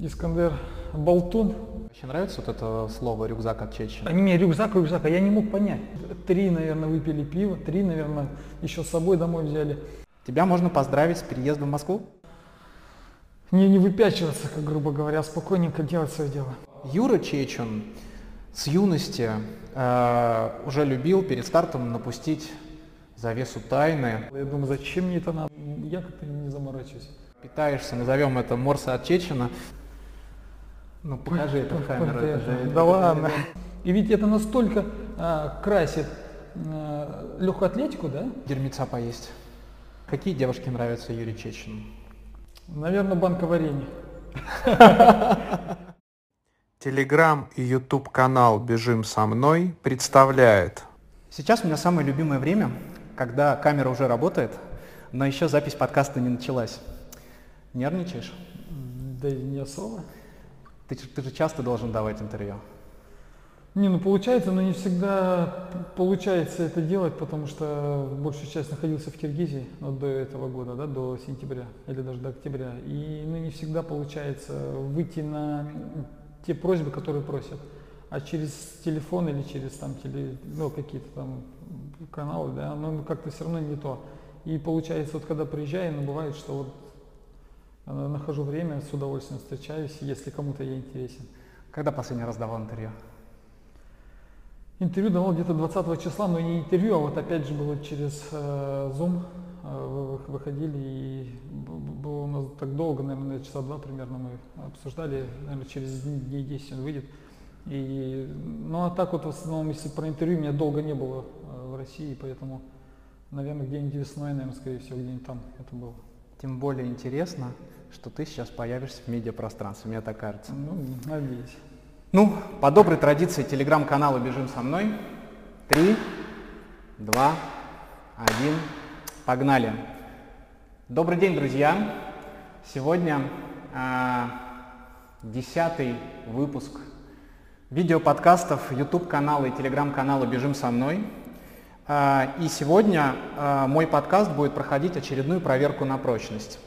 Искандер Болтун. Вообще нравится вот это слово рюкзак от Чечни? Они мне рюкзак, рюкзак, а я не мог понять. Три, наверное, выпили пиво, три, наверное, еще с собой домой взяли. Тебя можно поздравить с переездом в Москву? Не, не выпячиваться, как грубо говоря, а спокойненько делать свое дело. Юра Чечен с юности э, уже любил перед стартом напустить завесу тайны. Я думаю, зачем мне это надо? Я как-то не заморачиваюсь. Питаешься, назовем это Морса от Чечена. Ну покажи эту камеру. это же- Да ладно. И ведь это настолько а, красит а, легкую атлетику, да? Дерьмеца поесть. Какие девушки нравятся Юрию Чечену? Наверное, банка варенья. Телеграм и YouTube канал «Бежим со мной» представляет Сейчас у меня самое любимое время, когда камера уже работает, но еще запись подкаста не началась. Нервничаешь? Да и не особо. Ты, ты же часто должен давать интервью. Не, ну получается, но не всегда получается это делать, потому что большую часть находился в Киргизии вот до этого года, да, до сентября или даже до октября. И ну, не всегда получается выйти на те просьбы, которые просят. А через телефон или через там теле, ну, какие-то там каналы, да, ну как-то все равно не то. И получается, вот когда приезжаю, ну бывает, что вот нахожу время, с удовольствием встречаюсь, если кому-то я интересен. Когда последний раз давал интервью? Интервью давал где-то 20 числа, но не интервью, а вот опять же было через э, Zoom, э, вы- вы- выходили и было у нас так долго, наверное, часа два примерно мы обсуждали, наверное, через дней 10 он выйдет. И, ну а так вот в основном, если про интервью, меня долго не было э, в России, поэтому, наверное, где-нибудь весной, наверное, скорее всего, где-нибудь там это было. Тем более интересно, что ты сейчас появишься в медиапространстве, мне так кажется. Ну, надеюсь. Ну, по доброй традиции телеграм-канала «Бежим со мной». Три, два, один, погнали. Добрый день, друзья. Сегодня а, десятый выпуск видеоподкастов YouTube-канала и телеграм-канала «Бежим со мной». А, И сегодня а, мой подкаст будет проходить очередную проверку на прочность.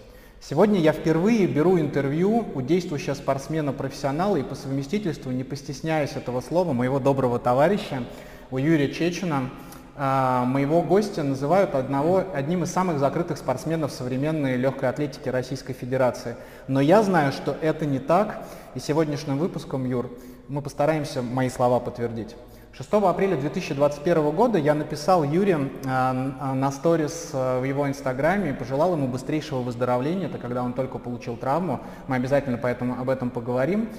Сегодня я впервые беру интервью у действующего спортсмена-профессионала и по совместительству, не постесняясь этого слова, моего доброго товарища, у Юрия Чечена. А, Моего гостя называют одного, одним из самых закрытых спортсменов современной легкой атлетики Российской Федерации. Но я знаю, что это не так, и сегодняшним выпуском, Юр, мы постараемся мои слова подтвердить. 6 апреля 2021 года я написал Юре а, а, на сторис а, в его инстаграме и пожелал ему быстрейшего выздоровления. Это когда он только получил травму. Мы обязательно поэтому об этом поговорим.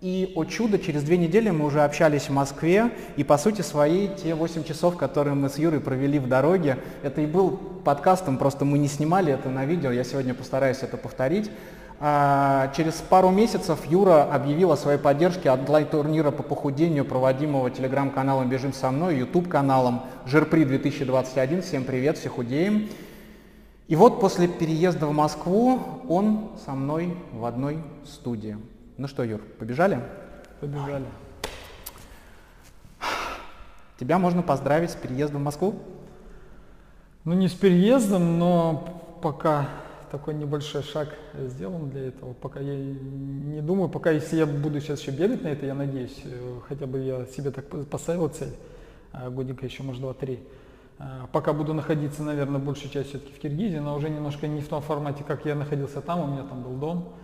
И, о чудо, через две недели мы уже общались в Москве, и по сути своей те 8 часов, которые мы с Юрой провели в дороге, это и был подкастом, просто мы не снимали это на видео, я сегодня постараюсь это повторить. А, Через пару месяцев Юра объявил о своей поддержке онлайн-турнира по похудению, проводимого телеграм-каналом «Бежим со мной», YouTube-каналом «Жирпри 2021». Всем привет, все худеем. И вот после переезда в Москву он со мной в одной студии. Ну что, Юр, побежали? Побежали. Тебя можно поздравить с переездом в Москву. Ну не с переездом, но пока такой небольшой шаг сделан для этого. Пока я не думаю, пока если я буду сейчас еще бегать на это, я надеюсь, э, хотя бы я себе так поставил цель, а, годика еще, может, два-три. А, Пока буду находиться, наверное, большую часть все-таки в Киргизии, но уже немножко не в том формате, как я находился там, у меня там был дом.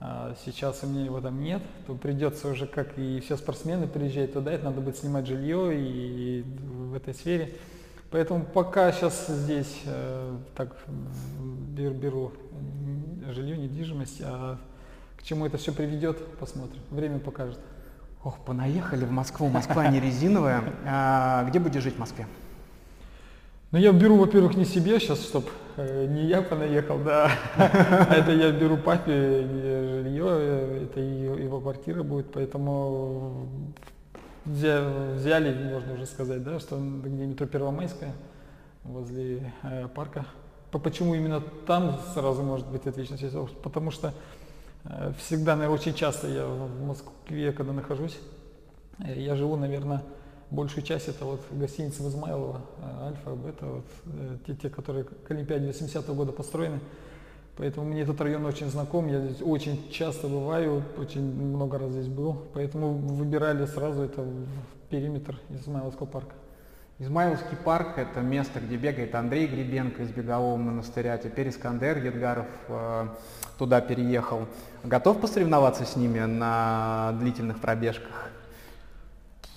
А Сейчас у меня его там нет, то придется уже, как и все спортсмены, приезжать туда, это надо будет снимать жилье и в этой сфере. Поэтому пока сейчас здесь э, так беру м, жилье, недвижимость, а к чему это все приведет, посмотрим. Время покажет. Ох, понаехали в Москву. Москва не резиновая. А, где будешь жить в Москве? Ну, я беру, во-первых, не себе сейчас, чтобы не я понаехал, да, а это я беру папе э, жилье, э, это его квартира будет, поэтому взяли, можно уже сказать, да, что где метро Первомайская, возле э, парка. По- Почему именно там сразу может быть отличный связь? Потому что э, всегда, наверное, очень часто я в Москве, когда нахожусь, э, я живу, наверное, большую часть это вот гостиница в Альфа, это вот те, те, которые к Олимпиаде 80 года построены. Поэтому мне этот район очень знаком, я здесь очень часто бываю, очень много раз здесь был. Поэтому выбирали сразу это в периметр Измайловского парка. Измайловский парк – это место, где бегает Андрей Гребенко из бегового монастыря, теперь Искандер Едгаров э, туда переехал. Готов посоревноваться с ними на длительных пробежках?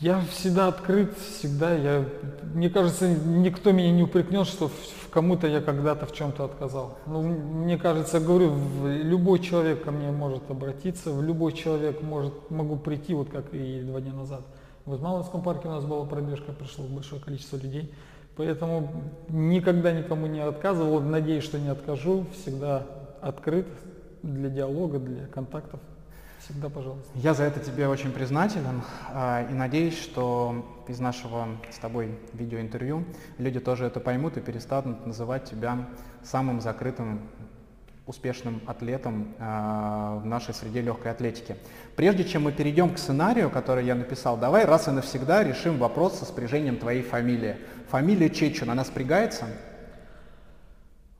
Я всегда открыт, всегда. Я, мне кажется, никто меня не упрекнет, что кому-то я когда-то в чем-то отказал. Ну, мне кажется, говорю, любой человек ко мне может обратиться, в любой человек может, могу прийти, вот как и два дня назад. В Измайловском парке у нас была пробежка, пришло большое количество людей. Поэтому никогда никому не отказывал, надеюсь, что не откажу, всегда открыт для диалога, для контактов. Всегда пожалуйста. Я за это тебе очень признателен а, и надеюсь, что из нашего с тобой видеоинтервью люди тоже это поймут и перестанут называть тебя самым закрытым успешным атлетом э, в нашей среде легкой атлетики. Прежде чем мы перейдем к сценарию, который я написал, давай раз и навсегда решим вопрос со спряжением твоей фамилии. Фамилия Чечун, она спрягается?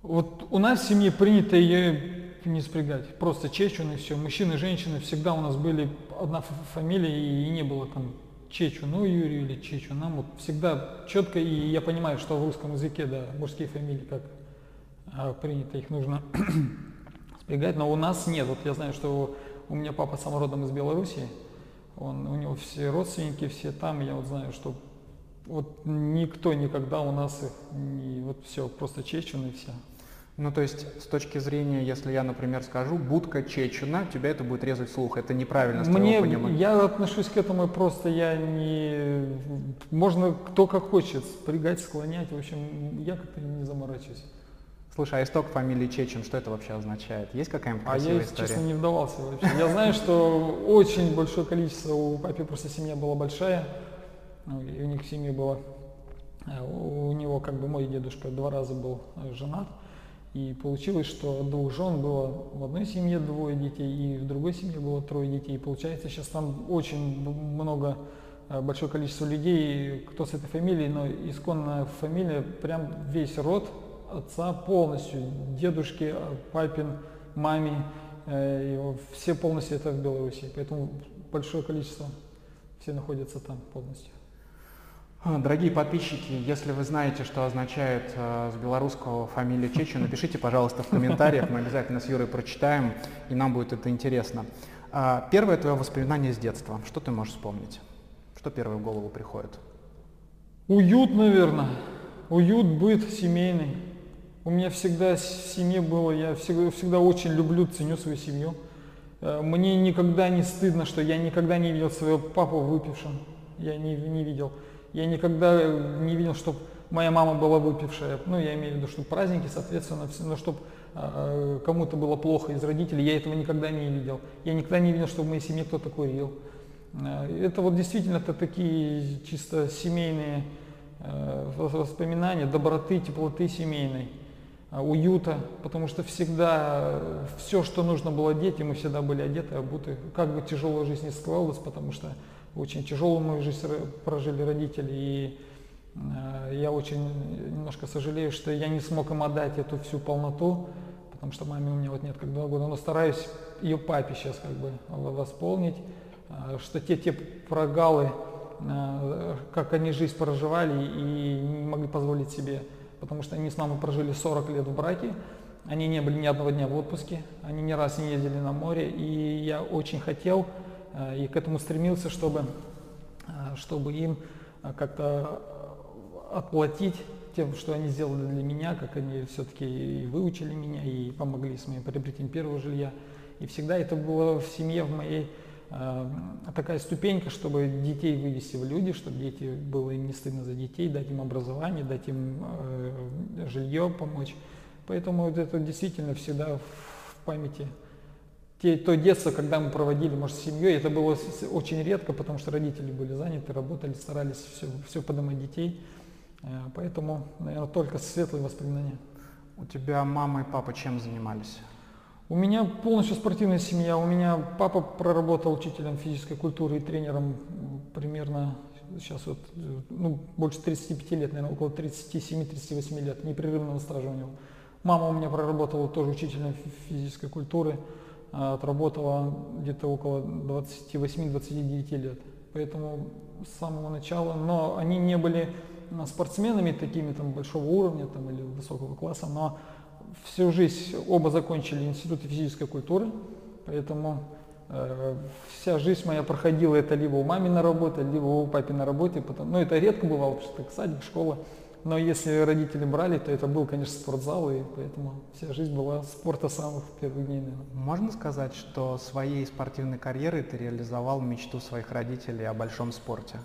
Вот у нас в семье принято ее не спрягать. Просто Чечун и все. Мужчины женщины всегда у нас были одна фамилия и не было там Чечу, ну Юрий или Чечу. Нам вот всегда четко, и я понимаю, что в русском языке, да, мужские фамилии как а, принято, их нужно спрягать, но у нас нет. Вот я знаю, что у меня папа сам родом из Белоруссии, он, у него все родственники, все там, я вот знаю, что вот никто никогда у нас их не, вот все, просто Чечун и все. Ну, то есть, с точки зрения, если я, например, скажу «будка Чечуна», тебя это будет резать слух. Это неправильно с Мне, понимания. Я отношусь к этому просто, я не... Можно кто как хочет, спрягать, склонять, в общем, я как-то не заморачиваюсь. Слушай, а исток фамилии Чечин, что это вообще означает? Есть какая-нибудь А я, история? честно, не вдавался вообще. Я знаю, что очень большое количество, у папы просто семья была большая, ну, и у них в семье было, э, у него как бы мой дедушка два раза был женат, и получилось, что двух жен было в одной семье двое детей, и в другой семье было трое детей. И получается, сейчас там очень много, э, большое количество людей, кто с этой фамилией, но исконная фамилия, прям весь род отца полностью, дедушки, папин, маме, э, все полностью это в Беларуси. Поэтому большое количество, все находятся там полностью. А, дорогие подписчики, если вы знаете, что означает э, с белорусского фамилия Чечу, напишите, пожалуйста, в комментариях, мы обязательно с Юрой прочитаем, и нам будет это интересно. А, первое твое воспоминание с детства. Что ты можешь вспомнить? Что первое в голову приходит? Уют, наверное. Уют, быт семейный. У меня всегда в семье было, я всегда, всегда очень люблю, ценю свою семью. Э, мне никогда не стыдно, что я никогда не видел своего папу выпившим. Я не, не видел. Я никогда не видел, чтобы моя мама была выпившая. Ну, я имею в виду, что праздники, соответственно, но чтобы э, кому-то было плохо из родителей, я этого никогда не видел. Я никогда не видел, чтобы в моей семье кто-то курил. Э, это вот действительно это такие чисто семейные воспоминания, доброты, теплоты семейной. А, уюта, потому что всегда все, что нужно было детям, мы всегда были одеты, обуты. Как бы тяжелая жизнь не складывалась, потому что очень тяжелую мою жизнь прожили родители, и э, я очень немножко сожалею, что я не смог им отдать эту всю полноту, потому что маме у меня вот нет как два года, но стараюсь ее папе сейчас как бы восполнить, э, что те, те прогалы, э, как они жизнь проживали и не могли позволить себе потому что они с мамой прожили 40 лет в браке, они не были ни одного дня в отпуске, они ни раз не ездили на море, и я очень хотел и к этому стремился, чтобы, э, чтобы им э, как-то отплатить тем, что они сделали для меня, как они все-таки и выучили меня, и помогли с моим приобретением первого жилья. И всегда это было в семье, в моей Э, такая ступенька, чтобы детей вывести в люди, чтобы дети было им не стыдно за детей, дать им образование, дать им э, жилье, помочь. Поэтому вот это действительно всегда в памяти. Те, то детство, когда мы проводили, может, с семьей, это было очень редко, потому что родители были заняты, работали, старались все, все поднимать детей. Э, поэтому, наверное, только светлые воспоминания. У тебя мама и папа чем занимались? У меня полностью спортивная семья. У меня папа проработал учителем физической культуры и тренером примерно сейчас вот, ну, больше 35 лет, наверное, около 37-38 лет, непрерывного стажа у него. Мама у меня проработала тоже учителем физической культуры, отработала где-то около 28-29 лет. Поэтому с самого начала, но они не были а, спортсменами такими там большого уровня там, или высокого класса, но всю жизнь оба закончили институт физической культуры, поэтому э, вся жизнь моя проходила это либо у мамы на работе, либо у папы на работе, потому, ну это редко бывало, потому что так садик, школа, но если родители брали, то это был, конечно, спортзал, и поэтому вся жизнь была спорта самых первых дней. Наверное. Можно сказать, что своей спортивной карьерой ты реализовал мечту своих родителей о большом спорте?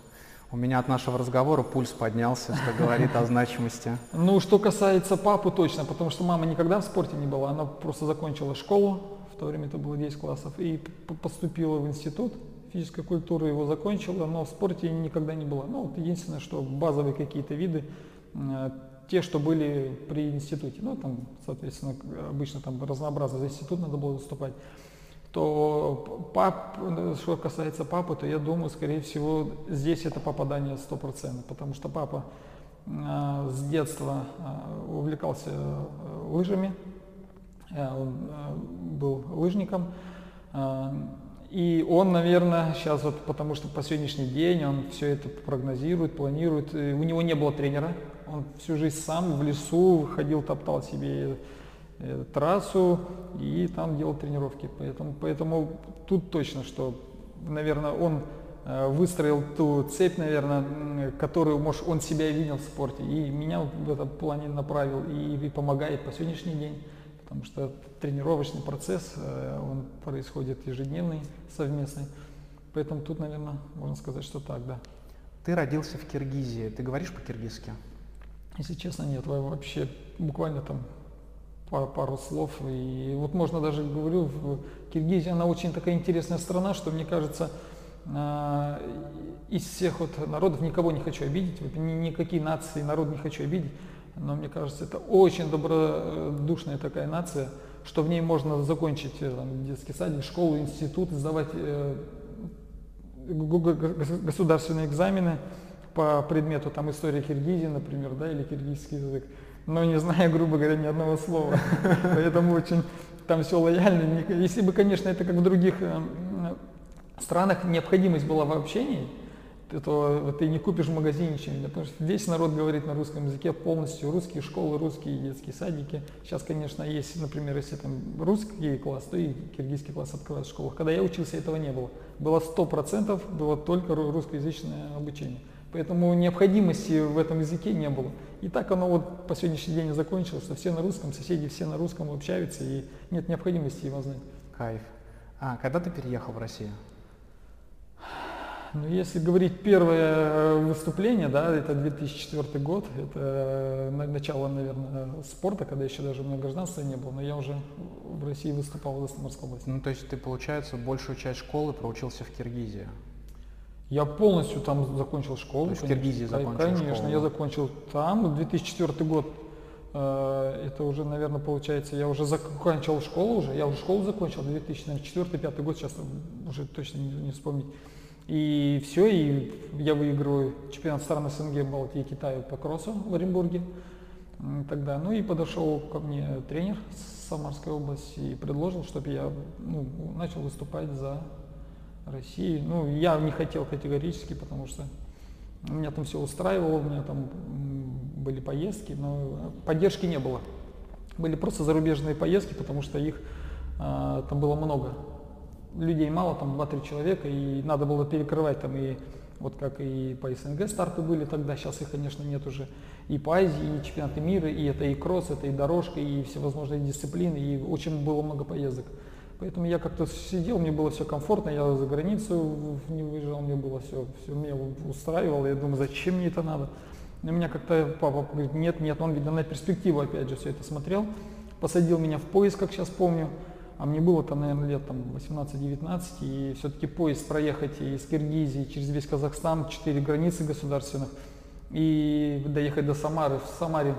У меня от нашего разговора пульс поднялся, что говорит о значимости. Ну, что касается папы, точно, потому что мама никогда в спорте не была. Она просто закончила школу, в то время это было 10 классов, и поступила в институт физической культуры, его закончила, но в спорте никогда не была. Ну, вот единственное, что базовые какие-то виды те, что были при институте, ну там, соответственно, обычно там разнообразно за институт надо было выступать, то пап, что касается папы, то я думаю, скорее всего, здесь это попадание 100%, потому что папа э, с детства э, увлекался э, лыжами, э, он э, был лыжником, э, и он, наверное, сейчас вот, потому что по сегодняшний день он все это прогнозирует, планирует, у него не было тренера, он всю жизнь сам в лесу ходил, топтал себе э, трассу и там делал тренировки. Поэтому, поэтому тут точно, что, наверное, он э, выстроил ту цепь, наверное, которую, может, он себя видел в спорте, и меня в этом плане направил и, и помогает по сегодняшний день, потому что тренировочный процесс, э, он происходит ежедневный, совместный. Поэтому тут, наверное, можно сказать, что так, да. Ты родился в Киргизии. Ты говоришь по-киргизски? Если честно, нет, вообще буквально там пару, пару слов. И вот можно даже, говорю, в Киргизии она очень такая интересная страна, что мне кажется, а, из всех вот народов никого не хочу обидеть, вот, ни, никакие нации, народ не хочу обидеть, но мне кажется, это очень добродушная такая нация, что в ней можно закончить э, там, детский садик, школу, институт, сдавать э, государственные экзамены, по предмету там история Киргизии, например, да, или киргизский язык, но не зная, грубо говоря, ни одного слова. Поэтому очень там все лояльно. Если бы, конечно, это как в других э, странах необходимость была в общении, то ты не купишь в магазине ничего, потому что весь народ говорит на русском языке полностью, русские школы, русские детские садики. Сейчас, конечно, есть, например, если там русский класс, то и киргизский класс открывают в школах. Когда я учился, этого не было. Было сто процентов, было только русскоязычное обучение. Поэтому необходимости в этом языке не было. И так оно вот по сегодняшний день и закончилось, что все на русском, соседи все на русском общаются, и нет необходимости его знать. Кайф. А когда ты переехал в Россию? Ну, если говорить первое э, выступление, да, это 2004 год, это э, начало, наверное, спорта, когда еще даже у меня гражданства не было, но я уже в России выступал в Истамбульской области. Ну, то есть ты, получается, большую часть школы проучился в Киргизии? Я полностью там закончил школу. в Киргизии закончил Конечно, школу. я закончил там. 2004 год, э, это уже, наверное, получается, я уже закончил школу уже, я уже школу закончил, 2004-2005 год, сейчас уже точно не, не вспомнить. И все, и я выигрываю чемпионат стран СНГ, Балтии и Китая по кроссу в Оренбурге тогда. Ну и подошел ко мне тренер с Самарской области и предложил, чтобы я ну, начал выступать за России. Ну, я не хотел категорически, потому что меня там все устраивало, у меня там были поездки, но поддержки не было. Были просто зарубежные поездки, потому что их а, там было много. Людей мало, там 2-3 человека, и надо было перекрывать там и вот как и по СНГ старты были тогда, сейчас их, конечно, нет уже, и по Азии, и чемпионаты мира, и это и кросс, это и дорожка, и всевозможные дисциплины, и очень было много поездок. Поэтому я как-то сидел, мне было все комфортно, я за границу не выезжал, мне было все, все меня устраивало. Я думаю, зачем мне это надо? Но меня как-то папа говорит, нет, нет, он, видно, на перспективу опять же все это смотрел. Посадил меня в поезд, как сейчас помню. А мне было там, наверное, лет там 18-19, и все-таки поезд проехать из Киргизии через весь Казахстан, четыре границы государственных, и доехать до Самары, в Самаре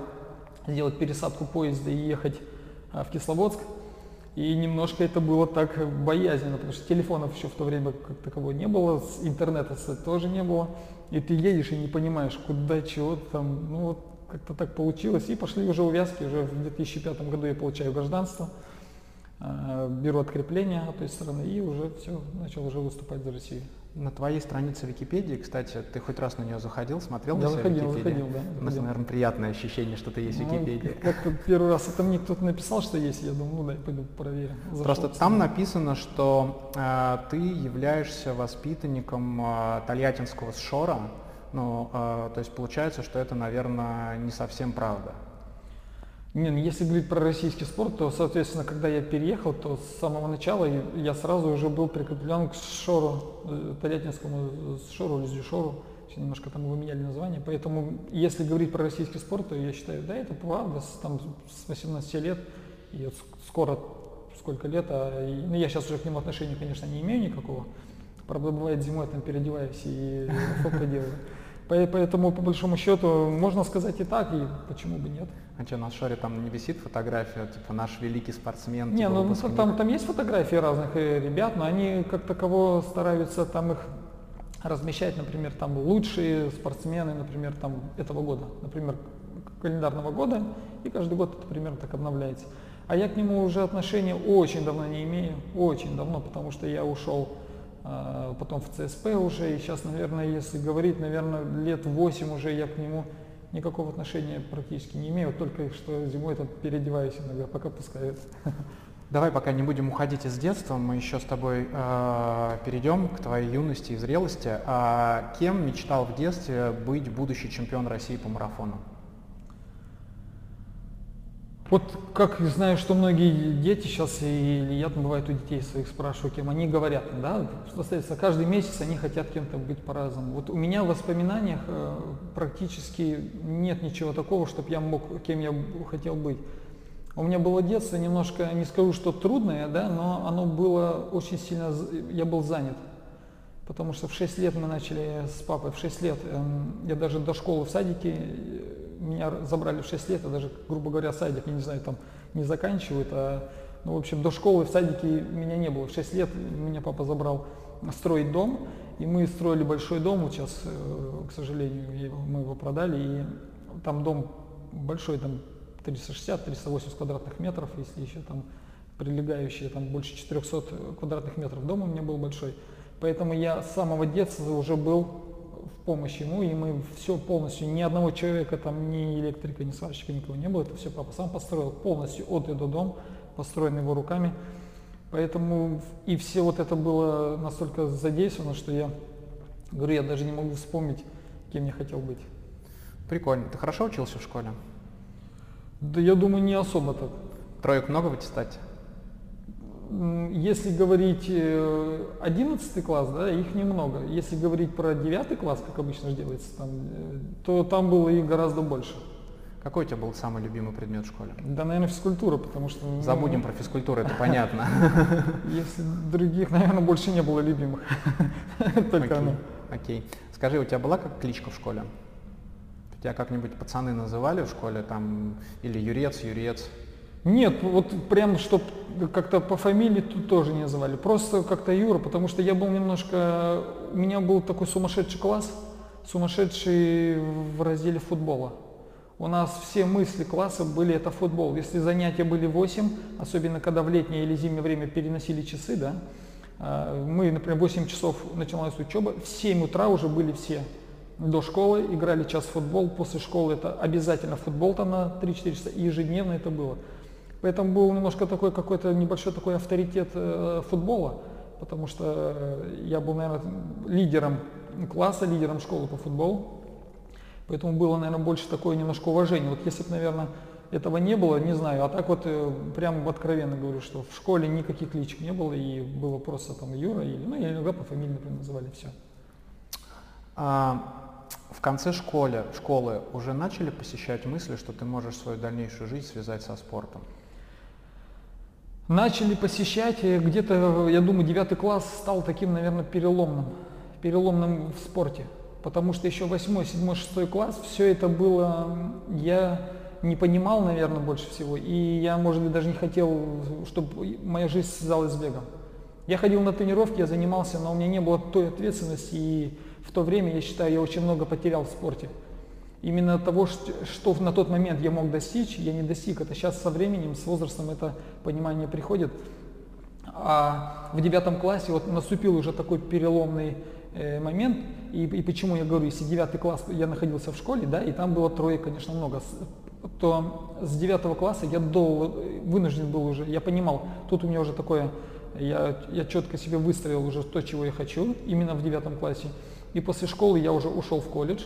сделать пересадку поезда и ехать а, в Кисловодск – и немножко это было так боязненно, потому что телефонов еще в то время как такового не было, интернета тоже не было. И ты едешь и не понимаешь, куда, чего там. Ну вот как-то так получилось. И пошли уже увязки, уже в 2005 году я получаю гражданство, э, беру открепление от той стороны и уже все, начал уже выступать за Россию. На твоей странице Википедии, кстати, ты хоть раз на нее заходил, смотрел Я на себя заходил, Википедию? заходил, да, У нас, наверное, приятное ощущение, что ты есть в Ну, Википедии. Как-то первый раз это мне кто-то написал, что есть, я думаю, ну дай пойду проверю. Зашел, Просто там написано, что э, ты являешься воспитанником э, Тольяттинского шора. Ну, э, то есть получается, что это, наверное, не совсем правда. Не, ну если говорить про российский спорт, то, соответственно, когда я переехал, то с самого начала я- сразу уже был прикреплен к шору, э, Тольяттинскому э, шору, или шору, Все немножко там его меняли название. Поэтому, если говорить про российский спорт, то я считаю, да, это правда, с, там, с 18 лет, и вот скоро, сколько лет, а, и- ну, я сейчас уже к нему отношения, конечно, не имею никакого. Правда, бывает зимой там переодеваюсь и фото делаю. По- Поэтому, по большому счету, можно сказать и так, и почему бы нет. А что, на шоре там не висит фотография, типа наш великий спортсмен? Не, типа, ну выпускник? там, там есть фотографии разных э, ребят, но они как таково стараются там их размещать, например, там лучшие спортсмены, например, там этого года, например, календарного года, и каждый год это примерно так обновляется. А я к нему уже отношения очень давно не имею, очень давно, потому что я ушел а, потом в ЦСП уже, и сейчас, наверное, если говорить, наверное, лет 8 уже я к нему никакого отношения практически не имею, только что зимой там переодеваюсь иногда, пока пускают. Давай пока не будем уходить из детства, мы еще с тобой э, перейдем к твоей юности и зрелости. А кем мечтал в детстве быть будущий чемпион России по марафону? Вот как знаю, что многие дети сейчас, или я там бывает у детей своих спрашиваю, кем они говорят, да, соответственно, каждый месяц они хотят кем-то быть по-разному. Вот у меня в воспоминаниях э, практически нет ничего такого, чтобы я мог, кем я хотел быть. У меня было детство немножко, не скажу, что трудное, да, но оно было очень сильно, я был занят. Потому что в 6 лет мы начали с папой, в 6 лет, эм, я даже до школы в садике, э, меня забрали в 6 лет, я даже, грубо говоря, садик, я не знаю, там не заканчивают, а, ну, в общем, до школы в садике меня не было. В 6 лет меня папа забрал строить дом, и мы строили большой дом, вот сейчас, э, к сожалению, мы его продали, и там дом большой, там 360-380 квадратных метров, если еще там прилегающие, там больше 400 квадратных метров дом у меня был большой. Поэтому я с самого детства уже был в помощь ему, и мы все полностью, ни одного человека, там ни электрика, ни сварщика, никого не было, это все папа сам построил, полностью от и до дом, построен его руками. Поэтому и все вот это было настолько задействовано, что я говорю, я даже не могу вспомнить, кем я хотел быть. Прикольно. Ты хорошо учился в школе? Да я думаю, не особо так. Троек много в аттестате? Если говорить э, 11 класс, да, их немного. Если говорить про 9 класс, как обычно делается, там, э, то там было их гораздо больше. Какой у тебя был самый любимый предмет в школе? Да, наверное, физкультура, потому что... ну, Забудем про физкультуру, это понятно. Если других, наверное, больше не было любимых. Только оно. Окей. Скажи, у тебя была как кличка в школе? Тебя как-нибудь пацаны называли в школе там или юрец, юрец? Нет, вот прям, чтоб как-то по фамилии тут тоже не называли. Просто как-то Юра, потому что я был немножко... У меня был такой сумасшедший класс, сумасшедший в разделе футбола. У нас все мысли класса были это футбол. Если занятия были 8, особенно когда в летнее или зимнее время переносили часы, да, а, мы, например, 8 часов начиналась учеба, в 7 утра уже были все до школы, играли час в футбол, после школы это обязательно футбол там на 3-4 часа, и ежедневно это было. Поэтому был немножко такой какой-то небольшой такой авторитет э, футбола, потому что э, я был, наверное, лидером класса, лидером школы по футболу. Поэтому было, наверное, больше такое немножко уважение. Вот если бы, наверное, этого не было, не знаю, а так вот э, прям откровенно говорю, что в школе никаких кличек не было, и было просто там Юра, или, ну, я иногда по фамилии, например, называли, все. А, в конце школы, школы уже начали посещать мысли, что ты можешь свою дальнейшую жизнь связать со спортом? Начали посещать, э, где-то, я думаю, девятый класс стал таким, наверное, переломным, переломным в спорте. Потому что еще восьмой, седьмой, шестой класс, все это было, я не понимал, наверное, больше всего. И я, может быть, даже не хотел, чтобы моя жизнь связалась с бегом. Я ходил на тренировки, я занимался, но у меня не было той ответственности. И в то время, я считаю, я очень много потерял в спорте. Именно того, что на тот момент я мог достичь, я не достиг. Это сейчас со временем, с возрастом это понимание приходит. А в девятом классе вот наступил уже такой переломный э, момент. И, и почему я говорю, если девятый класс я находился в школе, да, и там было трое, конечно, много, то с девятого класса я до, вынужден был уже, я понимал, тут у меня уже такое, я, я четко себе выстроил уже то, чего я хочу, именно в девятом классе. И после школы я уже ушел в колледж,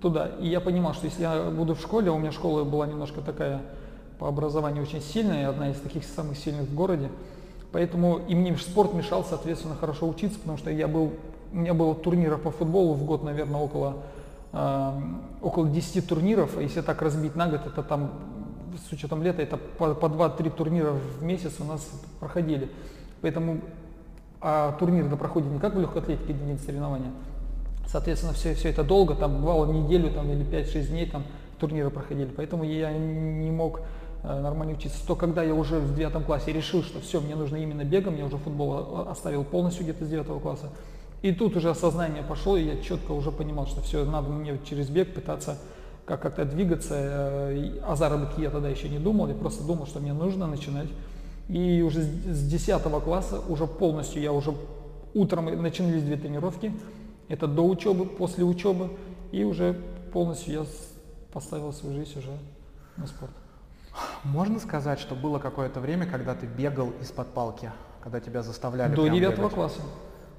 туда. И я понимал, что если я буду в школе, у меня школа была немножко такая по образованию очень сильная, одна из таких самых сильных в городе. Поэтому и мне спорт мешал, соответственно, хорошо учиться, потому что я был, у меня было турниров по футболу в год, наверное, около, э, около 10 турниров. А если так разбить на год, это там, с учетом лета, это по, по 2-3 турнира в месяц у нас проходили. Поэтому а турнир да проходит не как в легкой атлетике день соревнования, Соответственно, все, все это долго, там бывало неделю там, или 5-6 дней там турниры проходили, поэтому я не мог э, нормально учиться. То, когда я уже в девятом классе решил, что все, мне нужно именно бегом, я уже футбол оставил полностью где-то с девятого класса, и тут уже осознание пошло, и я четко уже понимал, что все, надо мне через бег пытаться как- как-то двигаться. Э, о заработке я тогда еще не думал, я просто думал, что мне нужно начинать. И уже с 10 класса уже полностью я уже утром начинались две тренировки, это до учебы, после учебы. И уже полностью я поставил свою жизнь уже на спорт. Можно сказать, что было какое-то время, когда ты бегал из-под палки, когда тебя заставляли До девятого класса.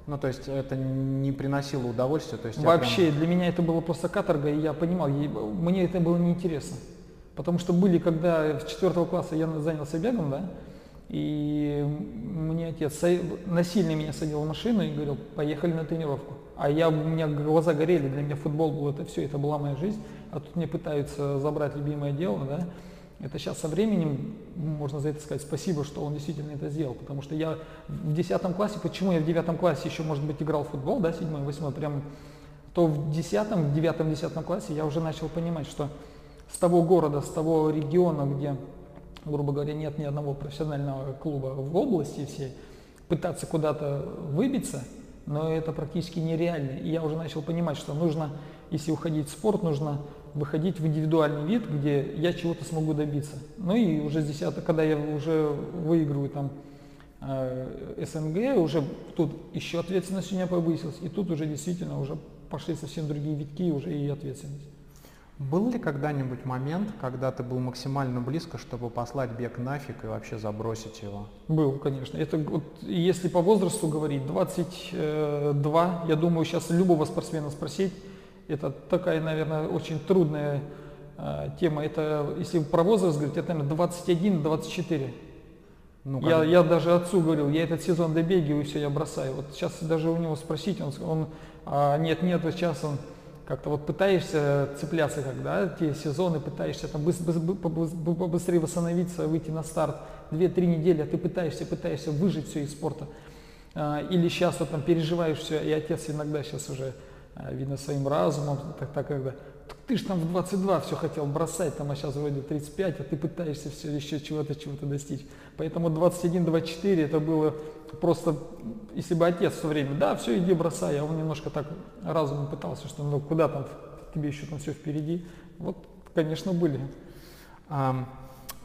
Ну, то есть это не приносило удовольствия? То есть Вообще, прям... для меня это было просто каторга, и я понимал, мне это было неинтересно. Потому что были, когда в четвертого класса я занялся бегом, да, и мне отец насильно меня садил в машину и говорил, поехали на тренировку. А я, у меня глаза горели, для меня футбол был это все, это была моя жизнь. А тут мне пытаются забрать любимое дело, да. Это сейчас со временем, можно за это сказать спасибо, что он действительно это сделал. Потому что я в 10 классе, почему я в 9 классе еще, может быть, играл в футбол, да, 7 8 прям, то в 10 в 9-10 классе я уже начал понимать, что с того города, с того региона, где, грубо говоря, нет ни одного профессионального клуба в области всей, пытаться куда-то выбиться – но это практически нереально. И я уже начал понимать, что нужно, если уходить в спорт, нужно выходить в индивидуальный вид, где я чего-то смогу добиться. Ну и уже 10 когда я уже выигрываю там э, СНГ, уже тут еще ответственность у меня повысилась, и тут уже действительно уже пошли совсем другие витки уже и ответственность. Был ли когда-нибудь момент, когда ты был максимально близко, чтобы послать бег нафиг и вообще забросить его? Был, конечно. Это вот, если по возрасту говорить, 22, я думаю, сейчас любого спортсмена спросить, это такая, наверное, очень трудная э, тема. Это, если про возраст говорить, это, наверное, 21-24. Ну, я, я даже отцу говорил, я этот сезон добегиваю, все, я бросаю. Вот сейчас даже у него спросить, он, он а, нет, нет, вот сейчас он как-то вот пытаешься цепляться, когда те сезоны, пытаешься там побыстрее восстановиться, выйти на старт, 2-3 недели, а ты пытаешься, пытаешься выжить все из спорта. А, или сейчас вот там переживаешь все, и отец иногда сейчас уже, а, видно, своим разумом, так, так когда, ты же там в 22 все хотел бросать, там, а сейчас вроде 35, а ты пытаешься все еще чего-то, чего-то достичь. Поэтому 21-24 это было просто, если бы отец все время, да, все, иди бросай, а он немножко так разумом пытался, что ну куда там, тебе еще там все впереди. Вот, конечно, были.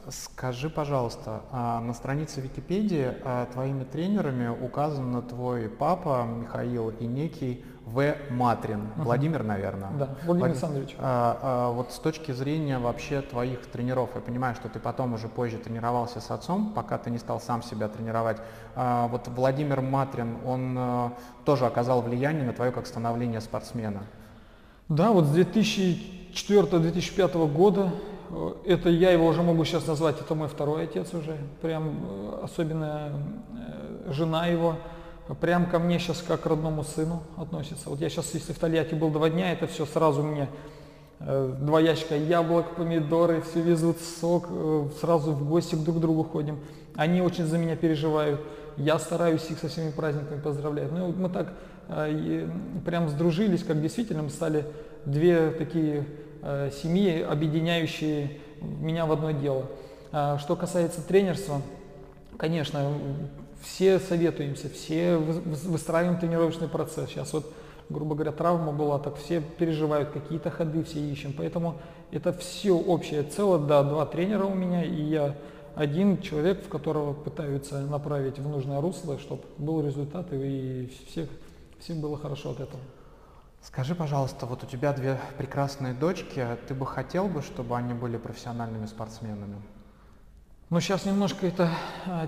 Скажи, пожалуйста, а на странице Википедии а, твоими тренерами указан твой папа Михаил и некий В. Матрин. Uh-huh. Владимир, наверное. Да, Владимир Александрович. А, а, вот с точки зрения вообще твоих тренеров, я понимаю, что ты потом уже позже тренировался с отцом, пока ты не стал сам себя тренировать. А, вот Владимир Матрин, он а, тоже оказал влияние на твое как становление спортсмена. Да, вот с 2004-2005 года Э, это я его уже могу сейчас назвать, это мой второй отец уже, прям э, особенно жена его, прям ко мне сейчас как к родному сыну относится. Вот я сейчас, если в Тольятти был два дня, это все сразу мне два ящика яблок, помидоры, все везут сок, сразу в гости друг к другу ходим. Они очень за меня переживают. Я стараюсь их со всеми праздниками поздравлять. Ну, мы так прям сдружились, как действительно мы стали две такие Э, семьи, объединяющие меня в одно дело. А что касается тренерства, конечно, все советуемся, все выстраиваем тренировочный процесс. Сейчас вот грубо говоря, травма была, так все переживают, какие-то ходы все ищем. Поэтому это все общее целое, да, два тренера у меня, и я один человек, в которого пытаются направить в нужное русло, чтобы был результат и всех, всем было хорошо от этого. Скажи, пожалуйста, вот у тебя две прекрасные дочки, ты бы хотел бы, чтобы они были профессиональными спортсменами? Ну, сейчас немножко эта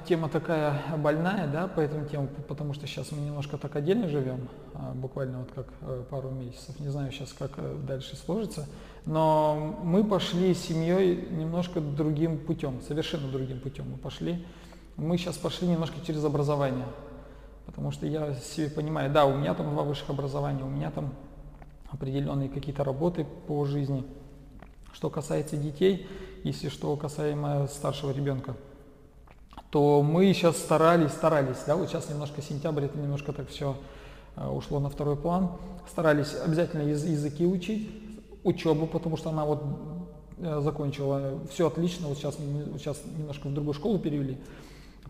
тема такая больная, да, по этому тему, потому что сейчас мы немножко так отдельно живем, а, буквально вот как а, пару месяцев. Не знаю сейчас, как а, дальше сложится. Но мы пошли с семьей немножко другим путем, совершенно другим путем мы пошли. Мы сейчас пошли немножко через образование, потому что я себе понимаю, да, у меня там два высших образования, у меня там определенные какие-то работы по жизни. Что касается детей, если что касаемо старшего ребенка, то мы сейчас старались, старались, да, вот сейчас немножко сентябрь, это немножко так все э, ушло на второй план, старались обязательно языки учить, учебу, потому что она вот э, закончила все отлично, вот сейчас, сейчас немножко в другую школу перевели,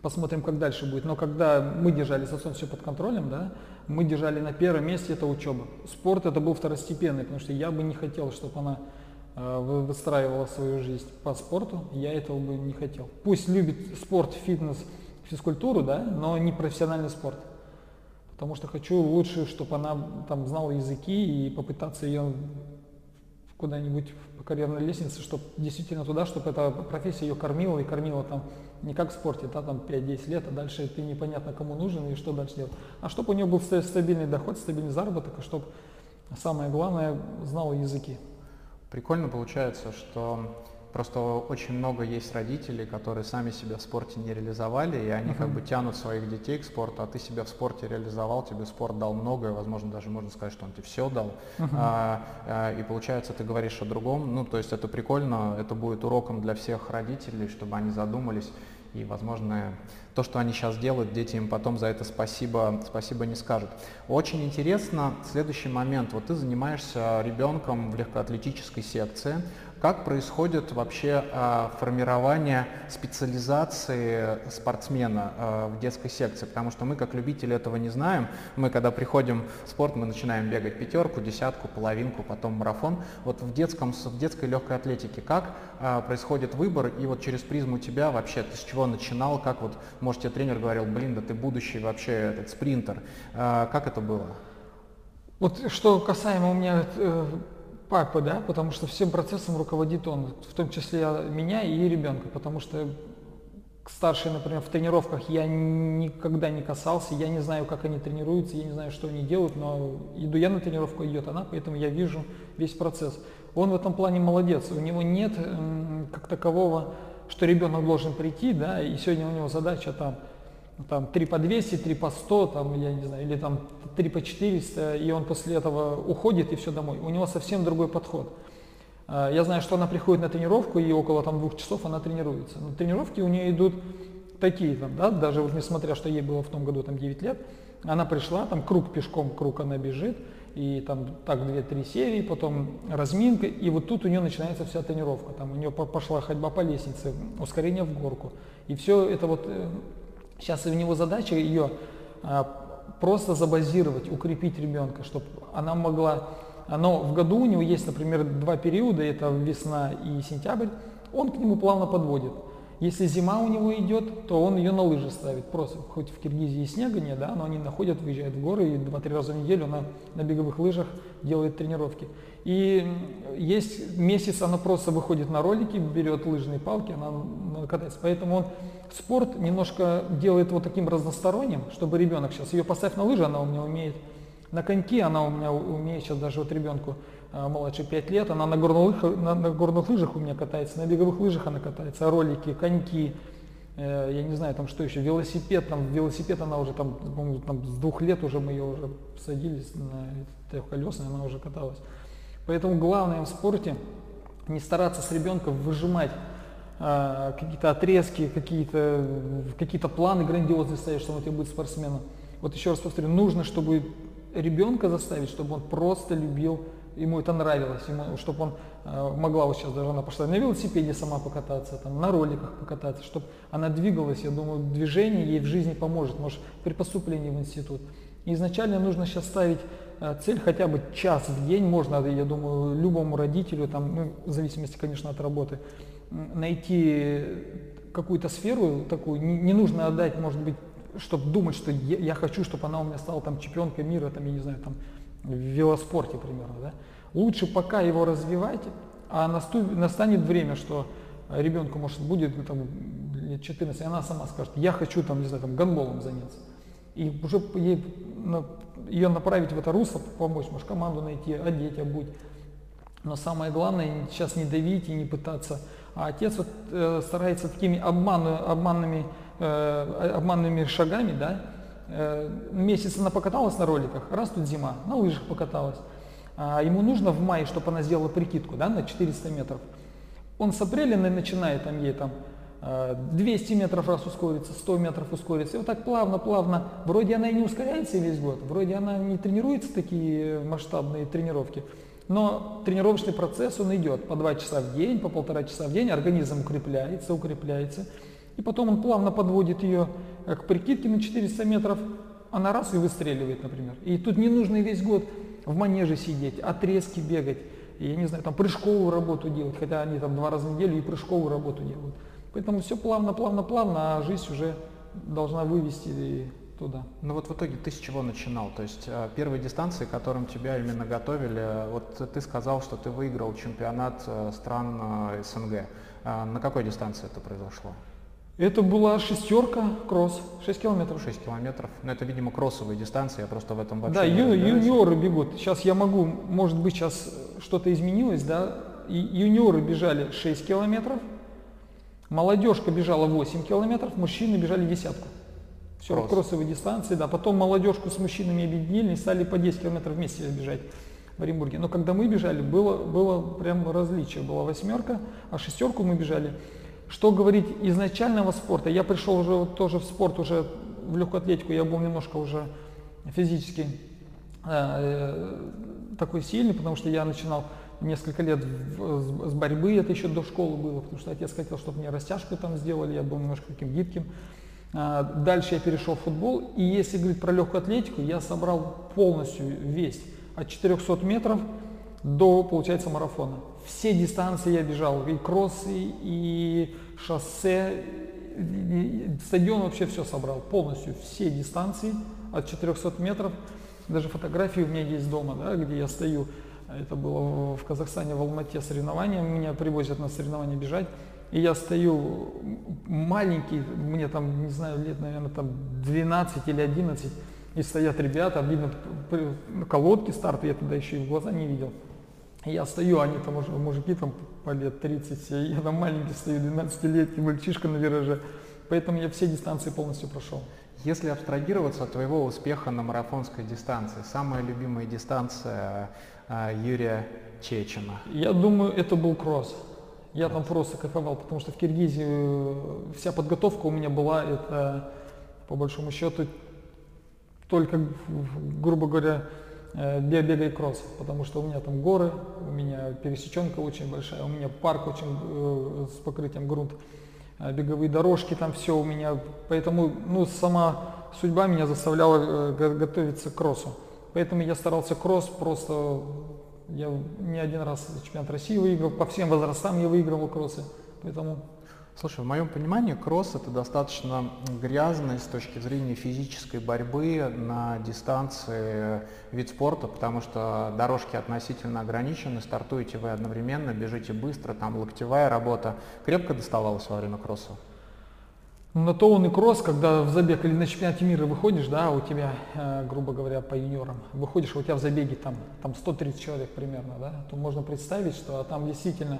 посмотрим, как дальше будет. Но когда мы держали с отцом все под контролем, да, мы держали на первом месте это учеба. Спорт это был второстепенный, потому что я бы не хотел, чтобы она выстраивала свою жизнь по спорту, я этого бы не хотел. Пусть любит спорт, фитнес, физкультуру, да, но не профессиональный спорт. Потому что хочу лучше, чтобы она там знала языки и попытаться ее куда-нибудь по карьерной лестнице, чтобы действительно туда, чтобы эта профессия ее кормила и кормила там не как в спорте, да, там 5-10 лет, а дальше ты непонятно кому нужен и что дальше делать. А чтобы у нее был стабильный доход, стабильный заработок, и чтобы самое главное знала языки. Прикольно получается, что просто очень много есть родителей, которые сами себя в спорте не реализовали, и они uh-huh. как бы тянут своих детей к спорту, а ты себя в спорте реализовал, тебе спорт дал многое, возможно, даже можно сказать, что он тебе все дал. Uh-huh. А, а, и получается, ты говоришь о другом. Ну, то есть это прикольно, это будет уроком для всех родителей, чтобы они задумались и, возможно, то, что они сейчас делают, дети им потом за это спасибо, спасибо не скажут. Очень интересно следующий момент. Вот ты занимаешься ребенком в легкоатлетической секции. Как происходит вообще э, формирование специализации спортсмена э, в детской секции? Потому что мы, как любители, этого не знаем. Мы, когда приходим в спорт, мы начинаем бегать пятерку, десятку, половинку, потом марафон. Вот в, детском, в детской легкой атлетике как э, происходит выбор? И вот через призму тебя вообще, ты с чего начинал? Как вот, может, тебе тренер говорил, блин, да ты будущий вообще этот спринтер. Как это было? Вот что касаемо у меня э, папы, да, потому что всем процессом руководит он, в том числе меня и ребенка, потому что старшие, например, в тренировках я никогда не касался, я не знаю, как они тренируются, я не знаю, что они делают, но иду я на тренировку, идет она, поэтому я вижу весь процесс. Он в этом плане молодец, у него нет как такового, что ребенок должен прийти, да, и сегодня у него задача там там 3 по 200, 3 по 100, там, я не знаю, или там 3 по 400, и он после этого уходит и все домой. У него совсем другой подход. А, я знаю, что она приходит на тренировку, и около там двух часов она тренируется. Но тренировки у нее идут такие, там, да, даже вот несмотря, что ей было в том году там 9 лет, она пришла, там круг пешком, круг она бежит, и там так 2-3 серии, потом разминка, и вот тут у нее начинается вся тренировка. Там у нее пошла ходьба по лестнице, ускорение в горку. И все это вот э, Сейчас у него задача ее а, просто забазировать, укрепить ребенка, чтобы она могла... Но в году у него есть, например, два периода, это весна и сентябрь, он к нему плавно подводит. Если зима у него идет, то он ее на лыжи ставит. Просто, хоть в Киргизии снега нет, да, но они находят, выезжают в горы и два-три раза в неделю на, на беговых лыжах делает тренировки. И есть месяц, она просто выходит на ролики, берет лыжные палки, она катается. Поэтому он спорт немножко делает вот таким разносторонним, чтобы ребенок сейчас, ее поставь на лыжи, она у меня умеет, на коньки она у меня умеет сейчас даже вот ребенку э, младше 5 лет, она на горных, на, на горных лыжах у меня катается, на беговых лыжах она катается, ролики, коньки, э, я не знаю, там что еще, велосипед, там велосипед она уже там, там с двух лет уже мы ее уже садились на трехколесной, она уже каталась. Поэтому главное в спорте не стараться с ребенком выжимать какие-то отрезки, какие-то какие планы грандиозные ставить, что он тебе будет спортсменом. Вот еще раз повторю, нужно, чтобы ребенка заставить, чтобы он просто любил, ему это нравилось, ему, чтобы он э, могла, вот сейчас даже она пошла на велосипеде сама покататься, там, на роликах покататься, чтобы она двигалась, я думаю, движение ей в жизни поможет, может, при поступлении в институт. Изначально нужно сейчас ставить э, цель хотя бы час в день, можно, я думаю, любому родителю, там, ну, в зависимости, конечно, от работы, найти какую-то сферу такую, не, не нужно отдать, может быть, чтобы думать, что я, хочу, чтобы она у меня стала там чемпионкой мира, там, я не знаю, там, в велоспорте примерно, да. Лучше пока его развивать, а наступ, настанет время, что ребенку, может, будет ну, там, лет 14, и она сама скажет, я хочу там, не знаю, там, гандболом заняться. И уже ей, ее направить в это русло, помочь, может, команду найти, одеть, обуть. Но самое главное сейчас не давить и не пытаться. А отец вот, э, старается такими обману, обманными, э, обманными шагами, да, э, месяц она покаталась на роликах, раз тут зима, на лыжах покаталась. А ему нужно в мае, чтобы она сделала прикидку да, на 400 метров. Он с апреля начинает там ей там 200 метров раз ускорится, 100 метров ускорится. И вот так плавно-плавно, вроде она и не ускоряется весь год, вроде она не тренируется такие масштабные тренировки, но тренировочный процесс, он идет по 2 часа в день, по полтора часа в день, организм укрепляется, укрепляется. И потом он плавно подводит ее э, к прикидке на 400 метров, она раз и выстреливает, например. И тут не нужно весь год в манеже сидеть, отрезки бегать, я не знаю, там прыжковую работу делать, хотя они там два раза в неделю и прыжковую работу делают. Поэтому все плавно, плавно, плавно, а жизнь уже должна вывести туда. Ну вот в итоге ты с чего начинал? То есть э, первые дистанции, которым тебя именно готовили, вот ты сказал, что ты выиграл чемпионат э, стран э, СНГ. На какой дистанции это произошло? Это была шестерка, кросс, 6 километров. 6 километров. Но ну, это, видимо, кроссовые дистанции, я просто в этом вообще Да, ю, юниоры бегут. Сейчас я могу, может быть, сейчас что-то изменилось, да. И юниоры бежали 6 километров, Молодежка бежала 8 километров, мужчины бежали десятку. Все, Кросс. кроссовые дистанции, да. Потом молодежку с мужчинами объединили и стали по 10 километров вместе бежать в Оренбурге. Но когда мы бежали, было, было прям различие. Была восьмерка, а шестерку мы бежали. Что говорить изначального спорта? Я пришел уже вот тоже в спорт, уже в легкую атлетику, я был немножко уже физически э, э такой сильный, потому что я начинал несколько лет с борьбы, это еще до школы было, потому что отец хотел, чтобы мне растяжку там сделали, я был немножко таким гибким. А, дальше я перешел в футбол, и если говорить про легкую атлетику, я собрал полностью весь от 400 метров до, получается, марафона. Все дистанции я бежал, и кроссы, и шоссе, и стадион вообще все собрал, полностью все дистанции от 400 метров. Даже фотографии у меня есть дома, да, где я стою это было в Казахстане, в Алмате соревнования. Меня привозят на соревнования бежать. И я стою маленький, мне там, не знаю, лет, наверное, там 12 или 11. И стоят ребята, видно колодки старт, я тогда еще и в глаза не видел. И я стою, они там уже, мужики там по лет 30, я там маленький стою, 12-летний мальчишка на вираже. Поэтому я все дистанции полностью прошел. Если абстрагироваться от твоего успеха на марафонской дистанции, самая любимая дистанция э, Юрия Чечена? Я думаю, это был кросс. Я там просто кайфовал, потому что в Киргизии э, вся подготовка у меня была, это по большому счету только, грубо говоря, э, бега и кросс, потому что у меня там горы, у меня пересеченка очень большая, у меня парк очень э, с покрытием грунт. А, беговые дорожки, там все у меня. Поэтому ну, сама судьба меня заставляла готовиться к кроссу. Поэтому я старался кросс просто, я не один раз чемпионат России выиграл, по всем возрастам я выигрывал кроссы. Поэтому Слушай, в моем понимании кросс это достаточно грязный с точки зрения физической борьбы на дистанции вид спорта, потому что дорожки относительно ограничены, стартуете вы одновременно, бежите быстро, там локтевая работа. Крепко доставалась во время кросса? На то он и кросс, когда в забег или на чемпионате мира выходишь, да, у тебя, э, грубо говоря, по юниорам, выходишь, у тебя в забеге там, там 130 человек примерно, да, то можно представить, что там действительно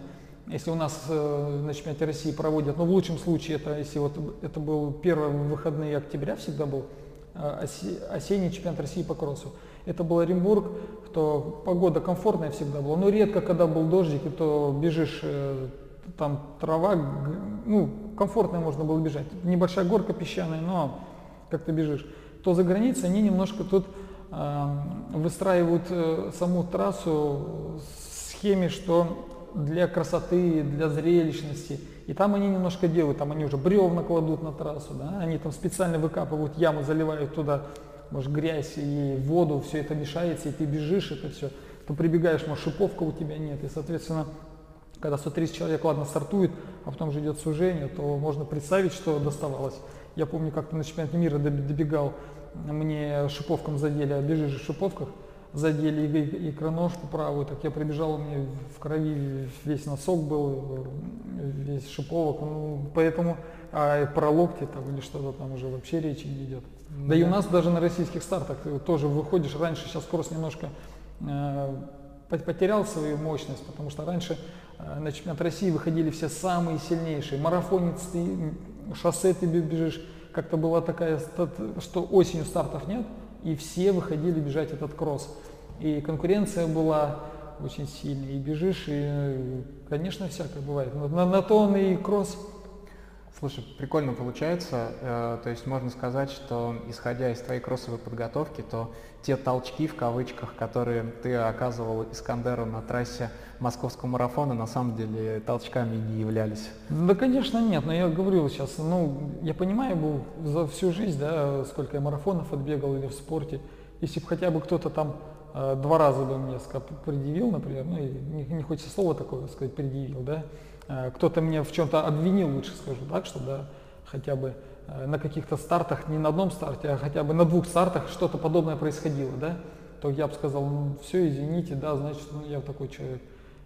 если у нас э, на чемпионате России проводят, ну в лучшем случае это, если вот это был первый выходные октября всегда был, э, осенний чемпионат России по кроссу. Это был Оренбург, то погода комфортная всегда была, но редко, когда был дождик, то бежишь, э, там трава, ну, комфортно можно было бежать. Небольшая горка песчаная, но как ты бежишь. То за границей они немножко тут э, выстраивают э, саму трассу в схеме, что для красоты, для зрелищности. И там они немножко делают, там они уже бревна кладут на трассу, да, они там специально выкапывают ямы, заливают туда может, грязь и воду, все это мешается, и ты бежишь, это все. То прибегаешь, может, шиповка у тебя нет, и, соответственно, когда 130 человек, ладно, стартует, а потом же идет сужение, то можно представить, что доставалось. Я помню, как-то на чемпионате мира добегал, мне шиповком задели, а бежишь в шиповках, задели и икроножку правую, так я прибежал, у меня в крови весь носок был, весь шиповок, ну, поэтому а про локти там или что-то там уже вообще речи не идет. Да, да и у нас даже на российских стартах тоже выходишь, раньше сейчас кросс немножко э, потерял свою мощность, потому что раньше на чемпионат России выходили все самые сильнейшие, марафонец, ты, шоссе ты бежишь, как-то была такая, что осенью стартов нет, и все выходили бежать этот кросс. И конкуренция была очень сильная, и бежишь, и, конечно, всякое бывает. На, на то он и кросс. Слушай, прикольно получается. Э, то есть можно сказать, что исходя из твоей кроссовой подготовки, то те толчки в кавычках, которые ты оказывал Искандеру на трассе московского марафона, на самом деле толчками не являлись. Да, конечно, нет. Но я говорю сейчас, ну, я понимаю, был за всю жизнь, да, сколько я марафонов отбегал или в спорте. Если бы хотя бы кто-то там э, два раза бы мне предъявил, например, ну, не, не хочется слова такое сказать, предъявил, да, кто-то мне в чем-то обвинил, лучше скажу так, что да, хотя бы э, на каких-то стартах, не на одном старте, а хотя бы на двух стартах что-то подобное происходило, да, то я бы сказал, ну все, извините, да, значит, ну, я такой человек.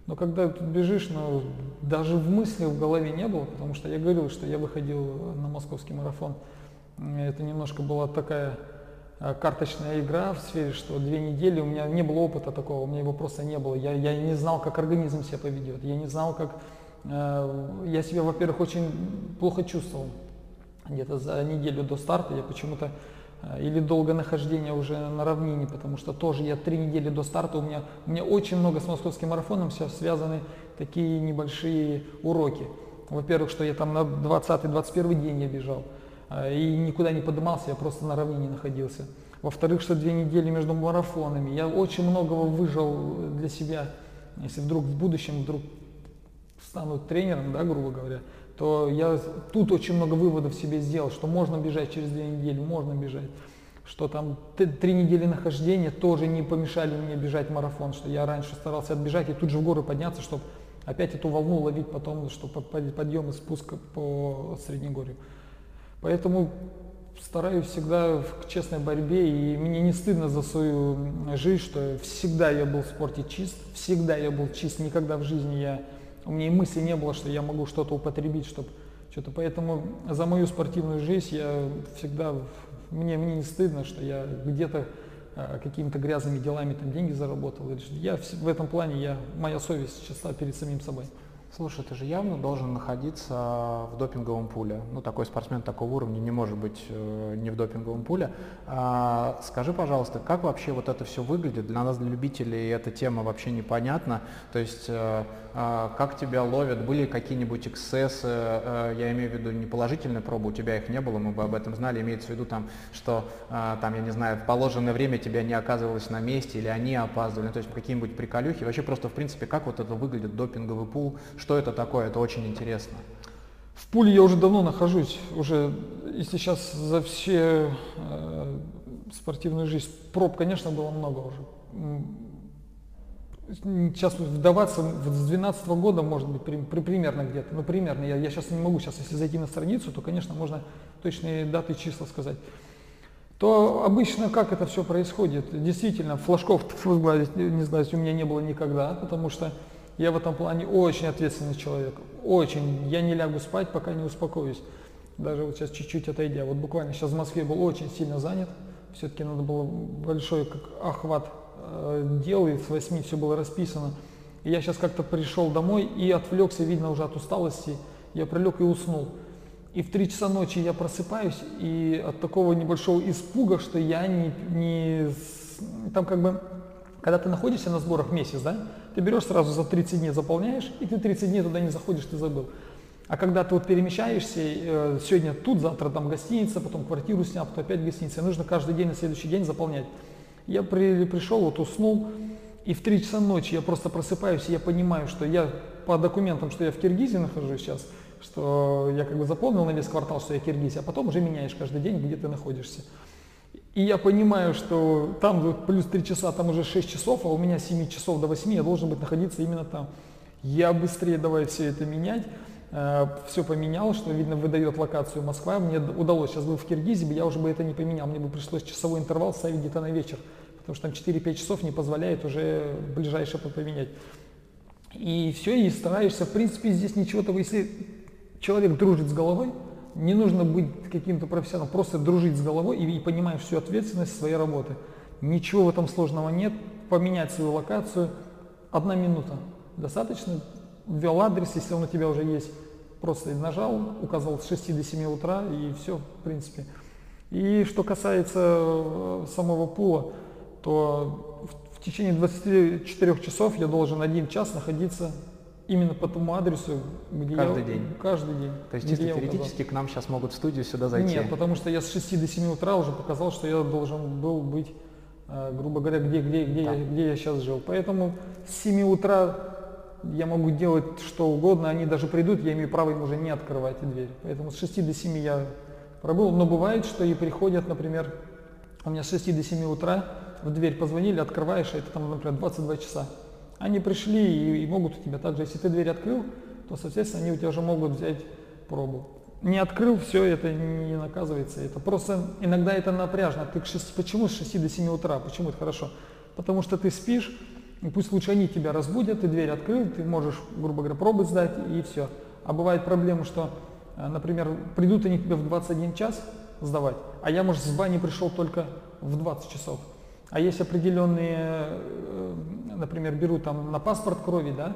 Но когда ты бежишь, ну, даже в мысли в голове не было, потому что я говорил, что я выходил на московский марафон. Это немножко была такая э, карточная игра в сфере, что две недели у меня не было опыта такого, у меня его просто не было. Я, я не знал, как организм себя поведет, я не знал, как Э, я себя, во-первых, очень плохо чувствовал. Где-то за неделю до старта я почему-то э, или долгое нахождение уже на равнине, потому что тоже я три недели до старта, у меня, у меня очень много с московским марафоном сейчас связаны такие небольшие уроки. Во-первых, что я там на 20-21 день я бежал э, и никуда не поднимался, я просто на равнине находился. Во-вторых, что две недели между марафонами. Я очень многого выжил для себя. Если вдруг в будущем вдруг стану тренером, да, грубо говоря, то я тут очень много выводов себе сделал, что можно бежать через две недели, можно бежать, что там три недели нахождения тоже не помешали мне бежать марафон, что я раньше старался отбежать и тут же в горы подняться, чтобы опять эту волну ловить потом, что подъем и спуск по Среднегорью. Поэтому стараюсь всегда в честной борьбе, и мне не стыдно за свою жизнь, что всегда я был в спорте чист, всегда я был чист, никогда в жизни я у меня и мысли не было, что я могу что-то употребить, чтобы что-то. Поэтому за мою спортивную жизнь я всегда, мне, мне не стыдно, что я где-то а, какими-то грязными делами там деньги заработал. Я в этом плане, я, моя совесть чиста перед самим собой. Слушай, ты же явно должен находиться в допинговом пуле. Ну, такой спортсмен такого уровня не может быть э, не в допинговом пуле. А, скажи, пожалуйста, как вообще вот это все выглядит? Для нас, для любителей, эта тема вообще непонятна. То есть, э, э, как тебя ловят? Были какие-нибудь эксцессы? Э, я имею в виду не положительные пробы, у тебя их не было, мы бы об этом знали. Имеется в виду, там, что, э, там, я не знаю, в положенное время тебя не оказывалось на месте или они опаздывали. То есть, какие-нибудь приколюхи. Вообще просто, в принципе, как вот это выглядит, допинговый пул? Что это такое? Это очень интересно. В пуле я уже давно нахожусь, уже, если сейчас за все э, спортивную жизнь, проб, конечно, было много уже. Сейчас вдаваться с 12 -го года, может быть, при, при, примерно где-то, ну примерно, я, я сейчас не могу, сейчас если зайти на страницу, то, конечно, можно точные даты, числа сказать. То обычно как это все происходит? Действительно, флажков, не знаю, у меня не было никогда, потому что я в этом плане очень ответственный человек. Очень. Я не лягу спать, пока не успокоюсь. Даже вот сейчас чуть-чуть отойдя. Вот буквально сейчас в Москве был очень сильно занят. Все-таки надо было большой как охват э, дел, с восьми все было расписано. И я сейчас как-то пришел домой и отвлекся, видно, уже от усталости. Я прилег и уснул. И в три часа ночи я просыпаюсь, и от такого небольшого испуга, что я не, не там как бы, когда ты находишься на сборах месяц, да, ты берешь сразу за 30 дней заполняешь, и ты 30 дней туда не заходишь, ты забыл. А когда ты вот перемещаешься, э, сегодня тут, завтра там гостиница, потом квартиру снял, потом опять гостиница, нужно каждый день на следующий день заполнять. Я при, пришел, вот уснул, и в 3 часа ночи я просто просыпаюсь, и я понимаю, что я по документам, что я в Киргизии нахожусь сейчас, что я как бы заполнил на весь квартал, что я в Киргизии, а потом уже меняешь каждый день, где ты находишься. И я понимаю, что там плюс 3 часа, там уже 6 часов, а у меня с 7 часов до 8 я должен быть находиться именно там. Я быстрее давай все это менять, э, все поменял, что, видно, выдает локацию Москва. Мне удалось, сейчас был в Киргизии, я уже бы это не поменял, мне бы пришлось часовой интервал ставить где-то на вечер, потому что там 4-5 часов не позволяет уже ближайшее поменять. И все, и стараешься, в принципе, здесь ничего того, если человек дружит с головой, не нужно быть каким-то профессионалом, просто дружить с головой и, и понимаешь всю ответственность своей работы. Ничего в этом сложного нет. Поменять свою локацию одна минута. Достаточно. Ввел адрес, если он у тебя уже есть, просто нажал, указал с 6 до 7 утра и все, в принципе. И что касается э, самого пула, то в, в течение 24 часов я должен один час находиться Именно по тому адресу, где каждый я, день. Каждый день. То есть чисто теоретически к нам сейчас могут в студию сюда зайти? Нет, потому что я с 6 до 7 утра уже показал, что я должен был быть, э, грубо говоря, где, где, где, я, где я сейчас жил. Поэтому с 7 утра я могу делать что угодно, они даже придут, я имею право им уже не открывать дверь. Поэтому с 6 до 7 я пробыл, но бывает, что и приходят, например, у меня с 6 до 7 утра в дверь позвонили, открываешь, а это там, например, 22 часа. Они пришли и, и могут у тебя также, если ты дверь открыл, то, соответственно, они у тебя уже могут взять пробу. Не открыл, все это не наказывается. Это просто иногда это напряжно. Ты к 6, почему с 6 до 7 утра? Почему это хорошо? Потому что ты спишь, и пусть лучше они тебя разбудят, ты дверь открыл, ты можешь, грубо говоря, пробы сдать и все. А бывает проблема, что, э, например, придут они тебе в 21 час сдавать, а я, может, с бани пришел только в 20 часов. А есть определенные, э, например, берут там на паспорт крови, да,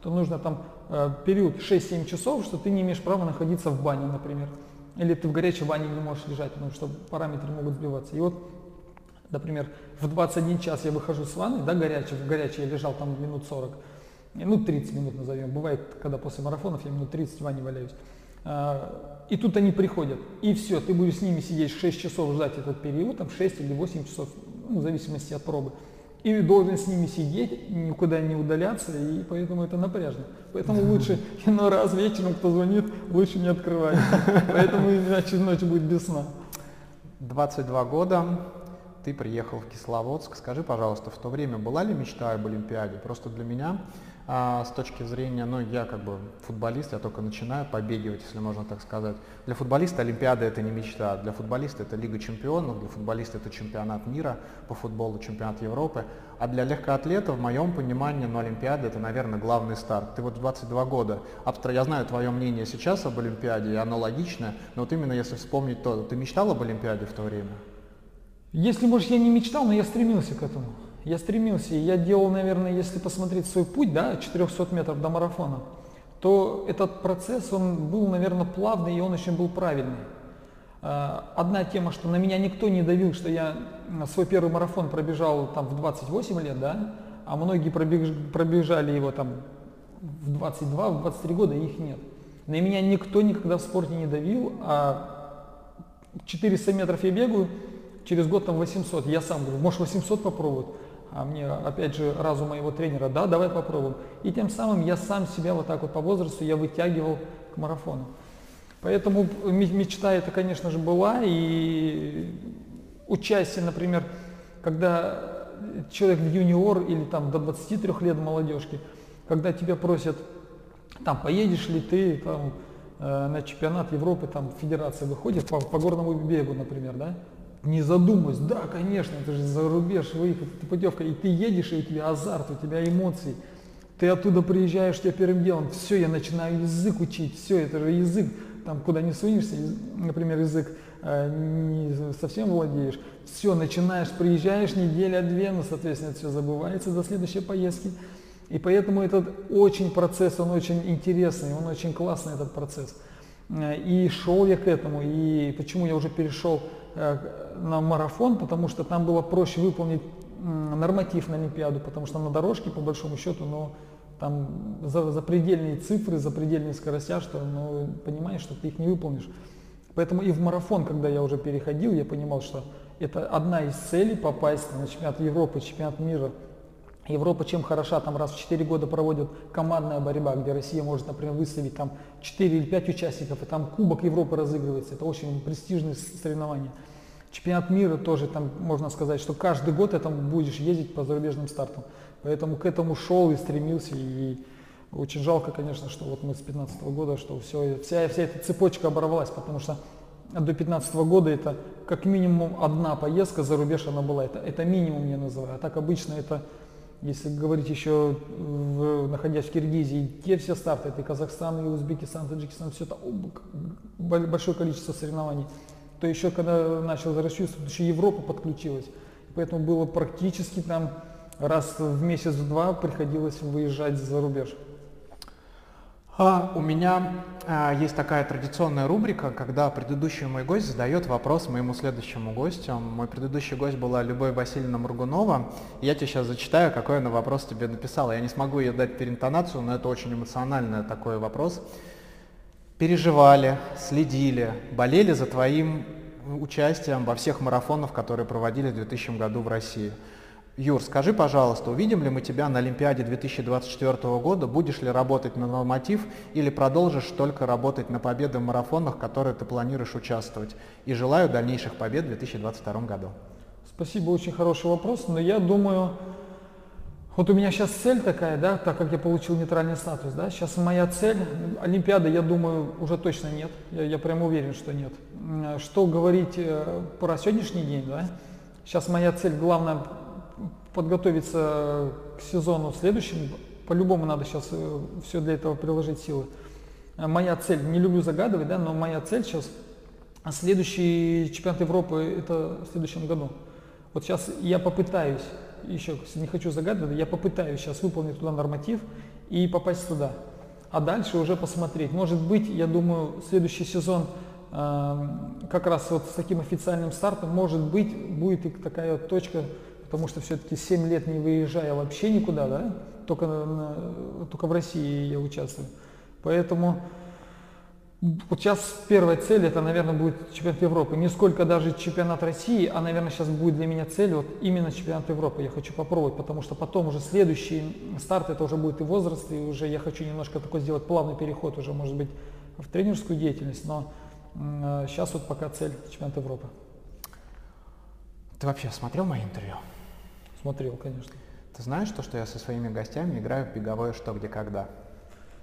то нужно там э, период 6-7 часов, что ты не имеешь права находиться в бане, например. Или ты в горячей бане не можешь лежать, потому что параметры могут сбиваться. И вот, например, в 21 час я выхожу с ванны, да, горячий, в горячей я лежал там минут 40, ну 30 минут назовем. Бывает, когда после марафонов я минут 30 в ванне валяюсь. А, и тут они приходят, и все, ты будешь с ними сидеть 6 часов ждать этот период, там 6 или 8 часов, ну, в зависимости от пробы. И должен с ними сидеть, никуда не удаляться, и поэтому это напряжно. Поэтому лучше иной раз вечером, кто звонит, лучше не открывать. Поэтому иначе ночь будет без сна. 22 года, ты приехал в Кисловодск. Скажи, пожалуйста, в то время была ли мечта об Олимпиаде? Просто для меня а, с точки зрения, ну, я как бы футболист, я только начинаю побегивать, если можно так сказать. Для футболиста Олимпиада это не мечта, для футболиста это Лига чемпионов, для футболиста это чемпионат мира по футболу, чемпионат Европы. А для легкоатлета, в моем понимании, ну, Олимпиада это, наверное, главный старт. Ты вот 22 года, я знаю твое мнение сейчас об Олимпиаде, и оно логичное, но вот именно если вспомнить то, ты мечтал об Олимпиаде в то время? Если, может, я не мечтал, но я стремился к этому я стремился, я делал, наверное, если посмотреть свой путь, да, 400 метров до марафона, то этот процесс, он был, наверное, плавный, и он очень был правильный. А, одна тема, что на меня никто не давил, что я свой первый марафон пробежал там в 28 лет, да, а многие пробеж, пробежали его там в 22, в 23 года, их нет. На меня никто никогда в спорте не давил, а 400 метров я бегаю, через год там 800. Я сам говорю, может 800 попробовать? А мне, опять же, разум моего тренера, да, давай попробуем. И тем самым я сам себя вот так вот по возрасту я вытягивал к марафону. Поэтому мечта это, конечно же, была, и участие, например, когда человек юниор или там до 23 лет молодежки, когда тебя просят, там, поедешь ли ты там, э, на чемпионат Европы, там, федерация выходит по, по горному бегу, например, да, не задумываясь, да, конечно, это же за рубеж выехать, это путевка, и ты едешь, и у тебя азарт, у тебя эмоции, ты оттуда приезжаешь, тебе первым делом, все, я начинаю язык учить, все, это же язык, там куда не сунешься, например, язык э, не совсем владеешь, все, начинаешь, приезжаешь, неделя-две, ну, соответственно, это все забывается до следующей поездки. И поэтому этот очень процесс, он очень интересный, он очень классный, этот процесс. Э, и шел я к этому, и почему я уже перешел на марафон, потому что там было проще выполнить норматив на Олимпиаду, потому что на дорожке, по большому счету, но там за, запредельные цифры, запредельные скоростя, что ну, понимаешь, что ты их не выполнишь. Поэтому и в марафон, когда я уже переходил, я понимал, что это одна из целей попасть на чемпионат Европы, чемпионат мира. Европа чем хороша, там раз в 4 года проводят командная борьба, где Россия может, например, выставить там 4 или 5 участников, и там Кубок Европы разыгрывается. Это очень престижные соревнования. Чемпионат мира тоже там можно сказать, что каждый год это будешь ездить по зарубежным стартам. Поэтому к этому шел и стремился. И очень жалко, конечно, что вот мы с 2015 года, что все, вся, вся эта цепочка оборвалась, потому что до 2015 года это как минимум одна поездка за рубеж она была. Это, это минимум я называю. А так обычно это, если говорить еще, в, находясь в Киргизии, те все старты, это и Казахстан, и Узбекистан, Таджикистан, все это большое количество соревнований. То еще когда начал расчувствовать, еще Европа подключилась. Поэтому было практически там раз в месяц-два приходилось выезжать за рубеж. А, у меня а, есть такая традиционная рубрика, когда предыдущий мой гость задает вопрос моему следующему гостю. Мой предыдущий гость была Любовь Васильевна Мургунова. Я тебе сейчас зачитаю, какой она вопрос тебе написала. Я не смогу ей дать переинтонацию, но это очень эмоциональный такой вопрос. Переживали, следили, болели за твоим участием во всех марафонах, которые проводили в 2000 году в России. Юр, скажи, пожалуйста, увидим ли мы тебя на Олимпиаде 2024 года? Будешь ли работать на норматив или продолжишь только работать на победы в марафонах, в которые ты планируешь участвовать? И желаю дальнейших побед в 2022 году. Спасибо, очень хороший вопрос, но я думаю, вот у меня сейчас цель такая, да, так как я получил нейтральный статус, да, сейчас моя цель, Олимпиады, я думаю, уже точно нет, я, я прям уверен, что нет. Что говорить э, про сегодняшний день, да, сейчас моя цель, главное, подготовиться к сезону следующему, по-любому надо сейчас э, все для этого приложить силы. Э, моя цель, не люблю загадывать, да, но моя цель сейчас, следующий чемпионат Европы это в следующем году. Вот сейчас я попытаюсь, еще не хочу загадывать, я попытаюсь сейчас выполнить туда норматив и попасть туда. А дальше уже посмотреть. Может быть, я думаю, следующий сезон э, как раз вот с таким официальным стартом, может быть, будет и такая точка потому что все-таки 7 лет не выезжая вообще никуда, да, только, на, только в России я участвую. Поэтому вот сейчас первая цель, это, наверное, будет чемпионат Европы. Не сколько даже чемпионат России, а, наверное, сейчас будет для меня цель вот именно чемпионат Европы. Я хочу попробовать, потому что потом уже следующий старт, это уже будет и возраст, и уже я хочу немножко такой сделать плавный переход уже, может быть, в тренерскую деятельность, но э, сейчас вот пока цель чемпионат Европы. Ты вообще смотрел мои интервью? Смотрел, конечно. Ты знаешь то, что я со своими гостями играю в беговое «Что, где, когда»?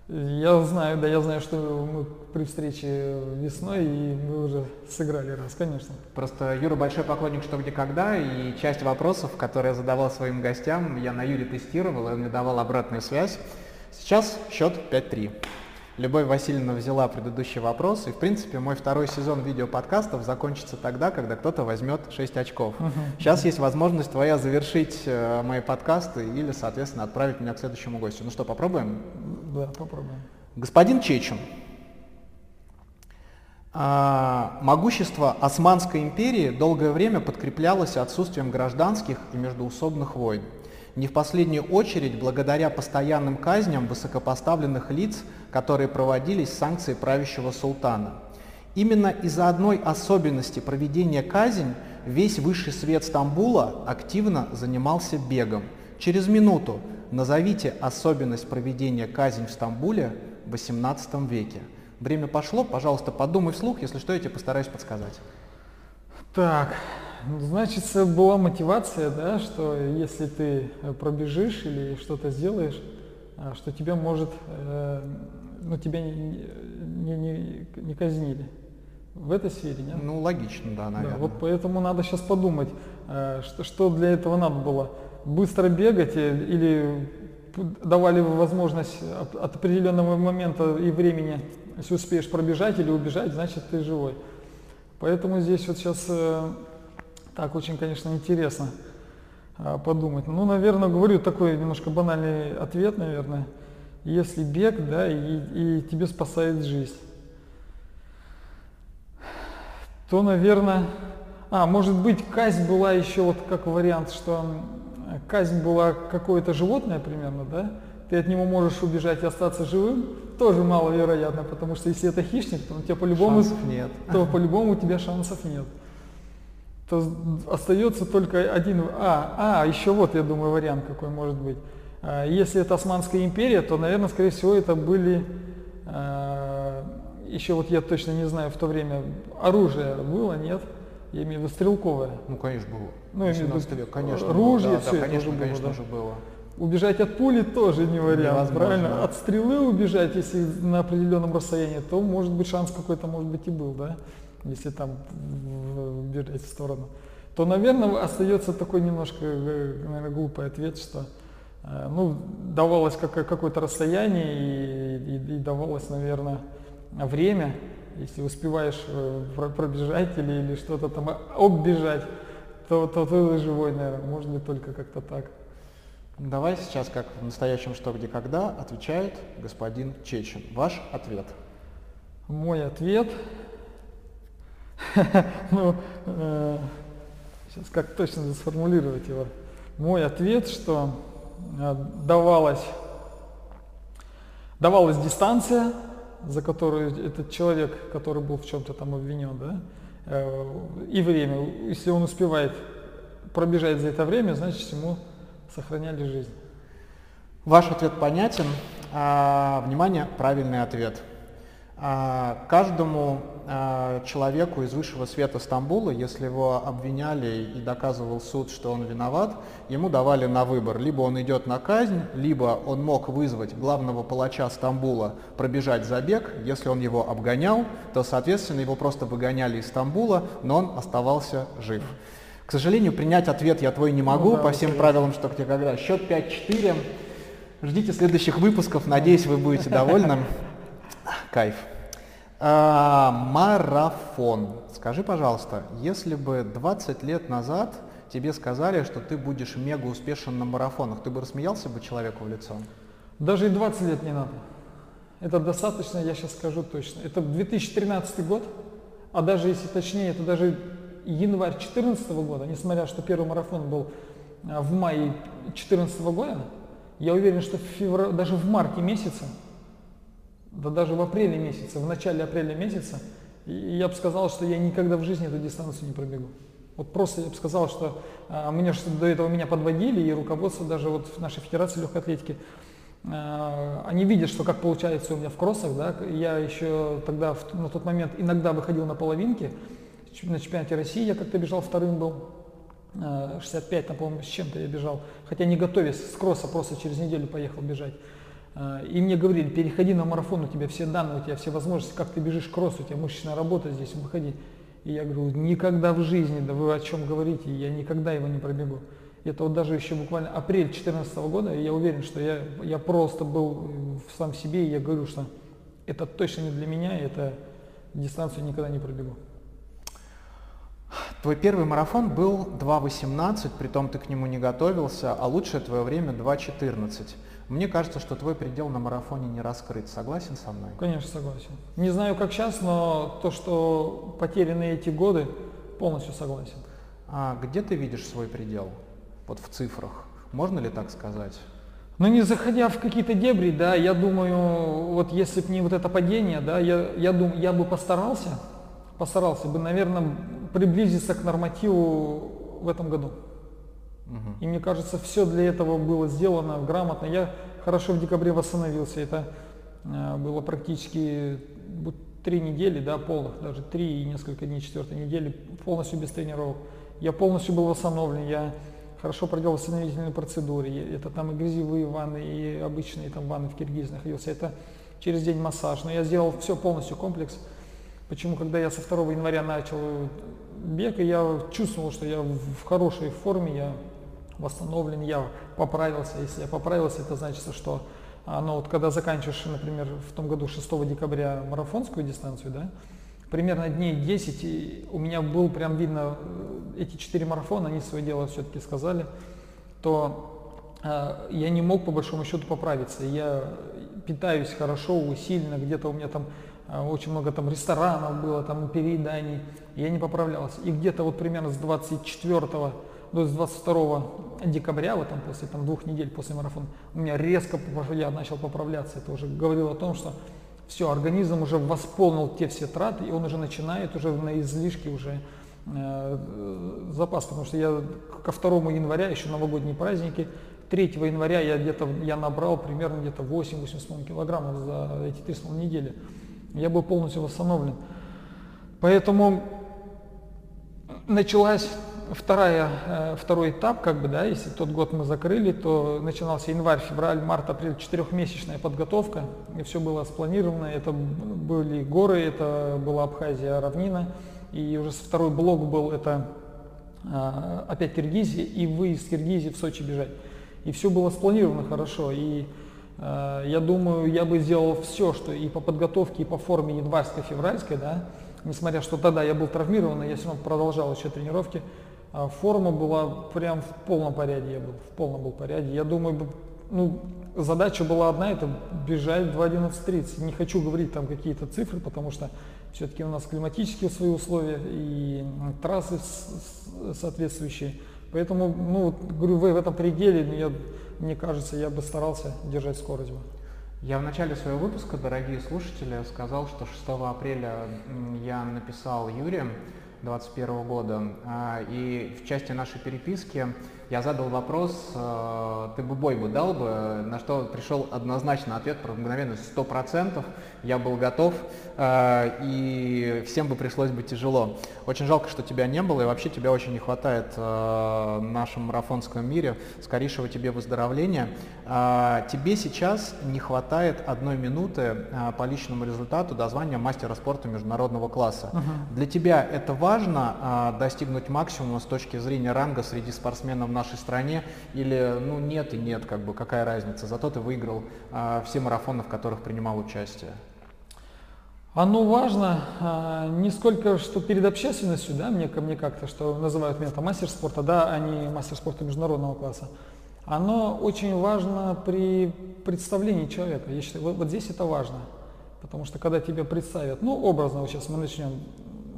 Я знаю, да, я знаю, что мы при встрече весной, и мы уже сыграли раз, конечно. Просто Юра большой поклонник «Что, где, когда», и часть вопросов, которые я задавал своим гостям, я на Юре тестировал, и он мне давал обратную связь. Сейчас счет 5-3. Любовь Васильевна взяла предыдущий вопрос, и, в принципе, мой второй сезон видеоподкастов закончится тогда, когда кто-то возьмет 6 очков. Угу. Сейчас есть возможность твоя завершить э, мои подкасты или, соответственно, отправить меня к следующему гостю. Ну что, попробуем? Да, попробуем. Господин Чечин. А, могущество Османской империи долгое время подкреплялось отсутствием гражданских и междуусобных войн не в последнюю очередь благодаря постоянным казням высокопоставленных лиц, которые проводились санкции правящего султана. Именно из-за одной особенности проведения казнь весь высший свет Стамбула активно занимался бегом. Через минуту назовите особенность проведения казнь в Стамбуле в XVIII веке. Время пошло, пожалуйста, подумай вслух, если что, я тебе постараюсь подсказать. Так, Значит, была мотивация, да, что если ты пробежишь или что-то сделаешь, а, что тебя может, э, ну, тебя не, не, не, не казнили. В этой сфере, нет? Ну, логично, да, наверное. Да, вот поэтому надо сейчас подумать, э, что, что для этого надо было. Быстро бегать или давали возможность от, от определенного момента и времени, если успеешь пробежать или убежать, значит ты живой. Поэтому здесь вот сейчас э, так очень, конечно, интересно а, подумать. Ну, наверное, говорю такой немножко банальный ответ, наверное. Если бег, да, и, и тебе спасает жизнь, то, наверное, а, может быть, казнь была еще вот как вариант, что казнь была какое-то животное примерно, да, ты от него можешь убежать и остаться живым, тоже маловероятно, потому что если это хищник, то у тебя по-любому нет. То по-любому у тебя шансов нет то остается только один, а, а, еще вот, я думаю, вариант какой может быть. А, если это Османская империя, то, наверное, скорее всего, это были, а, еще вот я точно не знаю, в то время оружие было, нет? Я имею в виду стрелковое. Ну, конечно, было. Ну, я имею в виду, 18 век, конечно. ружье, было, да, всё да, это конечно, было, конечно да. же было. Убежать от пули тоже не вариант, Невозможно. правильно? От стрелы убежать, если на определенном расстоянии, то может быть шанс какой-то, может быть, и был, да? Если там убежать в сторону. То, наверное, остается такой немножко, наверное, глупый ответ, что э, ну, давалось какое- какое-то расстояние и, и- и давалось, наверное, время, если успеваешь э, про- пробежать или, или что-то там оббежать, то, то ты живой, наверное, может быть, только как-то так. Давай сейчас, как в настоящем «Что, где, когда» отвечает господин Чечин. Ваш ответ. Мой ответ, ну, сейчас как точно сформулировать его. Мой ответ, что э, давалась, давалась дистанция, за которую этот человек, который был в чем-то там обвинен, да, э, и время. Если он успевает пробежать за это время, значит ему сохраняли жизнь. Ваш ответ понятен. А, внимание, правильный ответ. А, каждому а, человеку из высшего света Стамбула, если его обвиняли и доказывал суд, что он виноват, ему давали на выбор. Либо он идет на казнь, либо он мог вызвать главного палача Стамбула пробежать забег. Если он его обгонял, то, соответственно, его просто выгоняли из Стамбула, но он оставался жив. К сожалению, принять ответ я твой не могу Ну да, по всем правилам, что где когда. Счет 5-4. Ждите следующих выпусков. Надеюсь, вы будете довольны. Кайф. А, марафон. Скажи, пожалуйста, если бы 20 лет назад тебе сказали, что ты будешь мега успешен на марафонах, ты бы рассмеялся бы человеку в лицо? Даже и 20 лет не надо. Это достаточно, я сейчас скажу точно. Это 2013 год, а даже если точнее, это даже январь 2014 года, несмотря что первый марафон был а, в мае 2014 года, я уверен, что в февра- даже в марте месяце, да даже в апреле месяце, в начале апреля месяца, я бы сказал, что я никогда в жизни эту дистанцию не пробегу. Вот просто я бы сказал, что а, мне что до этого меня подводили, и руководство даже вот в нашей федерации легкой атлетики, а, они видят, что как получается у меня в кроссах, да, я еще тогда в- на тот момент иногда выходил на половинки, на чемпионате России я как-то бежал вторым был, а, 65, там, по-моему, с чем-то я бежал, хотя не готовясь с кросса, просто через неделю поехал бежать. А, И мне говорили, переходи на марафон, у тебя все данные, у тебя все возможности, как ты бежишь кросс, у тебя мышечная работа здесь, выходи. И я говорю, никогда в жизни, да вы о чем говорите, я никогда его не пробегу. Это вот даже еще буквально апрель 2014 года, и я уверен, что я, я просто был в сам себе, и я говорю, что это точно не для меня, и это дистанцию никогда не пробегу. Твой первый марафон был 2.18, притом ты к нему не готовился, а лучшее твое время 2.14. Мне кажется, что твой предел на марафоне не раскрыт. Согласен со мной? Конечно, согласен. Не знаю, как сейчас, но то, что потеряны эти годы, полностью согласен. А где ты видишь свой предел? Вот в цифрах. Можно ли так сказать? Но не заходя в какие-то дебри, да, я думаю, вот если бы не вот это падение, да, я, я думаю, я бы постарался, постарался бы, наверное, приблизиться к нормативу в этом году. И мне кажется, все для этого было сделано грамотно. Я хорошо в декабре восстановился. Это э, было практически три недели, да, полных, даже три и несколько дней четвертой недели, полностью без тренировок. Я полностью был восстановлен, я хорошо проделал восстановительные процедуры. Это там и грязевые ванны, и обычные там ванны в Киргизии находился. Это через день массаж. Но я сделал все полностью комплекс. Почему, когда я со 2 января начал бег, и я чувствовал, что я в хорошей форме, я восстановлен, я поправился. Если я поправился, это значит, что а, ну, вот когда заканчиваешь, например, в том году 6 декабря марафонскую дистанцию, да, примерно дней 10 и у меня был прям видно, э, эти четыре марафона, они свое дело все-таки сказали, то э, я не мог по большому счету поправиться. Я питаюсь хорошо, усиленно, где-то у меня там э, очень много там ресторанов было, там перееданий, я не поправлялся. И где-то вот примерно с 24 до с 22 декабря, вот там после там, двух недель после марафона, у меня резко я начал поправляться. Это уже говорило о том, что все, организм уже восполнил те все траты, и он уже начинает уже на излишке уже э, запас, потому что я ко 2 января, еще новогодние праздники, 3 января я где-то я набрал примерно где-то 8-8,5 килограммов за эти 3,5 недели. Я был полностью восстановлен. Поэтому началась вторая, э, второй этап, как бы, да, если тот год мы закрыли, то начинался январь, февраль, март, апрель, четырехмесячная подготовка, и все было спланировано, это были горы, это была Абхазия, равнина, и уже второй блок был, это а, опять Киргизия, и выезд из Киргизии в Сочи бежать. И все было спланировано хорошо, и э, я думаю, я бы сделал все, что и по подготовке, и по форме январской-февральской, да, несмотря что тогда я был травмирован, я все равно продолжал еще тренировки, а форма была прям в полном порядке, я был в полном был порядке. Я думаю, ну, задача была одна, это бежать 2.11.30. Не хочу говорить там какие-то цифры, потому что все-таки у нас климатические свои условия и трассы соответствующие. Поэтому, ну, говорю, в этом пределе, ну, я, мне кажется, я бы старался держать скорость. Я в начале своего выпуска, дорогие слушатели, сказал, что 6 апреля я написал Юрию, 2021 года. А, и в части нашей переписки я задал вопрос, э, ты бы бой бы дал бы, на что пришел однозначно ответ про мгновенно 100%, я был готов, э, и всем бы пришлось бы тяжело. Очень жалко, что тебя не было, и вообще тебя очень не хватает э, в нашем марафонском мире. Скорейшего тебе выздоровления. Тебе сейчас не хватает одной минуты по личному результату до звания мастера спорта международного класса. Uh-huh. Для тебя это важно достигнуть максимума с точки зрения ранга среди спортсменов нашей стране, или ну нет и нет, как бы какая разница, зато ты выиграл а, все марафоны, в которых принимал участие. Оно важно а, не сколько, что перед общественностью, да, мне, мне как-то, что называют меня там мастер спорта, да, а не мастер спорта международного класса. Оно очень важно при представлении человека. Я считаю, вот, вот здесь это важно. Потому что когда тебя представят, ну, образно, вот сейчас мы начнем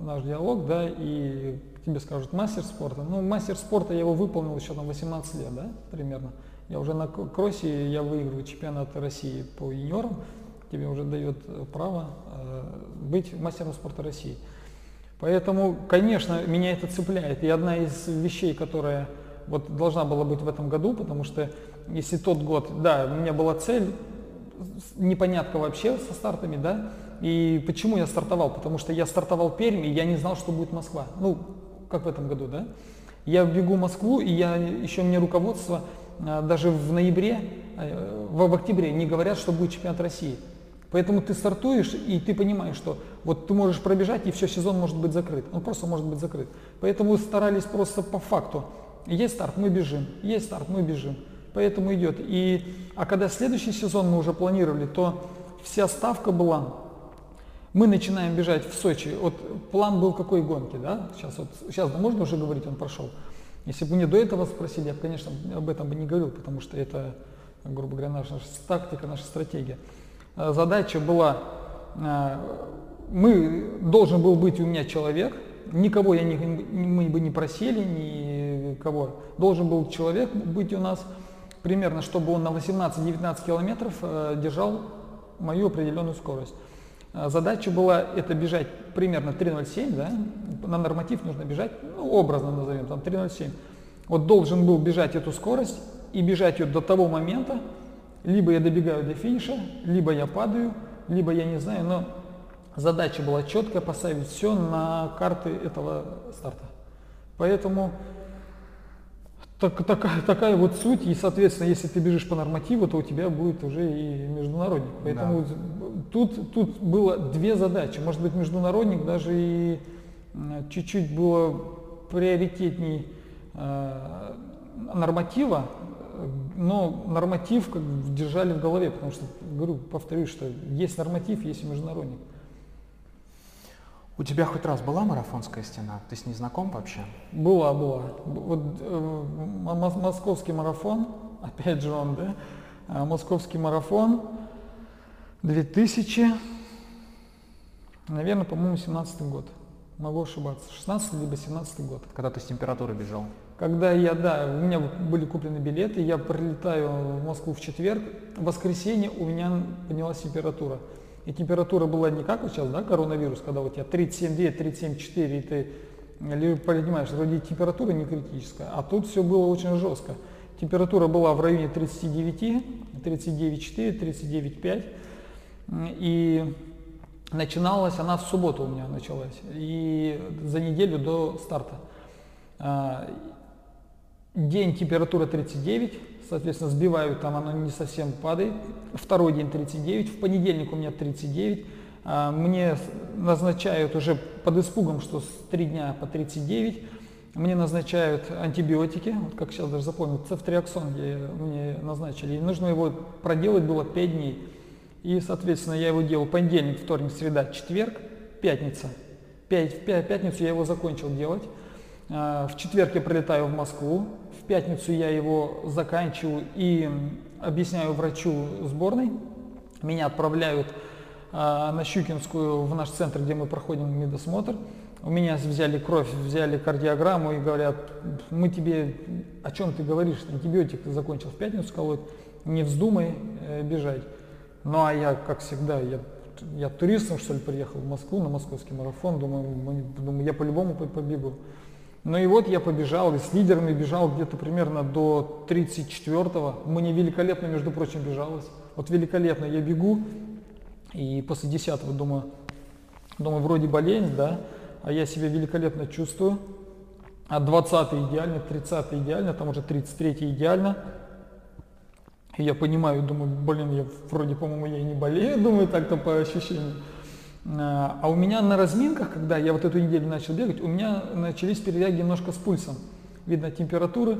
наш диалог, да, и тебе скажут мастер спорта. Ну, мастер спорта я его выполнил еще там 18 лет, да, примерно. Я уже на кроссе, я выигрываю чемпионат России по юниорам, тебе уже дает э, право э, быть мастером спорта России. Поэтому, конечно, меня это цепляет. И одна из вещей, которая вот должна была быть в этом году, потому что если тот год, да, у меня была цель, непонятка вообще со стартами, да, и почему я стартовал? Потому что я стартовал Пермь, и я не знал, что будет Москва. Ну, как в этом году, да? Я бегу в Москву, и я, еще мне руководство а, даже в ноябре, в, в октябре не говорят, что будет чемпионат России. Поэтому ты стартуешь, и ты понимаешь, что вот ты можешь пробежать, и все, сезон может быть закрыт. Он просто может быть закрыт. Поэтому старались просто по факту. Есть старт, мы бежим. Есть старт, мы бежим. Поэтому идет. И, а когда следующий сезон мы уже планировали, то вся ставка была мы начинаем бежать в Сочи. Вот план был какой гонки, да? Сейчас вот сейчас можно уже говорить, он прошел. Если бы мне до этого спросили, я бы, конечно, об этом бы не говорил, потому что это, грубо говоря, наша тактика, наша стратегия. Э, задача была, э, мы, должен был быть у меня человек, никого я не, мы бы не просили, никого. Должен был человек быть у нас, примерно, чтобы он на 18-19 километров э, держал мою определенную скорость. А задача была это бежать примерно 3.07, да, на норматив нужно бежать, ну, образно назовем, там 3.07. Вот должен был бежать эту скорость и бежать ее до того момента, либо я добегаю до финиша, либо я падаю, либо я не знаю, но задача была четко поставить все на карты этого старта. Поэтому так, такая, такая вот суть, и, соответственно, если ты бежишь по нормативу, то у тебя будет уже и международник. Поэтому да. тут, тут было две задачи. Может быть, международник даже и чуть-чуть было приоритетней э, норматива, но норматив как держали в голове, потому что, говорю, повторюсь, что есть норматив, есть и международник. У тебя хоть раз была марафонская стена? Ты с ней знаком вообще? Была, была. Вот э, московский марафон, опять же он, да? А, московский марафон 2000, наверное, по-моему, 17 год. Могу ошибаться. 16 либо 17 год. Когда ты с температурой бежал? Когда я, да, у меня были куплены билеты, я прилетаю в Москву в четверг, в воскресенье у меня поднялась температура. И температура была не как сейчас, да, коронавирус, когда у тебя 37,2, 37,4, и ты понимаешь, вроде температура не критическая, а тут все было очень жестко. Температура была в районе 39, 39,4, 39,5. И начиналась она в субботу у меня началась. И за неделю до старта. А, день температура 39, соответственно, сбиваю, там оно не совсем падает. Второй день 39, в понедельник у меня 39. А, мне назначают уже под испугом, что с 3 дня по 39. Мне назначают антибиотики, вот как сейчас даже запомнил, цефтриаксон мне назначили. И нужно его проделать было 5 дней. И, соответственно, я его делал понедельник, вторник, среда, четверг, пятница. Пять, в пятницу я его закончил делать. А, в четверг я прилетаю в Москву. Пятницу я его заканчиваю и объясняю врачу сборной. Меня отправляют а, на Щукинскую в наш центр, где мы проходим медосмотр. У меня взяли кровь, взяли кардиограмму и говорят, мы тебе, о чем ты говоришь, антибиотик ты закончил в пятницу колоть, не вздумай э, бежать. Ну а я, как всегда, я, я туристом, что ли, приехал в Москву на московский марафон, думаю, думаю я по-любому побегу. Ну и вот я побежал, и с лидерами бежал где-то примерно до 34-го. Мне великолепно, между прочим, бежалось. Вот великолепно я бегу, и после 10-го думаю, думаю, вроде болезнь, да, а я себя великолепно чувствую. А 20 идеально, 30 идеально, там уже 33 идеально. И я понимаю, думаю, блин, я вроде, по-моему, я и не болею, думаю, так-то по ощущениям. А, у меня на разминках, когда я вот эту неделю начал бегать, у меня начались переляги немножко с пульсом. Видно температуры.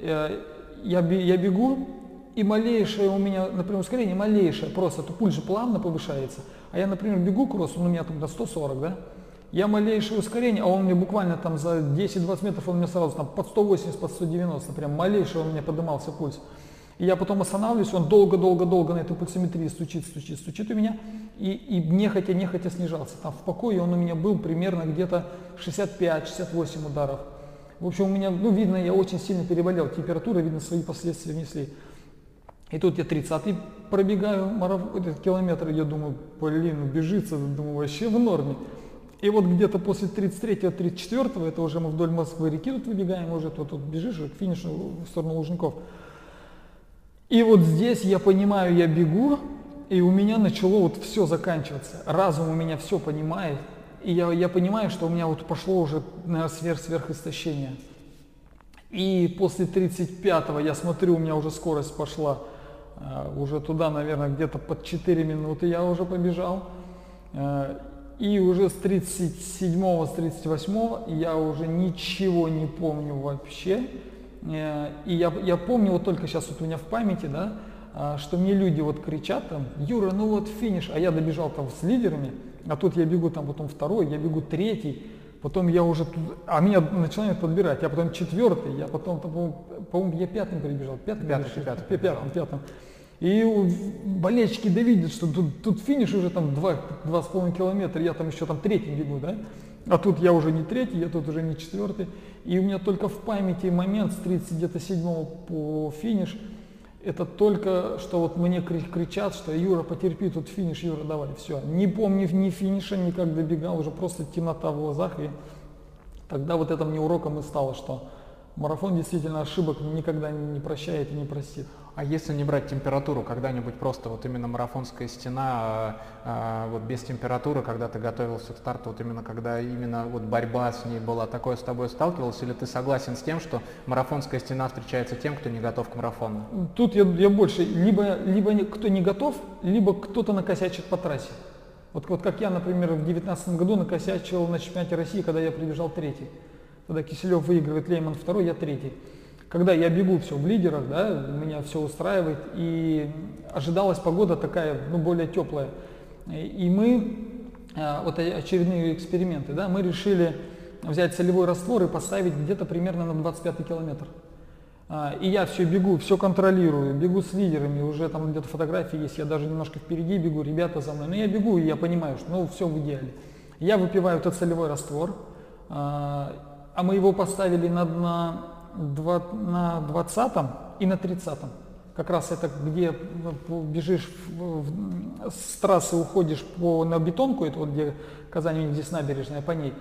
Э, я, я бегу, и малейшее у меня, например, ускорение, малейшее, просто, то пульс же плавно повышается. А я, например, бегу кросс, он у меня там до 140, да? Я малейшее ускорение, а он мне буквально там за 10-20 метров, он мне сразу там под 180, под 190, прям малейшее у меня поднимался пульс. И я потом останавливаюсь, он долго-долго-долго на этой пульсометрии стучит, стучит, стучит у меня, и, и нехотя, нехотя снижался. Там в покое он у меня был примерно где-то 65-68 ударов. В общем, у меня, ну, видно, я очень сильно переболел, температура, видно, свои последствия внесли. И тут я 30-й пробегаю марафон, этот километр, я думаю, блин, бежится, думаю, вообще в норме. И вот где-то после 33-34, это уже мы вдоль Москвы реки тут выбегаем, уже тут, тут бежишь к финишу в сторону Лужников. И вот здесь я понимаю, я бегу, и у меня начало вот все заканчиваться. Разум у меня все понимает, и я, я понимаю, что у меня вот пошло уже, наверное, сверх сверхистощение. И после 35-го я смотрю, у меня уже скорость пошла э, уже туда, наверное, где-то под 4 минуты я уже побежал. Э, и уже с 37-го, с 38-го я уже ничего не помню вообще. Э, и я, я помню вот только сейчас вот у меня в памяти, да, а, что мне люди вот кричат там, Юра, ну вот финиш, а я добежал там с лидерами, а тут я бегу там потом второй, я бегу третий, потом я уже тут, а меня начинают подбирать, я потом четвертый, я потом, по-моему, я пятым прибежал, пятым, пятым, пятым, пятым, пятым, пятым. И болельщики да видят, что тут, тут финиш уже там два, два с половиной километра, я там еще там третий бегу, да? А тут я уже не третий, я тут уже не четвертый. И у меня только в памяти момент с 30 где-то 7 по финиш, это только, что вот мне кричат, что Юра, потерпи, тут финиш, Юра, давай, все. Не помню ни финиша, ни как добегал, уже просто темнота в глазах. И тогда вот это мне уроком и стало, что марафон действительно ошибок никогда не прощает и не простит. А если не брать температуру, когда-нибудь просто вот именно марафонская стена, а, а, вот без температуры, когда ты готовился к старту, вот именно когда именно вот борьба с ней была, такое с тобой сталкивался, или ты согласен с тем, что марафонская стена встречается тем, кто не готов к марафону? Тут я, я больше, либо, либо кто не готов, либо кто-то накосячит по трассе. Вот, вот как я, например, в 2019 году накосячил на чемпионате России, когда я прибежал третий. Тогда Киселев выигрывает, Лейман второй, я третий когда я бегу все в лидерах, да, меня все устраивает, и ожидалась погода такая, ну, более теплая. И мы, а, вот очередные эксперименты, да, мы решили взять солевой раствор и поставить где-то примерно на 25 километр. А, и я все бегу, все контролирую, бегу с лидерами, уже там где-то фотографии есть, я даже немножко впереди бегу, ребята за мной. Но я бегу, и я понимаю, что ну все в идеале. Я выпиваю этот солевой раствор, а, а мы его поставили на, на на 20 и на 30. Как раз это где бежишь с трассы, уходишь по, на бетонку, это вот где Казань, здесь набережная, по ней.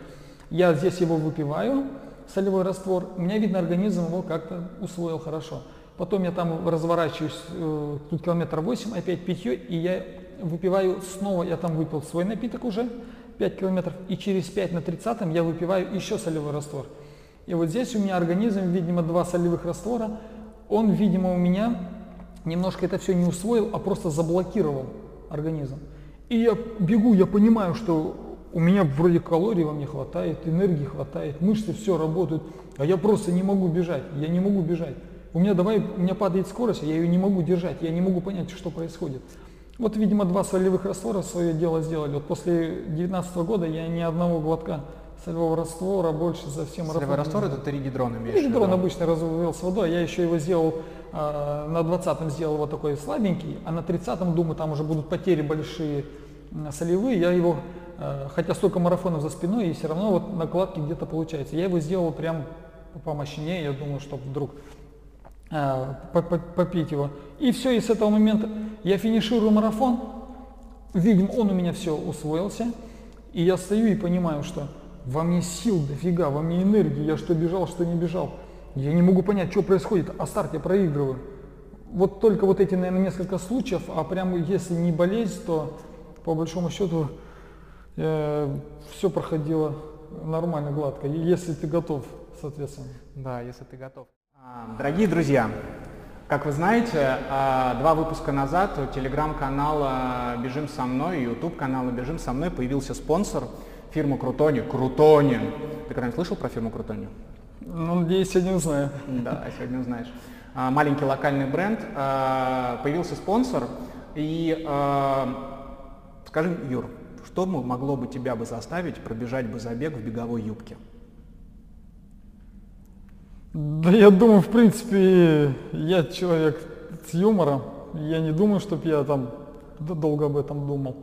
Я здесь его выпиваю, солевой раствор, у меня видно, организм его как-то усвоил хорошо. Потом я там разворачиваюсь, э, тут километр 8, опять питье, и я выпиваю снова, я там выпил свой напиток уже, 5 километров, и через 5 на 30 я выпиваю еще солевой раствор. И вот здесь у меня организм, видимо, два солевых раствора, он, видимо, у меня немножко это все не усвоил, а просто заблокировал организм. И я бегу, я понимаю, что у меня вроде калорий во мне хватает, энергии хватает, мышцы все работают, а я просто не могу бежать, я не могу бежать. У меня давай, у меня падает скорость, я ее не могу держать, я не могу понять, что происходит. Вот, видимо, два солевых раствора свое дело сделали. Вот после 2019 года я ни одного глотка солевого раствора больше марафоны. Солевой раствор это теригидрон имеешь Теригидрон обычно развел с водой, я еще его сделал, э, на 20-м сделал вот такой слабенький, а на 30-м, думаю, там уже будут потери большие солевые, я его, э, хотя столько марафонов за спиной, и все равно вот накладки где-то получается. Я его сделал прям помощнее, я думаю, чтобы вдруг э, попить его. И все, и с этого момента я финиширую марафон, видим, он у меня все усвоился, и я стою и понимаю, что во мне сил дофига, во мне энергии, я что бежал, что не бежал. Я не могу понять, что происходит, а старт я проигрываю. Вот только вот эти, наверное, несколько случаев, а прямо если не болезнь, то по большому счету э, все проходило нормально, гладко, если ты готов, соответственно. Да, если ты готов. А, дорогие друзья, как вы знаете, а, два выпуска назад у телеграм-канала «Бежим со мной» и YouTube-канала «Бежим со мной» появился спонсор фирмы Крутони. Крутони. Ты когда-нибудь слышал про фирму Крутони? Ну, надеюсь, сегодня узнаю. Да, сегодня узнаешь. А, маленький локальный бренд. Появился спонсор, и Скажи, Юр, что могло бы тебя бы заставить пробежать бы забег в беговой юбке? Да я думаю, в принципе, я человек с юмором. Я не думаю, чтобы я там долго об этом думал.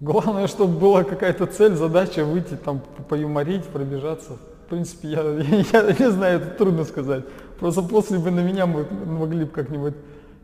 Главное, чтобы была какая-то цель, задача выйти, там, поюморить, пробежаться. В принципе, я, я, не знаю, это трудно сказать. Просто после бы на меня могли бы как-нибудь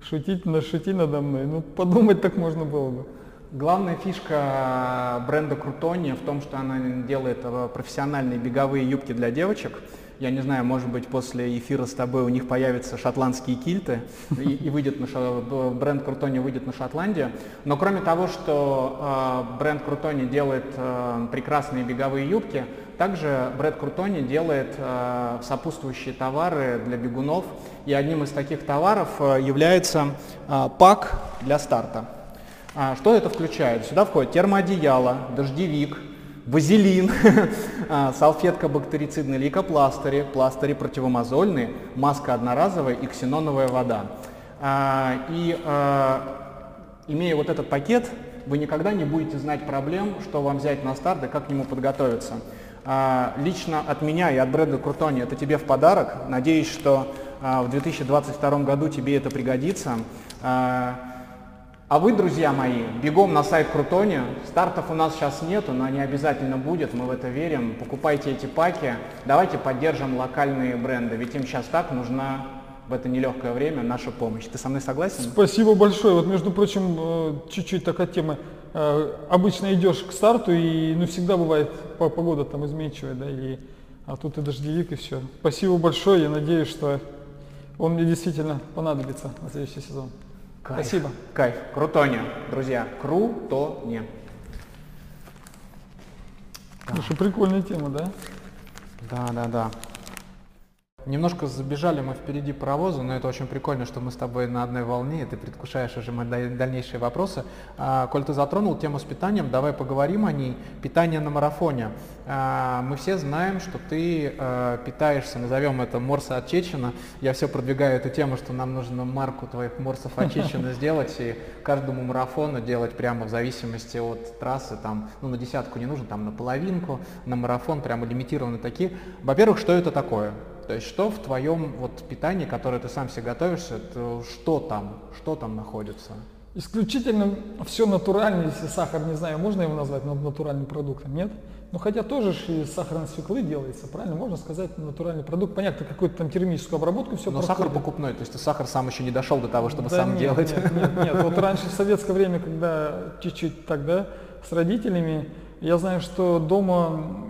шутить, нашутить надо мной. Ну, подумать так можно было бы. Главная фишка бренда Крутони в том, что она делает э, профессиональные беговые юбки для девочек. Я не знаю, может быть, после эфира с тобой у них появятся шотландские кильты, и, и выйдет на, бренд Крутони выйдет на Шотландию. Но кроме того, что э, бренд Крутони делает э, прекрасные беговые юбки, также бренд Крутони делает э, сопутствующие товары для бегунов. И одним из таких товаров является э, пак для старта. А, что это включает? Сюда входит термоодеяло, дождевик, вазелин, а, салфетка бактерицидная, лейкопластыри, пластыри противомозольные, маска одноразовая и ксеноновая вода. А, и имея вот этот пакет, вы никогда не будете знать проблем, что вам взять на старт и как к нему подготовиться. Лично от меня и от бренда Крутони это тебе в подарок. Надеюсь, что в 2022 году тебе это пригодится. А вы, друзья мои, бегом на сайт Крутони. Стартов у нас сейчас нету, но они обязательно будет, мы в это верим. Покупайте эти паки, давайте поддержим локальные бренды, ведь им сейчас так нужна в это нелегкое время наша помощь. Ты со мной согласен? Спасибо большое. Вот, между прочим, э, чуть-чуть такая тема. Э, обычно идешь к старту, и ну, всегда бывает погода там изменчивая, да, и, а тут и дождевик, и все. Спасибо большое, я надеюсь, что он мне действительно понадобится на следующий сезон. Кайф. Спасибо. Кайф. Крутоне, друзья. Крутоне. Слушай, прикольная тема, да? Да, да, да. Немножко забежали мы впереди паровоза, но это очень прикольно, что мы с тобой на одной волне, и ты предвкушаешь уже мои дальнейшие вопросы. А, коль ты затронул тему с питанием, давай поговорим о ней. Питание на марафоне. А, мы все знаем, что ты а, питаешься, назовем это Морса от Чечена. Я все продвигаю эту тему, что нам нужно марку твоих Морсов от Чечена сделать и каждому марафону делать прямо в зависимости от трассы, там, ну на десятку не нужно, там на половинку, на марафон прямо лимитированы такие. Во-первых, что это такое? То есть что в твоем вот питании, которое ты сам себе готовишься, это что там, что там находится? Исключительно все натуральное, если сахар, не знаю, можно его назвать натуральным продуктом, нет? Ну хотя тоже же из сахарной свеклы делается, правильно? Можно сказать натуральный продукт. Понятно, какую-то там термическую обработку все Но проходит. сахар покупной, то есть сахар сам еще не дошел до того, чтобы да сам нет, делать. Нет, нет, нет. Вот раньше в советское время, когда чуть-чуть тогда с родителями, я знаю, что дома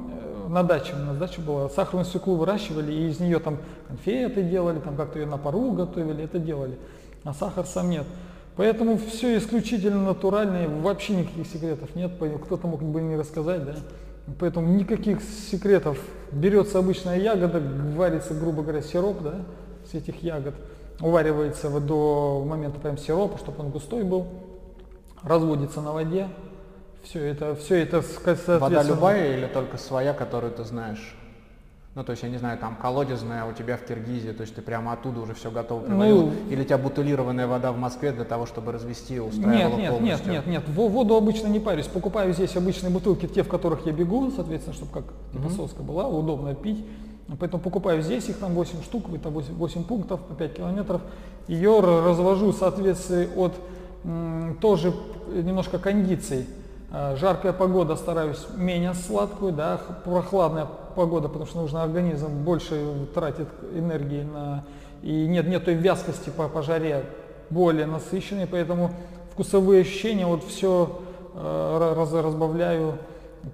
на даче, у нас дача была, сахарную свеклу выращивали, и из нее там конфеты делали, там как-то ее на пару готовили, это делали, а сахар сам нет. Поэтому все исключительно натуральное, вообще никаких секретов нет, кто-то мог бы не рассказать, да. Поэтому никаких секретов. Берется обычная ягода, варится, грубо говоря, сироп да, с этих ягод. Уваривается до момента прям сиропа, чтобы он густой был. Разводится на воде. Все это, все это Вода любая или только своя, которую ты знаешь? Ну, то есть, я не знаю, там колодезная у тебя в Киргизии, то есть ты прямо оттуда уже все готово привозил? Ну, Или у тебя бутылированная вода в Москве для того, чтобы развести, устраивала Нет, нет, полностью? нет, нет, нет. Воду обычно не парюсь. Покупаю здесь обычные бутылки, те, в которых я бегу, соответственно, чтобы как типа mm-hmm. соска была, удобно пить. Поэтому покупаю здесь, их там 8 штук, это 8, 8 пунктов по 5 километров. Ее развожу в соответствии от м, тоже немножко кондиций. А, жаркая погода стараюсь менее сладкую, да, прохладная погода, потому что нужно организм больше тратит энергии на и нет, нет той вязкости по, по жаре более насыщенной, поэтому вкусовые ощущения вот все э, раз, разбавляю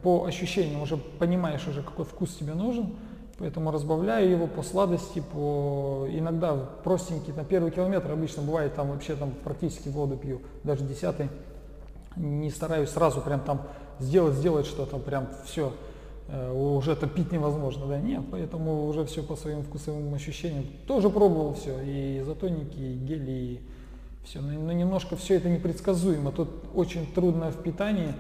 по ощущениям, уже понимаешь уже какой вкус тебе нужен, поэтому разбавляю его по сладости, по иногда простенький, на первый километр обычно бывает там вообще там практически воду пью, даже десятый, не стараюсь сразу прям там сделать, сделать что-то, прям все, Э, уже это пить невозможно, да, нет, поэтому уже все по своим вкусовым ощущениям. Тоже пробовал все, и изотоники, и гели, и все, но, но немножко все это непредсказуемо. Тут очень трудно в питании,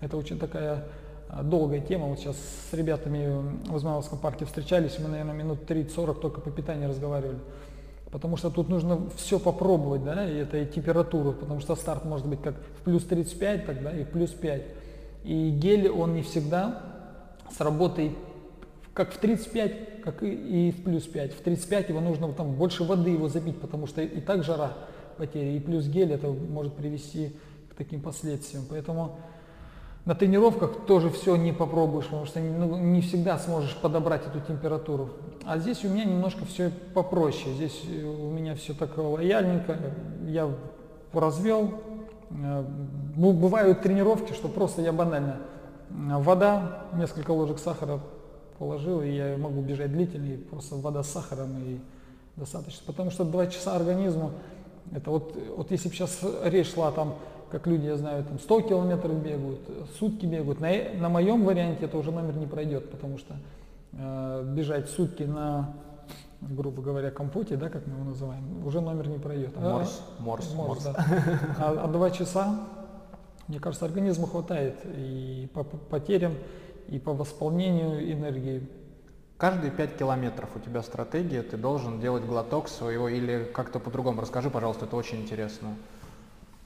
это очень такая а, долгая тема. Вот сейчас с ребятами в Измайловском парке встречались, мы, наверное, минут 30-40 только по питанию разговаривали. Потому что тут нужно все попробовать, да, и это и температуру, потому что старт может быть как в плюс 35 тогда и плюс 5. И гель, он не всегда с работой как в 35, как и, в плюс 5. В 35 его нужно там больше воды его забить, потому что и так жара потери, и плюс гель это может привести к таким последствиям. Поэтому на тренировках тоже все не попробуешь, потому что ну, не всегда сможешь подобрать эту температуру. А здесь у меня немножко все попроще. Здесь у меня все так лояльненько. Я развел. Э, бывают тренировки, что просто я банально Вода, несколько ложек сахара положил, и я могу бежать длительный, просто вода с сахаром и достаточно. Потому что два часа организму, это вот, вот если бы сейчас речь шла там, как люди, я знаю, там 100 километров бегают, сутки бегают, на, на моем варианте это уже номер не пройдет, потому что э, бежать сутки на, грубо говоря, компоте, да, как мы его называем, уже номер не пройдет. Морс, а, морс, морс. Да. А, а два часа мне кажется, организму хватает и по потерям, и по восполнению энергии. Каждые 5 километров у тебя стратегия, ты должен делать глоток своего или как-то по-другому. Расскажи, пожалуйста, это очень интересно.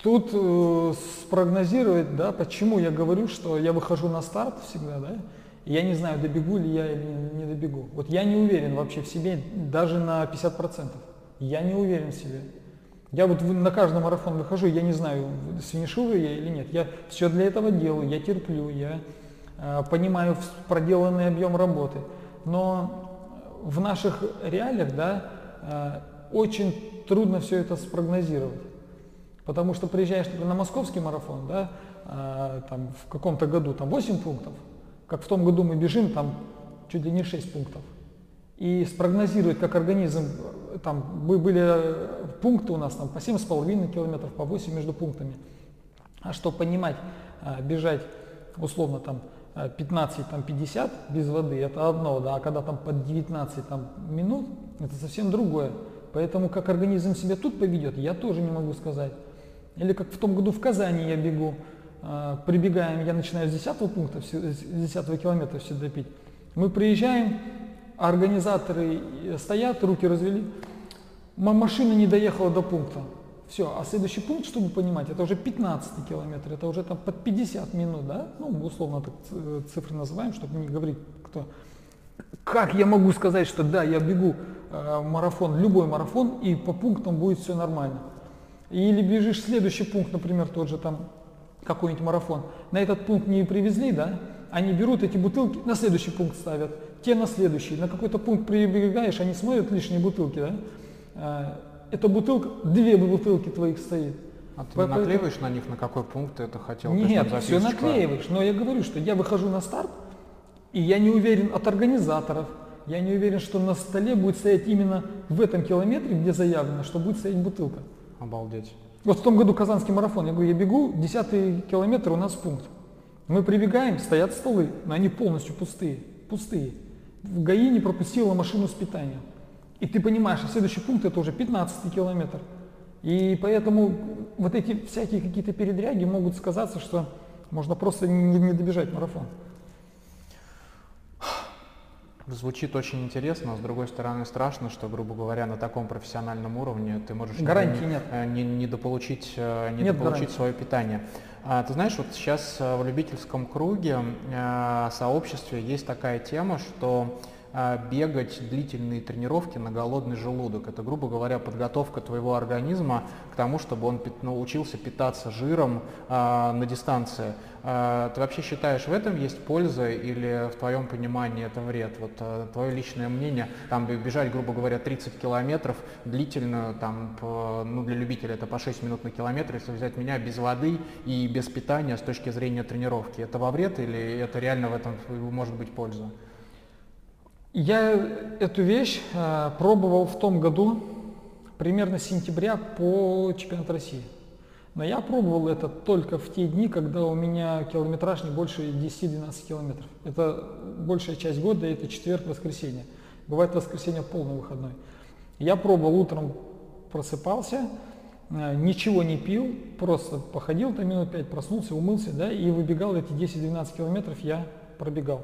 Тут э, спрогнозировать, да, почему я говорю, что я выхожу на старт всегда, да, и я не знаю, добегу ли я или не добегу. Вот я не уверен вообще в себе даже на 50%. Я не уверен в себе. Я вот на каждый марафон выхожу, я не знаю, сфиниширую я или нет. Я все для этого делаю, я терплю, я э, понимаю проделанный объем работы. Но в наших реалиях, да, э, очень трудно все это спрогнозировать. Потому что приезжаешь например, на московский марафон, да, э, там в каком-то году там 8 пунктов, как в том году мы бежим, там чуть ли не 6 пунктов. И спрогнозировать, как организм там были э, пункты у нас там по 7,5 километров, по 8 между пунктами. А чтобы понимать, э, бежать условно там 15, э, там 50 без воды, это одно, да, а когда там под 19 там, минут, это совсем другое. Поэтому как организм себя тут поведет, я тоже не могу сказать. Или как в том году в Казани я бегу, прибегаем, я начинаю с 10 пункта, с 10 километра все допить. Мы приезжаем, организаторы стоят, руки развели, машина не доехала до пункта. Все, а следующий пункт, чтобы понимать, это уже 15 километр, это уже там под 50 минут, да? Ну, условно так цифры называем, чтобы не говорить, кто. Как я могу сказать, что да, я бегу э, марафон, любой марафон, и по пунктам будет все нормально. Или бежишь следующий пункт, например, тот же там какой-нибудь марафон. На этот пункт не привезли, да? Они берут эти бутылки, на следующий пункт ставят, те на следующий. На какой-то пункт прибегаешь, они смотрят лишние бутылки, да? А, эта бутылка, две бутылки твоих стоит. А ты Поэтому... наклеиваешь на них, на какой пункт ты это хотел? Нет, есть, все наклеиваешь, но я говорю, что я выхожу на старт, и я не уверен от организаторов, я не уверен, что на столе будет стоять именно в этом километре, где заявлено, что будет стоять бутылка. Обалдеть. Вот в том году Казанский марафон, я говорю, я бегу, десятый километр у нас пункт. Мы прибегаем, стоят столы, но они полностью пустые, пустые. В ГАИ не пропустила машину с питанием. И ты понимаешь, что следующий пункт это уже 15 километр. И поэтому вот эти всякие какие-то передряги могут сказаться, что можно просто не, не добежать марафон. Звучит очень интересно, но с другой стороны страшно, что, грубо говоря, на таком профессиональном уровне ты можешь гарантии не, нет. Э, не, не дополучить, э, не нет дополучить свое питание. А, ты знаешь, вот сейчас э, в любительском круге, сообществе есть такая тема, что бегать длительные тренировки на голодный желудок. Это, грубо говоря, подготовка твоего организма к тому, чтобы он научился питаться жиром а, на дистанции. А, ты вообще считаешь, в этом есть польза или в твоем понимании это вред? Вот а, твое личное мнение, там бежать, грубо говоря, 30 километров длительную, там, по, ну, для любителя это по 6 минут на километр, если взять меня без воды и без питания с точки зрения тренировки, это во вред или это реально в этом может быть польза? Я эту вещь э, пробовал в том году, примерно с сентября по чемпионату России. Но я пробовал это только в те дни, когда у меня километраж не больше 10-12 километров. Это большая часть года, это четверг, воскресенье. Бывает воскресенье полный выходной. Я пробовал утром, просыпался, э, ничего не пил, просто походил там минут 5, проснулся, умылся, да, и выбегал эти 10-12 километров, я пробегал.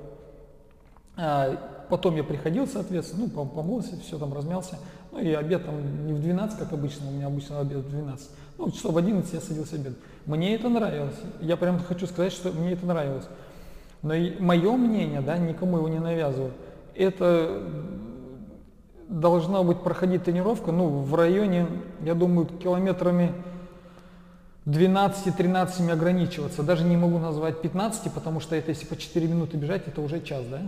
Потом я приходил, соответственно, ну, помылся, все там размялся. Ну и обед там не в 12, как обычно, у меня обычно обед в 12. Ну, часов в 11 я садился обед. Мне это нравилось. Я прям хочу сказать, что мне это нравилось. Но и мое мнение, да, никому его не навязываю, это должна быть проходить тренировка, ну, в районе, я думаю, километрами 12-13 ограничиваться. Даже не могу назвать 15, потому что это если по 4 минуты бежать, это уже час, да?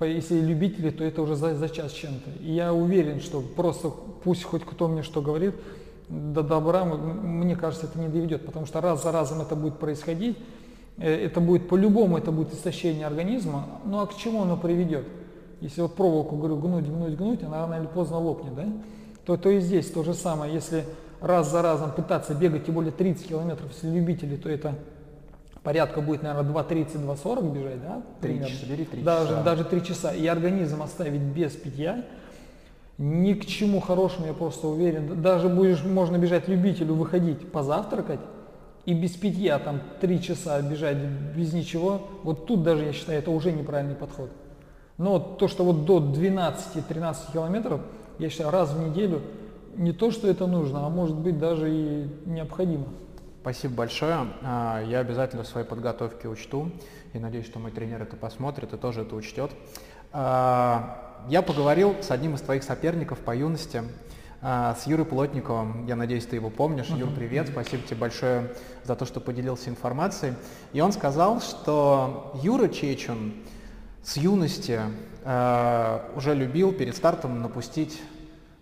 Если любители, то это уже за, за час чем-то. И я уверен, что просто пусть хоть кто мне что говорит, до добра, мне кажется, это не доведет, потому что раз за разом это будет происходить, э, это будет по-любому, это будет истощение организма, ну а к чему оно приведет? Если вот проволоку, говорю, гнуть, гнуть, гнуть, она рано или поздно лопнет, да? То, то и здесь то же самое, если раз за разом пытаться бегать, тем более 30 километров, если любители, то это порядка будет, наверное, 2.30, 2.40 бежать, да? 3 часа, бери 3 даже, часа. Даже 3 часа. И организм оставить без питья, ни к чему хорошему, я просто уверен. Даже будешь, можно бежать любителю, выходить, позавтракать, и без питья там 3 часа бежать без ничего, вот тут даже, я считаю, это уже неправильный подход. Но то, что вот до 12-13 километров, я считаю, раз в неделю не то, что это нужно, а может быть даже и необходимо. Спасибо большое. А, я обязательно в своей подготовке учту и надеюсь, что мой тренер это посмотрит и тоже это учтет. А, я поговорил с одним из твоих соперников по юности, а, с Юрой Плотниковым. Я надеюсь, ты его помнишь. Юр, привет. Спасибо тебе большое за то, что поделился информацией. И он сказал, что Юра Чечун с юности уже любил перед стартом напустить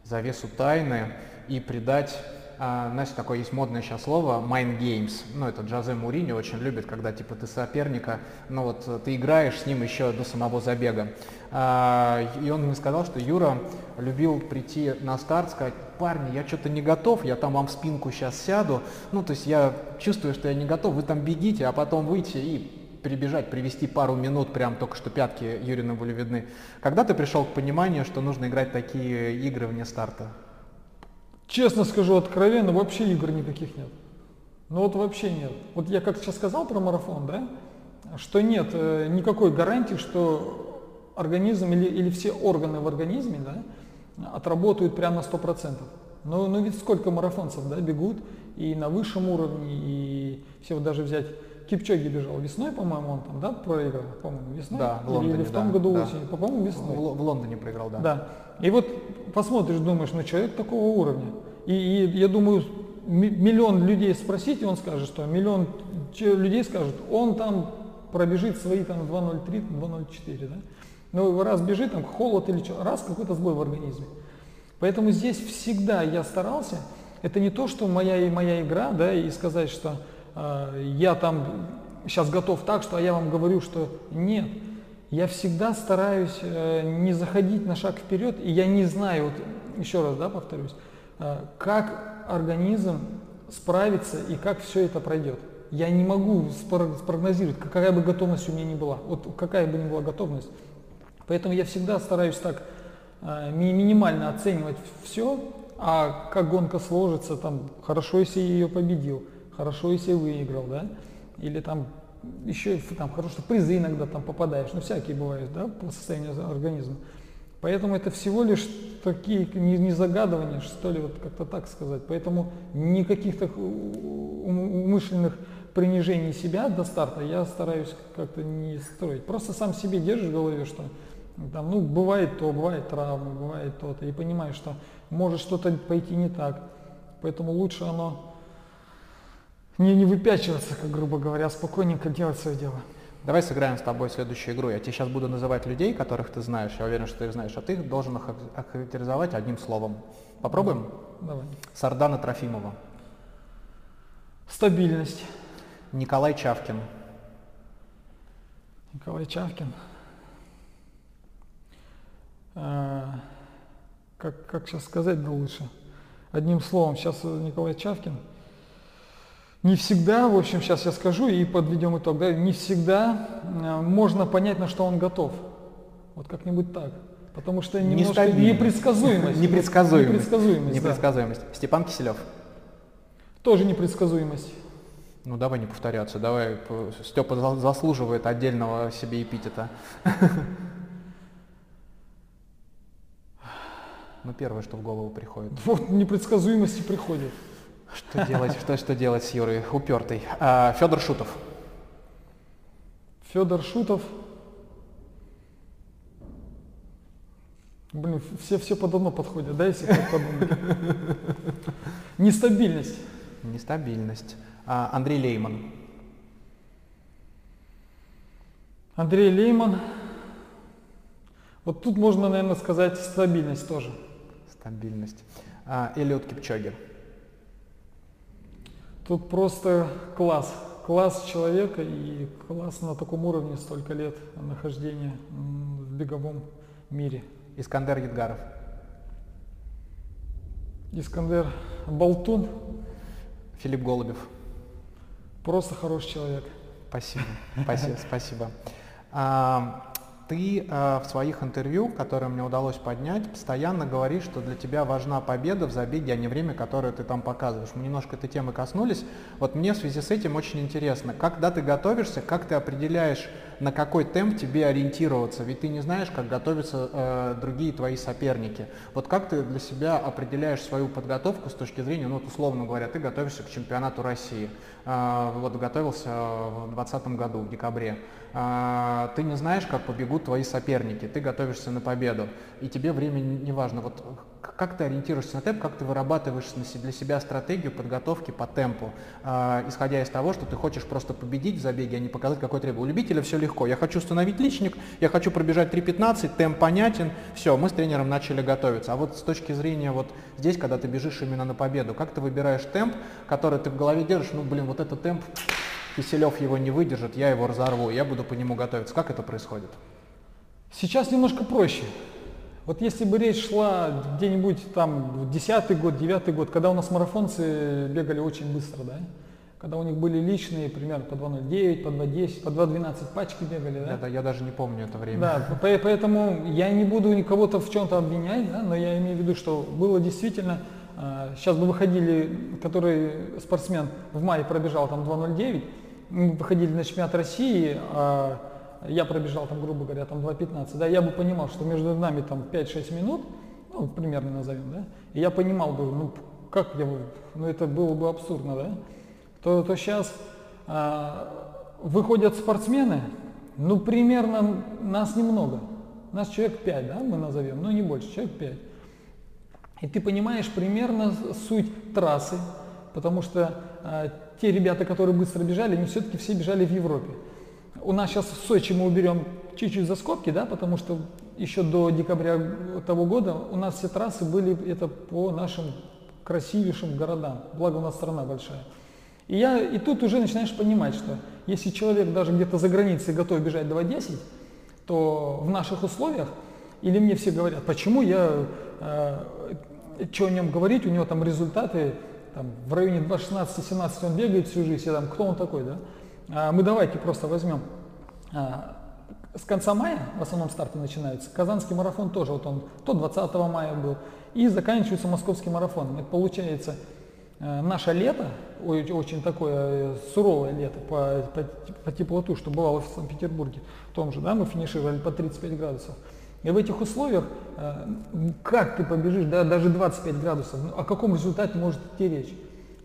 завесу тайны и придать, знаешь, такое есть модное сейчас слово, mind games. Ну, это Джозе Мурини очень любит, когда, типа, ты соперника, ну, вот, ты играешь с ним еще до самого забега. А, и он мне сказал, что Юра любил прийти на старт, сказать, парни, я что-то не готов, я там вам в спинку сейчас сяду. Ну, то есть я чувствую, что я не готов, вы там бегите, а потом выйти и перебежать, привести пару минут, прям только что пятки Юрина были видны. Когда ты пришел к пониманию, что нужно играть такие игры вне старта? Честно скажу откровенно, вообще игр никаких нет. Ну вот вообще нет. Вот я как сейчас сказал про марафон, да, что нет э, никакой гарантии, что организм или, или все органы в организме да, отработают прямо на 100%. Но, но ведь сколько марафонцев да, бегут и на высшем уровне, и все вот даже взять Кипчоги бежал весной, по-моему, он там, да, проиграл, по-моему, весной? Да, в Лондоне, или, в том да, году да. осенью, по-моему, весной. В, в Лондоне проиграл, да. Да. И вот посмотришь, думаешь, ну человек такого уровня. И, и я думаю, миллион людей спросить, и он скажет, что миллион людей скажут, он там пробежит свои там 2.03, 2.04, да? Ну, раз бежит, там холод или что, раз какой-то сбой в организме. Поэтому здесь всегда я старался, это не то, что моя и моя игра, да, и сказать, что я там сейчас готов так, что я вам говорю, что нет. Я всегда стараюсь э, не заходить на шаг вперед, и я не знаю, вот еще раз да, повторюсь, э, как организм справится и как все это пройдет. Я не могу спрогнозировать, какая бы готовность у меня ни была. Вот какая бы ни была готовность. Поэтому я всегда стараюсь так э, минимально оценивать все, а как гонка сложится, там, хорошо, если я ее победил, хорошо, если выиграл, да, или там еще там хорошо, что призы иногда там попадаешь, ну всякие бывают, да, по состоянию организма. Поэтому это всего лишь такие не, не загадывания, что ли, вот как-то так сказать. Поэтому никаких так умышленных принижений себя до старта я стараюсь как-то не строить. Просто сам себе держишь в голове, что там, ну, бывает то, бывает травмы, бывает то-то, и понимаешь, что может что-то пойти не так. Поэтому лучше оно не, не выпячиваться, как грубо говоря, а спокойненько делать свое дело. Давай сыграем с тобой следующую игру. Я тебе сейчас буду называть людей, которых ты знаешь. Я уверен, что ты их знаешь. А ты должен их охарактеризовать одним словом. Попробуем? Давай. Сардана Трофимова. Стабильность. Николай Чавкин. Николай Чавкин. А, как, как сейчас сказать да лучше? Одним словом, сейчас Николай Чавкин – не всегда, в общем, сейчас я скажу и подведем итог, да, не всегда э, можно понять, на что он готов. Вот как-нибудь так. Потому что немножко непредсказуемость. Непредсказуемость. Непредсказуемость. Непредсказуемость. Да. Степан Киселев. Тоже непредсказуемость. Ну давай не повторяться, давай. Степа заслуживает отдельного себе эпитета. Ну первое, что в голову приходит. Вот непредсказуемости приходит. Что делать, что, что делать с Юрой? Упертый. А, Федор Шутов. Федор Шутов. Блин, все, все под одно подходят, да, если подумать? Нестабильность. Нестабильность. А, Андрей Лейман. Андрей Лейман. Вот тут можно, наверное, сказать стабильность тоже. Стабильность. А, Элиот Кипчоги. Тут просто класс. Класс человека и класс на таком уровне столько лет нахождения в беговом мире. Искандер Едгаров. Искандер Болтун. Филипп Голубев. Просто хороший человек. Спасибо, спасибо, спасибо. Ты э, в своих интервью, которые мне удалось поднять, постоянно говоришь, что для тебя важна победа в забеге, а не время, которое ты там показываешь. Мы немножко этой темы коснулись. Вот мне в связи с этим очень интересно, когда ты готовишься, как ты определяешь, на какой темп тебе ориентироваться? Ведь ты не знаешь, как готовятся э, другие твои соперники. Вот как ты для себя определяешь свою подготовку с точки зрения, ну, вот условно говоря, ты готовишься к чемпионату России. Э, вот готовился в 2020 году, в декабре. Э, ты не знаешь, как побегут твои соперники, ты готовишься на победу, и тебе время не важно. Вот как ты ориентируешься на темп, как ты вырабатываешь для себя стратегию подготовки по темпу, э, исходя из того, что ты хочешь просто победить в забеге, а не показать, какой требует. У любителя все легко. Я хочу установить личник, я хочу пробежать 3.15, темп понятен, все, мы с тренером начали готовиться. А вот с точки зрения вот здесь, когда ты бежишь именно на победу, как ты выбираешь темп, который ты в голове держишь, ну блин, вот этот темп, Киселев его не выдержит, я его разорву, я буду по нему готовиться. Как это происходит? Сейчас немножко проще. Вот если бы речь шла где-нибудь там десятый год, девятый год, когда у нас марафонцы бегали очень быстро, да, когда у них были личные, примерно по 2.09, по 2.10, по 2.12 пачки бегали, да? Да, я даже не помню это время. Да, поэтому я не буду никого-то в чем-то обвинять, да, но я имею в виду, что было действительно, сейчас а, бы выходили, который спортсмен в мае пробежал там 2.09, мы выходили на чемпионат России, а я пробежал там, грубо говоря, там 2.15, да, я бы понимал, что между нами там 5-6 минут, ну, примерно назовем, да, и я понимал бы, ну, как я, ну, это было бы абсурдно, да, то, то сейчас а, выходят спортсмены, ну, примерно нас немного, нас человек 5, да, мы назовем, ну, не больше, человек 5. И ты понимаешь примерно суть трассы, потому что а, те ребята, которые быстро бежали, они все-таки все бежали в Европе у нас сейчас в Сочи мы уберем чуть-чуть за скобки, да, потому что еще до декабря того года у нас все трассы были это по нашим красивейшим городам, благо у нас страна большая. И, я, и тут уже начинаешь понимать, что если человек даже где-то за границей готов бежать 2.10, то в наших условиях, или мне все говорят, почему я, э, что о нем говорить, у него там результаты там в районе 2.16-17 он бегает всю жизнь, и там, кто он такой, да? А мы давайте просто возьмем а, с конца мая в основном старты начинаются. Казанский марафон тоже, вот он то 20 мая был, и заканчивается московский марафон. Это получается э, наше лето, очень такое э, суровое лето по, по, по теплоту, что бывало в Санкт-Петербурге, в том же, да, мы финишировали по 35 градусов. И в этих условиях, э, как ты побежишь, да, даже 25 градусов, ну, о каком результате может идти речь?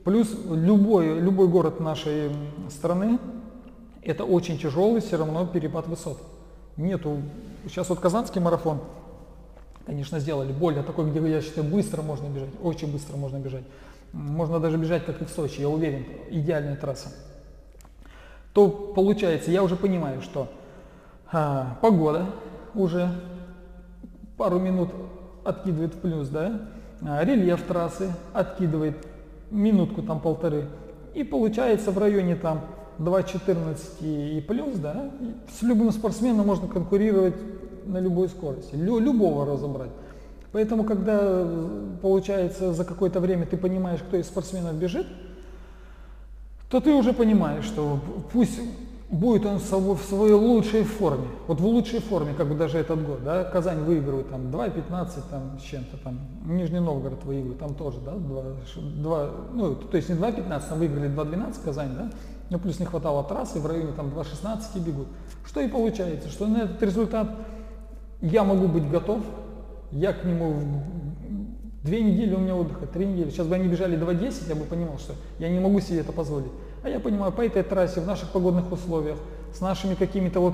Плюс любой, любой город нашей страны, это очень тяжелый все равно перепад высот нету. Сейчас вот Казанский марафон, конечно, сделали более такой, где, я считаю, быстро можно бежать, очень быстро можно бежать. Можно даже бежать, как и в Сочи, я уверен, идеальная трасса. То получается, я уже понимаю, что а, погода уже пару минут откидывает в плюс, да, а, рельеф трассы откидывает минутку там полторы. И получается в районе там 2.14 и плюс, да, с любым спортсменом можно конкурировать на любой скорости, лю, любого разобрать. Поэтому, когда получается за какое-то время ты понимаешь, кто из спортсменов бежит, то ты уже понимаешь, что пусть будет он в своей лучшей форме, вот в лучшей форме, как бы даже этот год, да, Казань выигрывает там 2.15 там с чем-то там, Нижний Новгород выигрывает, там тоже, да, 2, 2 ну, то есть не 2.15, там выиграли 2.12 Казань, да, ну, плюс не хватало трассы, в районе там 2.16 бегут. Что и получается, что на этот результат я могу быть готов, я к нему две недели у меня отдыха, три недели. Сейчас бы они бежали 2.10, я бы понимал, что я не могу себе это позволить. А я понимаю, по этой трассе, в наших погодных условиях, с нашими какими-то вот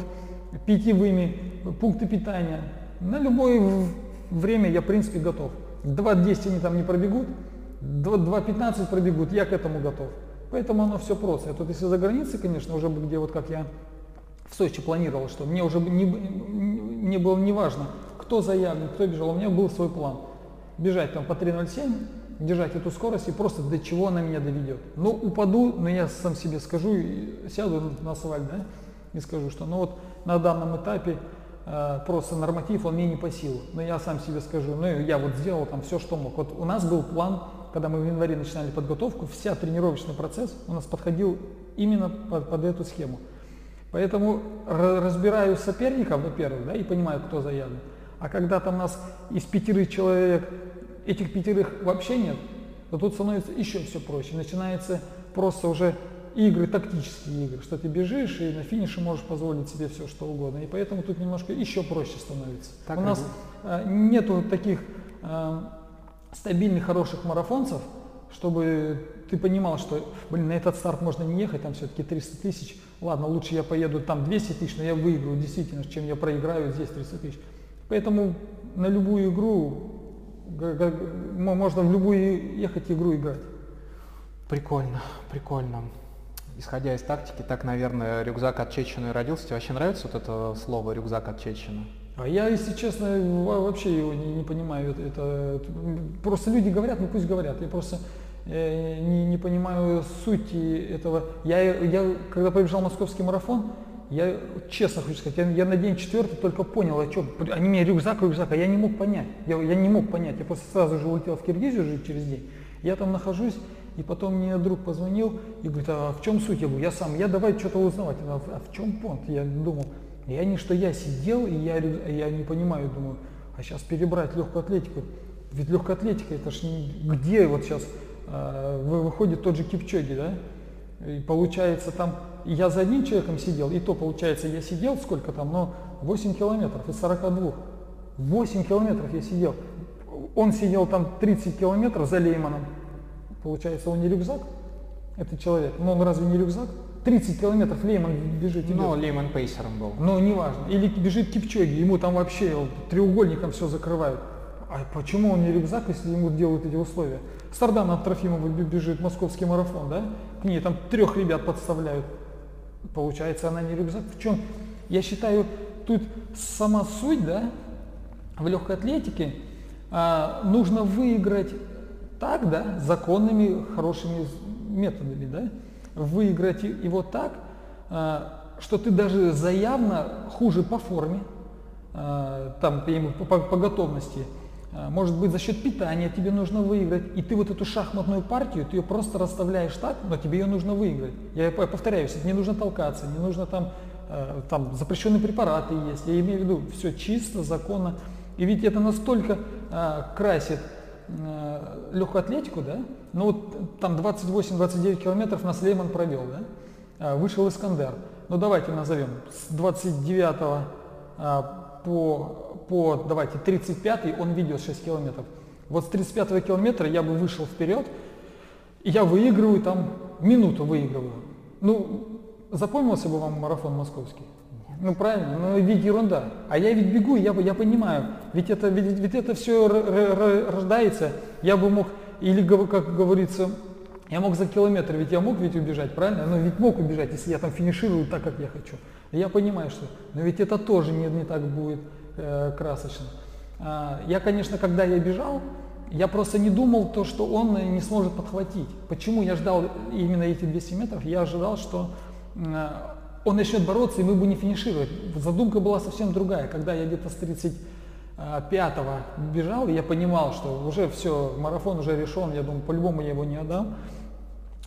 питьевыми пункты питания, на любое время я, в принципе, готов. 2.10 они там не пробегут, 2.15 пробегут, я к этому готов. Поэтому оно все просто. А тут если за границей, конечно, уже бы где вот как я в Сочи планировал, что мне уже не, мне было не важно, кто заявлен, кто бежал, у меня был свой план. Бежать там по 3.07, держать эту скорость и просто до чего она меня доведет. Ну, упаду, но я сам себе скажу, сяду на асфальт, да, и скажу, что ну вот на данном этапе э, просто норматив, он мне не по силу. Но я сам себе скажу, ну я вот сделал там все, что мог. Вот у нас был план когда мы в январе начинали подготовку, вся тренировочный процесс у нас подходил именно под, под эту схему. Поэтому разбираю соперников, во-первых, да, и понимаю, кто заявлен. А когда там нас из пятерых человек, этих пятерых вообще нет, то тут становится еще все проще. Начинается просто уже игры, тактические игры, что ты бежишь и на финише можешь позволить себе все, что угодно. И поэтому тут немножко еще проще становится. Так, У нас э, нету таких э, стабильных, хороших марафонцев, чтобы ты понимал, что, блин, на этот старт можно не ехать, там все-таки 300 тысяч, ладно, лучше я поеду там 200 тысяч, но я выиграю действительно, чем я проиграю здесь 300 тысяч. Поэтому на любую игру, можно в любую ехать игру играть. Прикольно, прикольно. Исходя из тактики, так, наверное, рюкзак от Чечины родился. Тебе вообще нравится вот это слово рюкзак от Чечины? А я, если честно, вообще его не, не понимаю. Это, это, просто люди говорят, ну пусть говорят. Я просто э, не, не понимаю сути этого. Я, я, когда побежал московский марафон, я честно хочу сказать, я, я на день четвертый только понял, а что, они мне рюкзак, рюкзак, а я не мог понять. Я, я не мог понять. Я просто сразу же улетел в Киргизию жить через день. Я там нахожусь, и потом мне друг позвонил и говорит, а в чем суть? Я говорю, я сам, я давай что-то узнавать. А, а в чем понт? Я думал, и они, что я сидел, и я, я не понимаю, думаю, а сейчас перебрать легкую атлетику. Ведь легкая атлетика, это ж не, где вот сейчас э, выходит тот же Кипчоги, да? И получается там, я за одним человеком сидел, и то получается, я сидел сколько там, но 8 километров из 42. 8 километров я сидел. Он сидел там 30 километров за Лейманом. Получается, он не рюкзак, этот человек. Но он разве не рюкзак? 30 километров Лейман бежит. Но Лейман пейсером был. Ну, неважно. Или бежит Кипчоги, ему там вообще треугольником все закрывают. А почему он не рюкзак, если ему делают эти условия? Стардан от Трофимова бежит московский марафон, да? К ней там трех ребят подставляют. Получается, она не рюкзак. В чем? Я считаю, тут сама суть, да, в легкой атлетике а, нужно выиграть так, да, законными, хорошими методами, да, выиграть его так, э, что ты даже заявно хуже по форме, э, там, по, по готовности, э, может быть, за счет питания тебе нужно выиграть, и ты вот эту шахматную партию, ты ее просто расставляешь так, но тебе ее нужно выиграть. Я повторяюсь, не нужно толкаться, не нужно там, э, там запрещенные препараты есть, я имею в виду все чисто, законно. И ведь это настолько э, красит легкую атлетику, да, ну вот там 28-29 километров на Слейман провел, да, вышел Искандер. Ну давайте назовем, с 29 по, по давайте, 35 он ведет 6 километров. Вот с 35 километра я бы вышел вперед, и я выигрываю там, минуту выигрываю. Ну, запомнился бы вам марафон московский? Ну правильно, ну ведь ерунда. А я ведь бегу, я, я понимаю, ведь это, ведь, ведь это все рождается. Я бы мог, или как говорится, я мог за километр, ведь я мог ведь убежать, правильно? Ну ведь мог убежать, если я там финиширую так, как я хочу. Я понимаю, что, но ведь это тоже не, не так будет э, красочно. А, я, конечно, когда я бежал, я просто не думал то, что он не сможет подхватить. Почему я ждал именно эти 200 метров? Я ожидал, что э, он начнет бороться, и мы не финишировать. Задумка была совсем другая. Когда я где-то с 35-го бежал, я понимал, что уже все, марафон уже решен, я думаю, по-любому я его не отдам.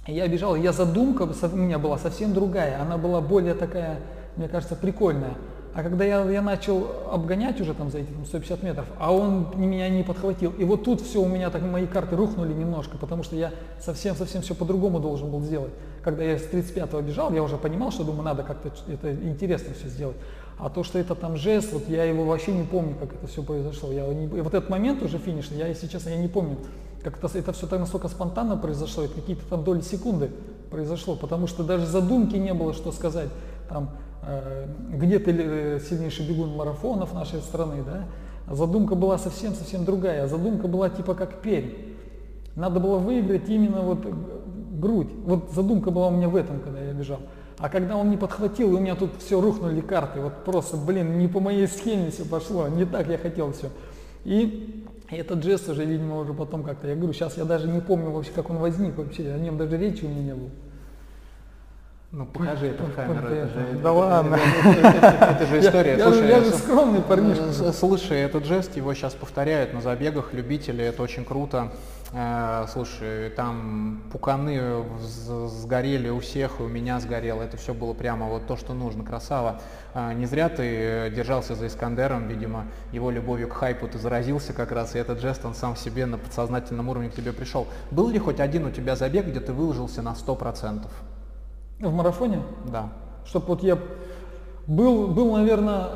Я бежал, я задумка у меня была совсем другая. Она была более такая мне кажется, прикольная. А когда я, я начал обгонять уже там за эти там, 150 метров, а он меня не подхватил. И вот тут все у меня так мои карты рухнули немножко, потому что я совсем-совсем все по-другому должен был сделать. Когда я с 35-го бежал, я уже понимал, что думаю, надо как-то это интересно все сделать. А то, что это там жест, вот я его вообще не помню, как это все произошло. Я не, вот этот момент уже финишный, я, если честно, я не помню, как это, это все так настолько спонтанно произошло, это какие-то там доли секунды произошло, потому что даже задумки не было, что сказать. Там, где ты э, сильнейший бегун марафонов нашей страны, да? Задумка была совсем-совсем другая. Задумка была типа как перь. Надо было выиграть именно вот грудь. Вот задумка была у меня в этом, когда я бежал. А когда он не подхватил, и у меня тут все рухнули карты, вот просто, блин, не по моей схеме все пошло, не так я хотел все. И этот жест уже, видимо, уже потом как-то, я говорю, сейчас я даже не помню вообще, как он возник вообще, о нем даже речи у меня не было. Ну покажи эту камеру. Это же, да ладно. Это же история. Слушай, я же скромный парнишка. Слушай, этот жест, его сейчас повторяют на забегах, любители, это очень круто. Э, слушай, там пуканы сгорели у всех, и у меня сгорело. Это все было прямо вот то, что нужно. Красава. Э, не зря ты держался за Искандером, видимо, его любовью к хайпу ты заразился как раз, и этот жест, он сам себе на подсознательном уровне к тебе пришел. Был ли хоть один у тебя забег, где ты выложился на 100%? В марафоне? Да. Чтобы вот я был, был, наверное,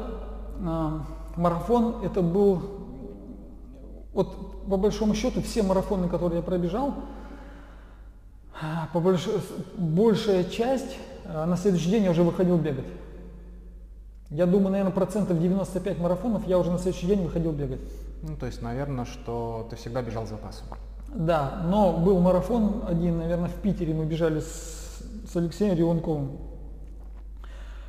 марафон, это был, вот по большому счету все марафоны, которые я пробежал, по больш... большая часть а, на следующий день я уже выходил бегать. Я думаю, наверное, процентов 95 марафонов я уже на следующий день выходил бегать. Ну, то есть, наверное, что ты всегда бежал запасом. Да, но был марафон один, наверное, в Питере мы бежали с с Алексеем Рионковым,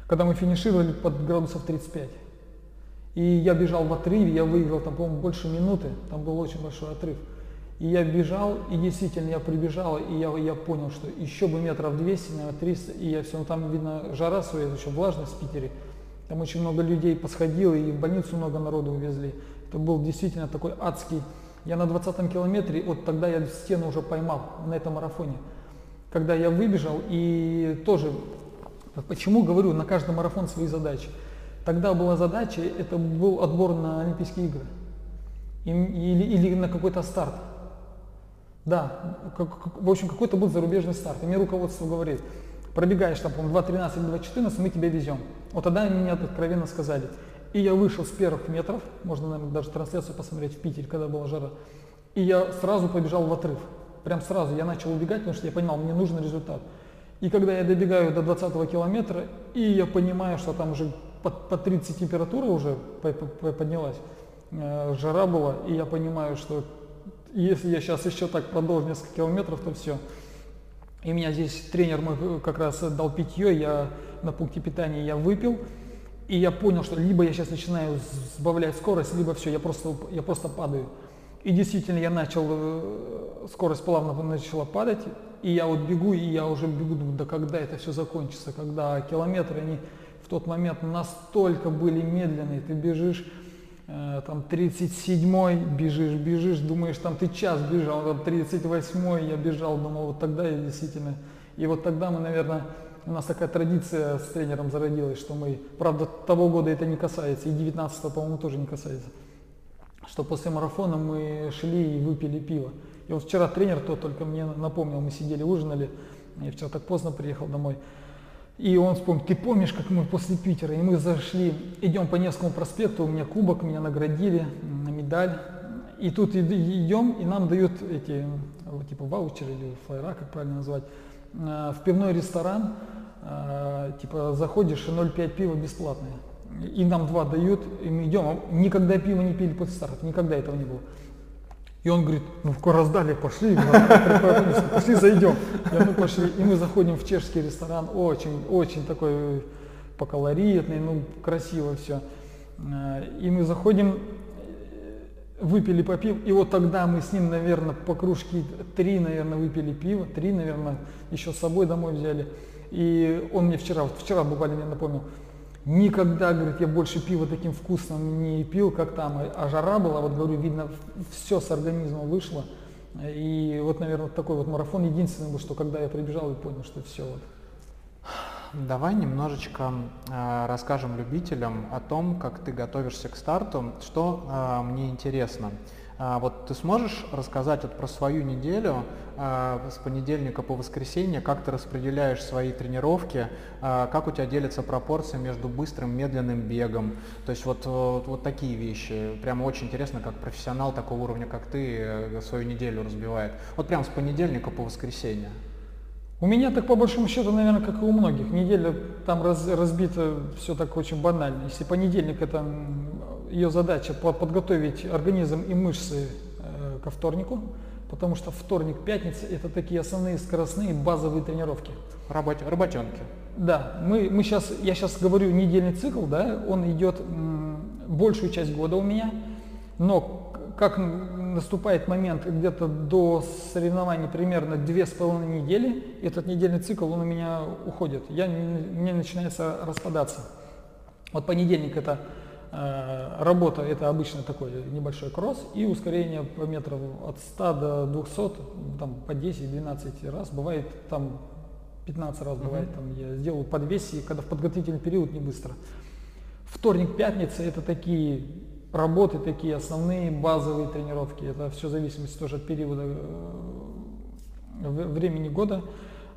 когда мы финишировали под градусов 35. И я бежал в отрыве, я выиграл там, по-моему, больше минуты, там был очень большой отрыв. И я бежал, и действительно я прибежал, и я, я понял, что еще бы метров 200, наверное, 300, и я все, ну там видно жара своя, еще влажность в Питере. Там очень много людей посходило, и в больницу много народу увезли. Это был действительно такой адский. Я на 20 километре, вот тогда я стену уже поймал на этом марафоне когда я выбежал, и тоже, почему говорю, на каждый марафон свои задачи. Тогда была задача, это был отбор на Олимпийские игры или, или на какой-то старт. Да, как, в общем, какой-то был зарубежный старт. И мне руководство говорит, пробегаешь там, по-моему, 2.13 или 2.14, мы тебя везем. Вот тогда мне откровенно сказали. И я вышел с первых метров, можно, наверное, даже трансляцию посмотреть в Питере, когда была жара, и я сразу побежал в отрыв прям сразу я начал убегать, потому что я понимал, мне нужен результат. И когда я добегаю до 20 километра, и я понимаю, что там уже под, под 30 температура уже поднялась, э, жара была, и я понимаю, что если я сейчас еще так продолжу несколько километров, то все. И меня здесь тренер мой как раз дал питье, я на пункте питания я выпил, и я понял, что либо я сейчас начинаю сбавлять скорость, либо все, я просто, я просто падаю. И действительно я начал, э, скорость плавно начала падать, и я вот бегу, и я уже бегу, думаю, да когда это все закончится, когда километры, они в тот момент настолько были медленные, ты бежишь, э, там 37-й, бежишь, бежишь, думаешь, там ты час бежал, там 38-й я бежал, думал, вот тогда я действительно... И вот тогда мы, наверное, у нас такая традиция с тренером зародилась, что мы, правда, того года это не касается, и 19-го, по-моему, тоже не касается, что после марафона мы шли и выпили пиво. И вот вчера тренер то только мне напомнил, мы сидели, ужинали, я вчера так поздно приехал домой, и он вспомнил, ты помнишь, как мы после Питера, и мы зашли, идем по Невскому проспекту, у меня кубок, меня наградили, медаль, и тут идем, и нам дают эти, типа ваучеры или флайера, как правильно назвать, э, в пивной ресторан, э, типа заходишь и 0,5 пива бесплатное. И нам два дают, и мы идем, а никогда пиво не пили после старта, никогда этого не было. И он говорит, ну раздали, пошли, пошли зайдем. И мы пошли, и мы заходим в чешский ресторан, очень, очень такой поколоритный, ну красиво все. И мы заходим, выпили по пиву, и вот тогда мы с ним, наверное, по кружке три, наверное, выпили пиво, три, наверное, еще с собой домой взяли. И он мне вчера, вот вчера буквально мне напомнил, Никогда, говорит, я больше пива таким вкусным не пил, как там. А жара была, вот говорю, видно, все с организма вышло. И вот, наверное, такой вот марафон единственный был, что когда я прибежал и понял, что все вот. Давай немножечко э, расскажем любителям о том, как ты готовишься к старту. Что э, мне интересно. А, вот ты сможешь рассказать вот про свою неделю а, с понедельника по воскресенье, как ты распределяешь свои тренировки, а, как у тебя делится пропорция между быстрым медленным бегом, то есть вот, вот, вот такие вещи. Прямо очень интересно, как профессионал такого уровня, как ты, э, свою неделю разбивает. Вот прям с понедельника по воскресенье. У меня так по большому счету, наверное, как и у многих. Неделя там раз, разбита все так очень банально. Если понедельник это ее задача подготовить организм и мышцы э, ко вторнику, потому что вторник, пятница – это такие основные скоростные базовые тренировки. Работ, работенки. Да, мы, мы сейчас, я сейчас говорю недельный цикл, да, он идет м, большую часть года у меня, но как наступает момент где-то до соревнований примерно две с половиной недели, этот недельный цикл он у меня уходит, я, мне начинается распадаться. Вот понедельник это работа это обычно такой небольшой кросс и ускорение по метров от 100 до 200, там по 10-12 раз, бывает там 15 раз бывает, там я сделал подвес, и когда в подготовительный период не быстро. Вторник, пятница это такие работы, такие основные базовые тренировки. Это все в зависимости тоже от периода э, времени года.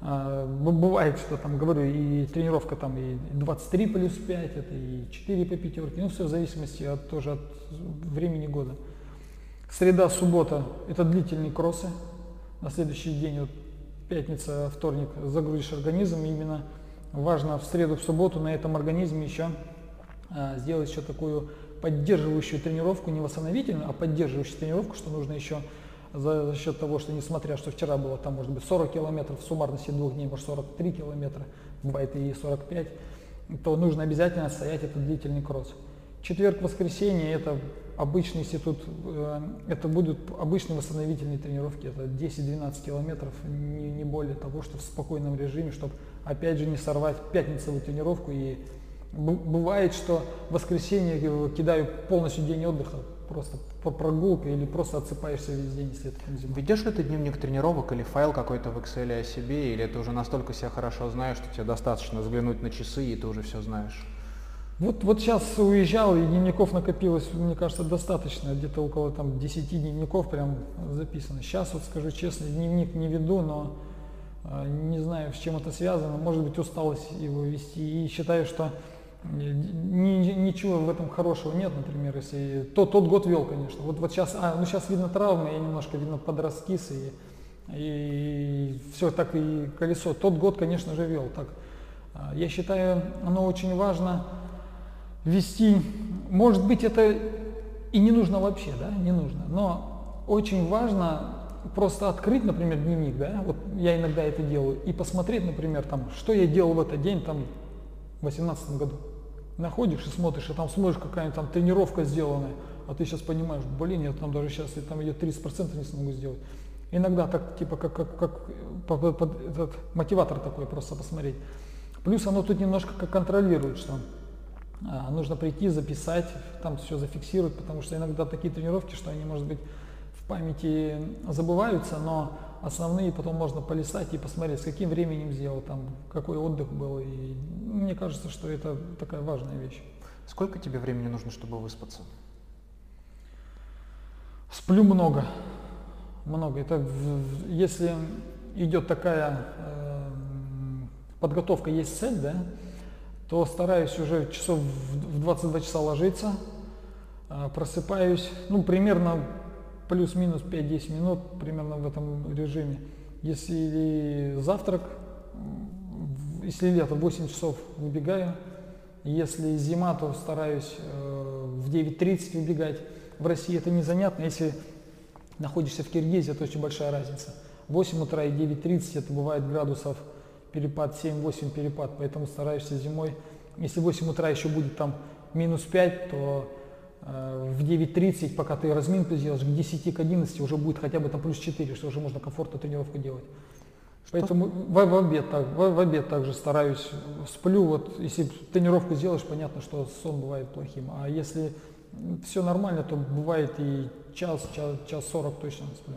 А, бывает, что там, говорю, и тренировка там и 23 плюс 5, это и 4 по пятерке, ну все в зависимости от, тоже от времени года. Среда, суббота – это длительные кроссы. На следующий день, вот, пятница, вторник, загрузишь организм. И именно важно в среду, в субботу на этом организме еще а, сделать еще такую поддерживающую тренировку, не восстановительную, а поддерживающую тренировку, что нужно еще за, за счет того, что несмотря, что вчера было там, может быть, 40 километров, в суммарности двух дней, может, 43 километра, бывает и 45, то нужно обязательно стоять этот длительный кросс. Четверг, воскресенье – это обычный институт, э, это будут обычные восстановительные тренировки, это 10-12 километров, не, не более того, что в спокойном режиме, чтобы опять же не сорвать пятницевую тренировку. И бывает, что в воскресенье кидаю полностью день отдыха, просто по прогулке или просто отсыпаешься весь день, если это зима. Ведешь ли ты дневник тренировок или файл какой-то в Excel о себе, или ты уже настолько себя хорошо знаешь, что тебе достаточно взглянуть на часы, и ты уже все знаешь? Вот, вот сейчас уезжал, и дневников накопилось, мне кажется, достаточно, где-то около там 10 дневников прям записано. Сейчас вот скажу честно, дневник не веду, но э, не знаю, с чем это связано, может быть усталость его вести, и считаю, что ни, ничего в этом хорошего нет, например, если то, тот год вел, конечно. Вот, вот сейчас, а, ну сейчас видно травмы, я немножко видно подраскис и, и все так и колесо. Тот год, конечно же, вел. Так, а, я считаю, оно очень важно вести. Может быть, это и не нужно вообще, да, не нужно. Но очень важно просто открыть, например, дневник, да, вот я иногда это делаю, и посмотреть, например, там, что я делал в этот день, там, в 2018 году находишь и смотришь, и там смотришь, какая-нибудь там тренировка сделанная, а ты сейчас понимаешь, блин, я там даже сейчас, там я 30% не смогу сделать. Иногда так, типа, как, как, как под, под, этот мотиватор такой просто посмотреть. Плюс оно тут немножко как контролирует, что А, нужно прийти, записать, там все зафиксировать, потому что иногда такие тренировки, что они, может быть, в памяти забываются, но основные потом можно полистать и посмотреть, с каким временем сделал, там, какой отдых был. И мне кажется, что это такая важная вещь. Сколько тебе времени нужно, чтобы выспаться? Сплю много. Много. Это если идет такая э, подготовка, есть цель, да, то стараюсь уже часов в 22 часа ложиться, э, просыпаюсь, ну, примерно плюс-минус 5-10 минут, примерно в этом режиме. Если завтрак, если лето, 8 часов выбегаю, если зима, то стараюсь э, в 9.30 выбегать. В России это незанятно, если находишься в Киргизии, это очень большая разница. 8 утра и 9.30 это бывает градусов перепад, 7-8 перепад, поэтому стараешься зимой. Если 8 утра еще будет там минус 5, то в 9.30, пока ты разминку сделаешь, к 10, к 11 уже будет хотя бы там плюс 4, что уже можно комфортно тренировку делать. Что? Поэтому в, в, обед так, в, в обед также стараюсь, сплю, вот если тренировку сделаешь, понятно, что сон бывает плохим. А если все нормально, то бывает и час, час, час 40 точно сплю.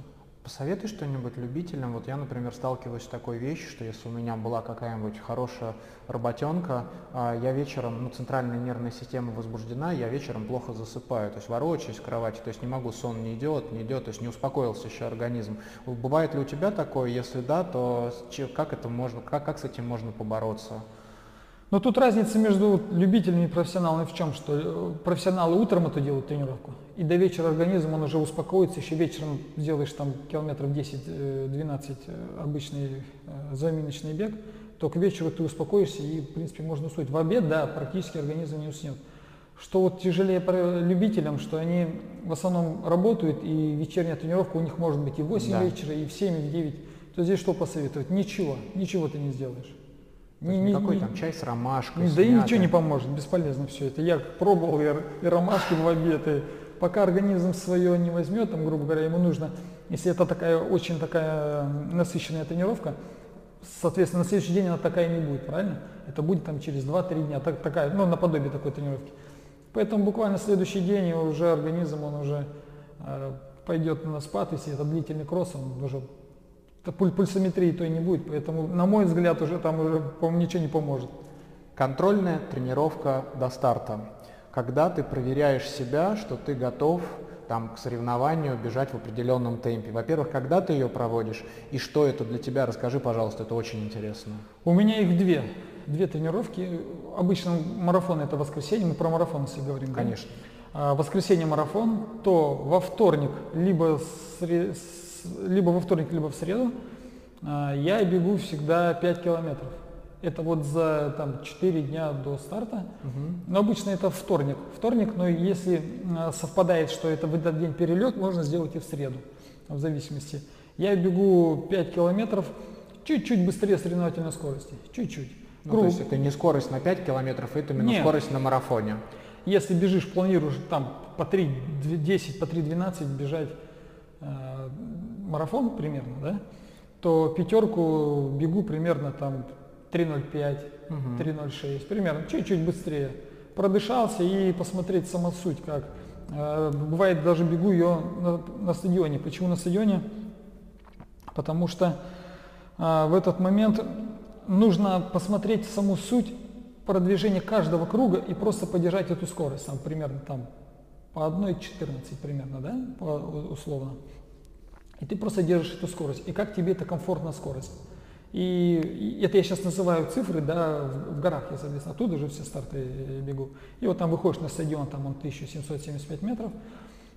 Посоветуй что-нибудь любителям. Вот я, например, сталкиваюсь с такой вещью, что если у меня была какая-нибудь хорошая работенка, а, я вечером, ну, центральная нервная система возбуждена, я вечером плохо засыпаю, то есть ворочаюсь в кровати, то есть не могу, сон не идет, не идет, то есть не успокоился еще организм. Бывает ли у тебя такое? Если да, то как это можно, как, как с этим можно побороться? Но тут разница между любителями и профессионалами в чем, что э, профессионалы утром это делают тренировку, и до вечера организм он уже успокоится, еще вечером сделаешь там километров 10-12 э, э, обычный заминочный бег, то к вечеру ты успокоишься и, в принципе, можно уснуть. В обед, да, практически организм не уснет. Что вот тяжелее любителям, что они в основном работают, и вечерняя тренировка у них может быть и в 8 да. вечера, и в 7, и в 9, то здесь что посоветовать? Ничего, ничего ты не сделаешь. Не, не, никакой не, там чай с ромашкой. Не, да и ничего не поможет, бесполезно все это. Я пробовал и, и ромашки в обед, и пока организм свое не возьмет, там, грубо говоря, ему нужно, если это такая очень такая насыщенная тренировка, соответственно, на следующий день она такая не будет, правильно? Это будет там через 2-3 дня, так, такая, ну, наподобие такой тренировки. Поэтому буквально следующий день уже организм, он уже э, пойдет на спад, если это длительный кросс, он уже пуль пульсометрии той не будет, поэтому, на мой взгляд, уже там уже, по-моему, ничего не поможет. Контрольная тренировка до старта. Когда ты проверяешь себя, что ты готов там, к соревнованию бежать в определенном темпе. Во-первых, когда ты ее проводишь и что это для тебя, расскажи, пожалуйста, это очень интересно. У меня их две, две тренировки. Обычно марафон это воскресенье, мы про марафон если говорим. Конечно. Да? А, воскресенье марафон, то во вторник либо сре либо во вторник, либо в среду, а, я бегу всегда 5 километров. Это вот за там, 4 дня до старта. Угу. Но обычно это вторник. Вторник, но если а, совпадает, что это в этот день перелет, можно сделать и в среду, в зависимости. Я бегу 5 километров чуть-чуть быстрее соревновательной скорости. Чуть-чуть. Ну, то есть это не скорость на 5 километров, это именно Нет. скорость на марафоне. Если бежишь, планируешь там по 3.10, по 3.12 бежать э, марафон примерно, да, то пятерку бегу примерно там 3.05, угу. 3.06, примерно, чуть-чуть быстрее. Продышался и посмотреть сама суть как. Э, бывает даже бегу ее на, на стадионе. Почему на стадионе? Потому что э, в этот момент нужно посмотреть саму суть продвижения каждого круга и просто поддержать эту скорость, там, примерно там по 1.14 примерно, да, по, условно. И ты просто держишь эту скорость. И как тебе это комфортная скорость. И, это я сейчас называю цифры, да, в, в горах я, соответственно, оттуда же все старты бегу. И вот там выходишь на стадион, там он 1775 метров,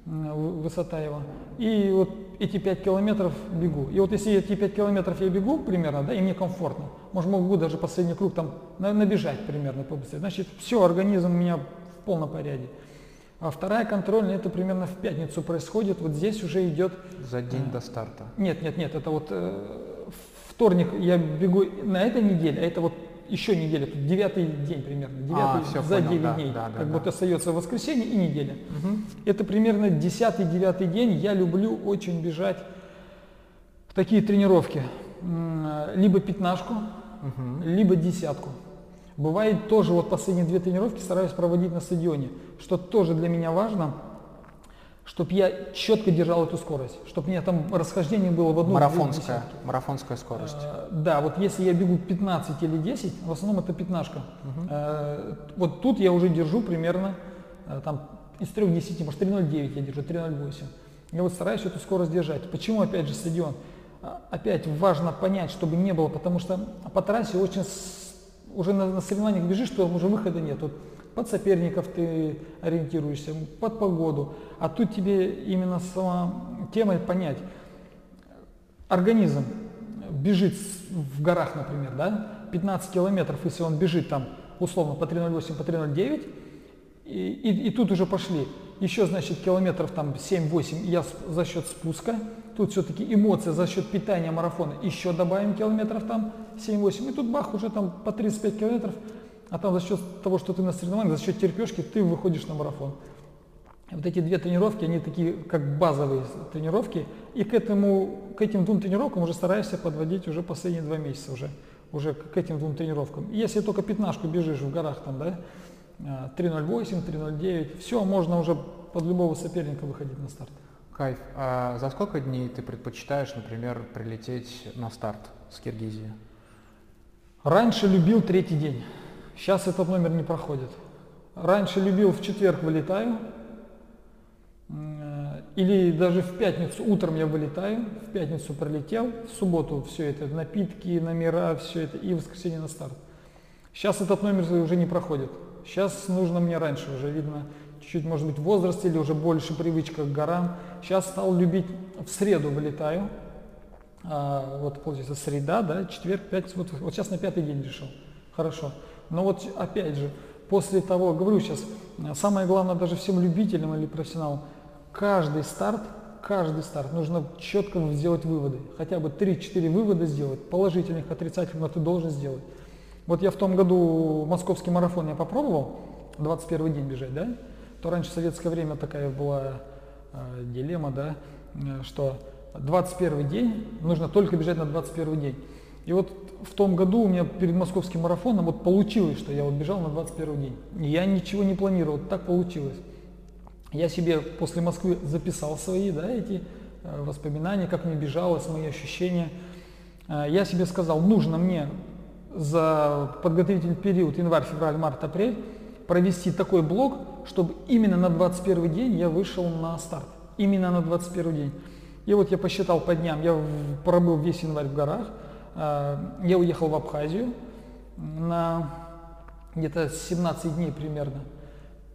высота его. И вот эти 5 километров бегу. И вот если эти 5 километров я бегу примерно, да, и мне комфортно, может могу даже последний круг там набежать примерно побыстрее, значит все, организм у меня в полном порядке. А вторая контрольная, это примерно в пятницу происходит. Вот здесь уже идет... За день э, до старта? Нет, нет, нет, это вот э, вторник я бегу на этой неделе, а это вот еще неделя, тут девятый день примерно, а, девятый а, все, за понял, 9 да, дней, да, да, как да. будто остается воскресенье и неделя. Угу. Это примерно десятый, девятый день, я люблю очень бежать в такие тренировки, либо пятнашку, угу. либо десятку. Бывает тоже вот последние две тренировки стараюсь проводить на стадионе, что тоже для меня важно, чтобы я четко держал эту скорость, чтобы у меня там расхождение было в одну Марафонская, марафонская скорость. Э, да, вот если я бегу 15 или 10, в основном это пятнашка. Э, вот тут я уже держу примерно э, там из 3.10, может 3.09 я держу, 3.08. Я вот стараюсь эту скорость держать. Почему опять же стадион? А, Опять важно понять, чтобы не было, потому что по трассе очень уже на, на соревнованиях бежишь, что уже выхода нет. Вот под соперников ты ориентируешься, под погоду. А тут тебе именно сама тема понять. Организм бежит в горах, например, да, 15 километров, если он бежит там условно по 3.08, по 3.09, и, и- и тут уже пошли еще, значит, километров там 7-8 я за счет спуска. Тут все-таки эмоции за счет питания марафона. Еще добавим километров там 7-8. И тут бах, уже там по 35 километров. А там за счет того, что ты на соревнованиях, за счет терпешки, ты выходишь на марафон. Вот эти две тренировки, они такие как базовые тренировки. И к, этому, к этим двум тренировкам уже стараешься подводить уже последние два месяца уже, уже к этим двум тренировкам. Если только пятнашку бежишь в горах там, да, а, 3.08, 3.09, все, можно уже под любого соперника выходить на старт. Кайф. А за сколько дней ты предпочитаешь, например, прилететь на старт с Киргизии? Раньше любил третий день, сейчас этот номер не проходит. Раньше любил в четверг вылетаю, или даже в пятницу утром я вылетаю, в пятницу пролетел, в субботу все это, напитки, номера, все это, и в воскресенье на старт. Сейчас этот номер уже не проходит. Сейчас нужно мне раньше, уже видно, чуть-чуть, может быть, возраст или уже больше привычка к горам. Сейчас стал любить, в среду вылетаю, а, вот получается среда, да, четверг, пятница, вот, вот сейчас на пятый день решил. Хорошо. Но вот опять же, после того, говорю сейчас, самое главное даже всем любителям или профессионалам, каждый старт, каждый старт нужно четко сделать выводы. Хотя бы 3-4 вывода сделать, положительных, отрицательных, ты должен сделать. Вот я в том году московский марафон я попробовал, 21 день бежать, да? То раньше в советское время такая была э, дилемма, да, э, что 21 день, нужно только бежать на 21 день. И вот в том году у меня перед московским марафоном вот получилось, что я вот бежал на 21 день. Я ничего не планировал, так получилось. Я себе после Москвы записал свои, да, эти э, воспоминания, как мне бежалось, мои ощущения. Э, Я себе сказал, нужно мне за подготовительный период январь, февраль, март, апрель провести такой блок, чтобы именно на 21 день я вышел на старт. Именно на 21 день. И вот я посчитал по дням, я пробыл весь январь в горах, э, я уехал в Абхазию на где-то 17 дней примерно.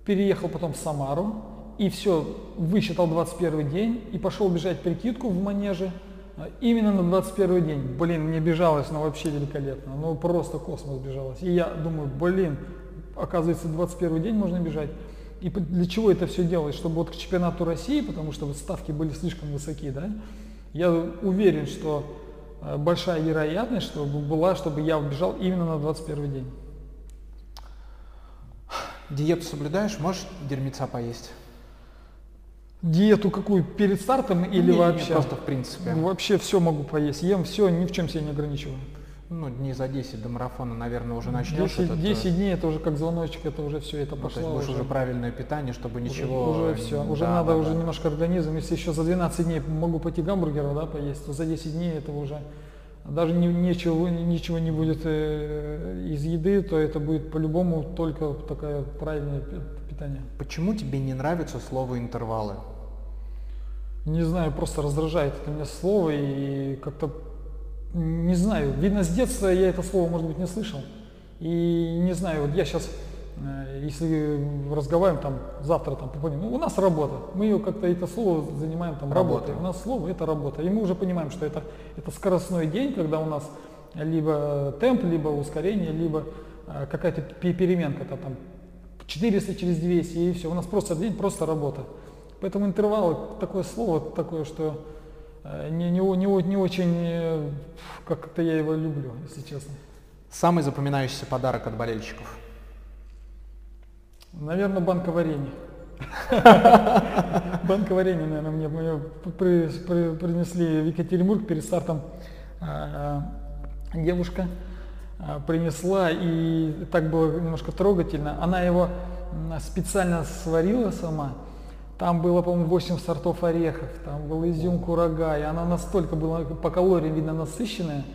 Переехал потом в Самару и все, высчитал 21 день и пошел бежать прикидку в манеже а, именно на 21 день. Блин, мне бежалось, ну вообще великолепно, ну просто космос бежалось. И я думаю, блин, оказывается 21 день можно бежать. И для чего это все делать? Чтобы вот к чемпионату России, потому что вот ставки были слишком высоки, да? Я уверен, что э, большая вероятность, чтобы была, чтобы я бежал именно на 21 день. Диету соблюдаешь? Можешь дерьмеца поесть? Диету какую? Перед стартом или Не, не, вообще? просто в принципе. Вообще все могу поесть. Ем все, ни в чем себя не ограничиваю. Ну, дней за 10 до марафона, наверное, уже начнешь 10, этот, э, 10 дней это уже как звоночек, это уже все, это ну, то пошло. есть будешь уже правильное питание, чтобы уже- ничего... Уже все, уже да, надо да, уже да. немножко организм. Если еще за 12 дней могу пойти гамбургеров, да, поесть, то за 10 дней это уже даже не- ничего, ничего не будет э, из еды, то это будет по-любому только такое правильное пи- питание. Почему тебе не нравится слово интервалы? Не знаю, просто раздражает это меня слово и как-то не знаю. Видно, с детства я это слово, может быть, не слышал. И не знаю, вот я сейчас, если разговариваем там завтра там по ну, у нас работа. Мы ее как-то это слово занимаем там работой. У нас слово это работа. И мы уже понимаем, что это, это скоростной день, когда у нас либо темп, либо ускорение, либо э, какая-то пе- переменка -то там 400 через 200 и все. У нас просто день, просто работа. Поэтому интервалы такое слово такое, что э, не, не, не, о- не очень э, как-то я его люблю, если честно. Самый запоминающийся подарок от болельщиков? Наверное, банка варенья. Банка варенья, наверное, мне мне при- при- принесли в Екатеринбург перед стартом а, девушка. принесла, и так было немножко трогательно. Она его специально сварила сама. Там было, по-моему, 8 сортов орехов, там был изюм, курага, и она настолько была по калориям, видно, насыщенная.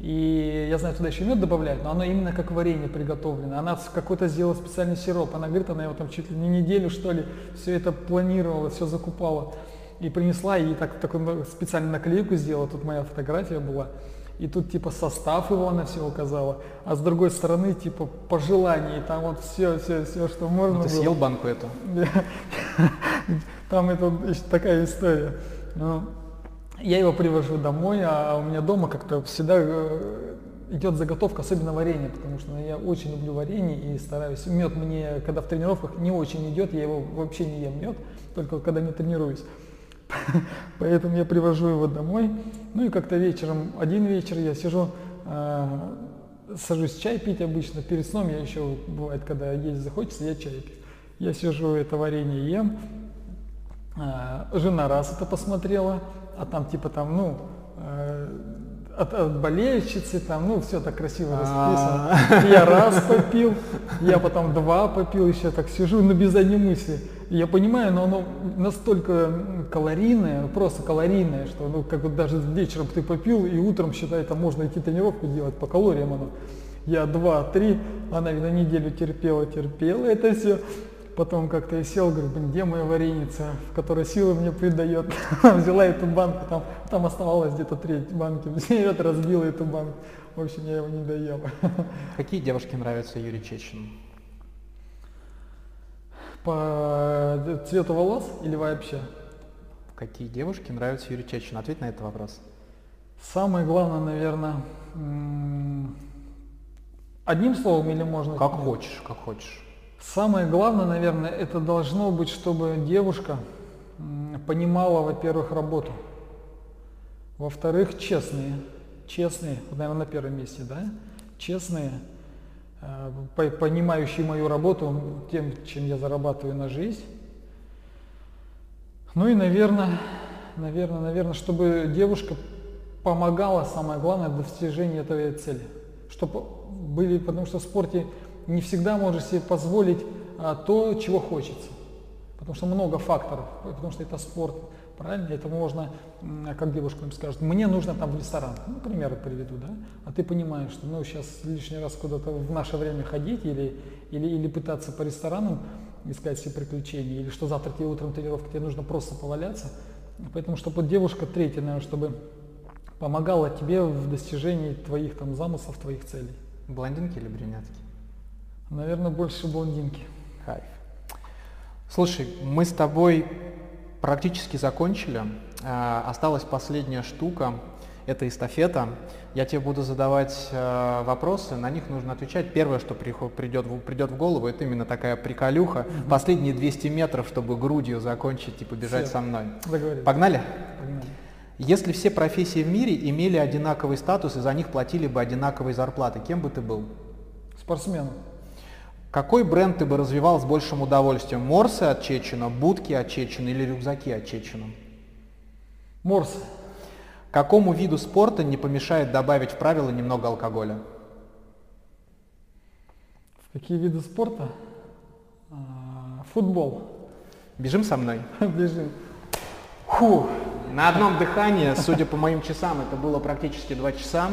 И я знаю, туда еще мед добавляют, но оно именно как варенье приготовлено. Она какой-то сделала специальный сироп. Она говорит, она его там чуть ли не неделю, что ли, все это планировала, все закупала. И принесла, и так, такую специальную наклейку сделала, тут моя фотография была. И тут типа состав его она все указала, а с другой стороны типа пожелания, и там вот все, все, все, что можно. Ну, ты было. съел банку эту? Там это такая история. Ну, я его привожу домой, а у меня дома как-то всегда э, идет заготовка, особенно варенье, потому что я очень люблю варенье и стараюсь. Мед мне, когда в тренировках, не очень идет, я его вообще не ем мед, только когда не тренируюсь. Поэтому я привожу его домой. Ну и как-то вечером, один вечер я сижу, э, сажусь чай пить обычно. Перед сном я еще, бывает, когда есть захочется, я чай пью. Я сижу, это варенье ем. Э, жена раз это посмотрела, а там типа там, ну, э, от, от болельщицы, там, ну, все так красиво расписано. А. Я раз попил, я потом два попил, еще так сижу, но без одной мысли. Я понимаю, но оно настолько калорийное, просто калорийное, что ну, как вот даже вечером ты попил, и утром, считай, там можно идти тренировку делать по калориям оно. Я два, три, она на неделю терпела, терпела это все. Потом как-то я сел, говорю, блин, где моя вареница, в которой силы мне придает. Взяла эту банку, там, там оставалось где-то треть банки, взяла, разбила эту банку. В общем, я его не доел. Какие девушки нравятся Юрию Чечину? По цвету волос или вообще? Какие девушки нравятся Юрию Чечину? Ответь на этот вопрос. Самое главное, наверное, одним словом или можно... Как хочешь, как хочешь. Самое главное, наверное, это должно быть, чтобы девушка понимала, во-первых, работу. Во-вторых, честные. Честные, наверное, на первом месте, да? Честные, э, понимающие мою работу тем, чем я зарабатываю на жизнь. Ну и, наверное, наверное, наверное, чтобы девушка помогала, самое главное, достижению этой цели. Чтобы были, потому что в спорте не всегда можешь себе позволить а, то, чего хочется. Потому что много факторов, потому что это спорт, правильно? Это можно, как девушка им скажет, мне нужно там в ресторан, ну, примеры приведу, да? А ты понимаешь, что ну, сейчас лишний раз куда-то в наше время ходить или, или, или пытаться по ресторанам искать себе приключения, или что завтра тебе утром тренировка, тебе нужно просто поваляться. Поэтому, чтобы девушка третья, наверное, чтобы помогала тебе в достижении твоих там замыслов, твоих целей. Блондинки или брюнетки? Наверное, больше блондинки. Кайф. Слушай, мы с тобой практически закончили. А, осталась последняя штука. Это эстафета. Я тебе буду задавать э, вопросы, на них нужно отвечать. Первое, что придет, придет в голову, это именно такая приколюха. Угу. Последние 200 метров, чтобы грудью закончить и побежать все. со мной. Договорились. Погнали? Погнали. Если все профессии в мире имели одинаковый статус и за них платили бы одинаковые зарплаты, кем бы ты был? Спортсменом. Какой бренд ты бы развивал с большим удовольствием? Морсы от Чечена, будки от Чечена или рюкзаки от Чечена? Морсы. Какому виду спорта не помешает добавить в правила немного алкоголя? В какие виды спорта? А, футбол. Бежим со мной? Бежим. Фу, на одном дыхании, судя по моим часам, это было практически два часа.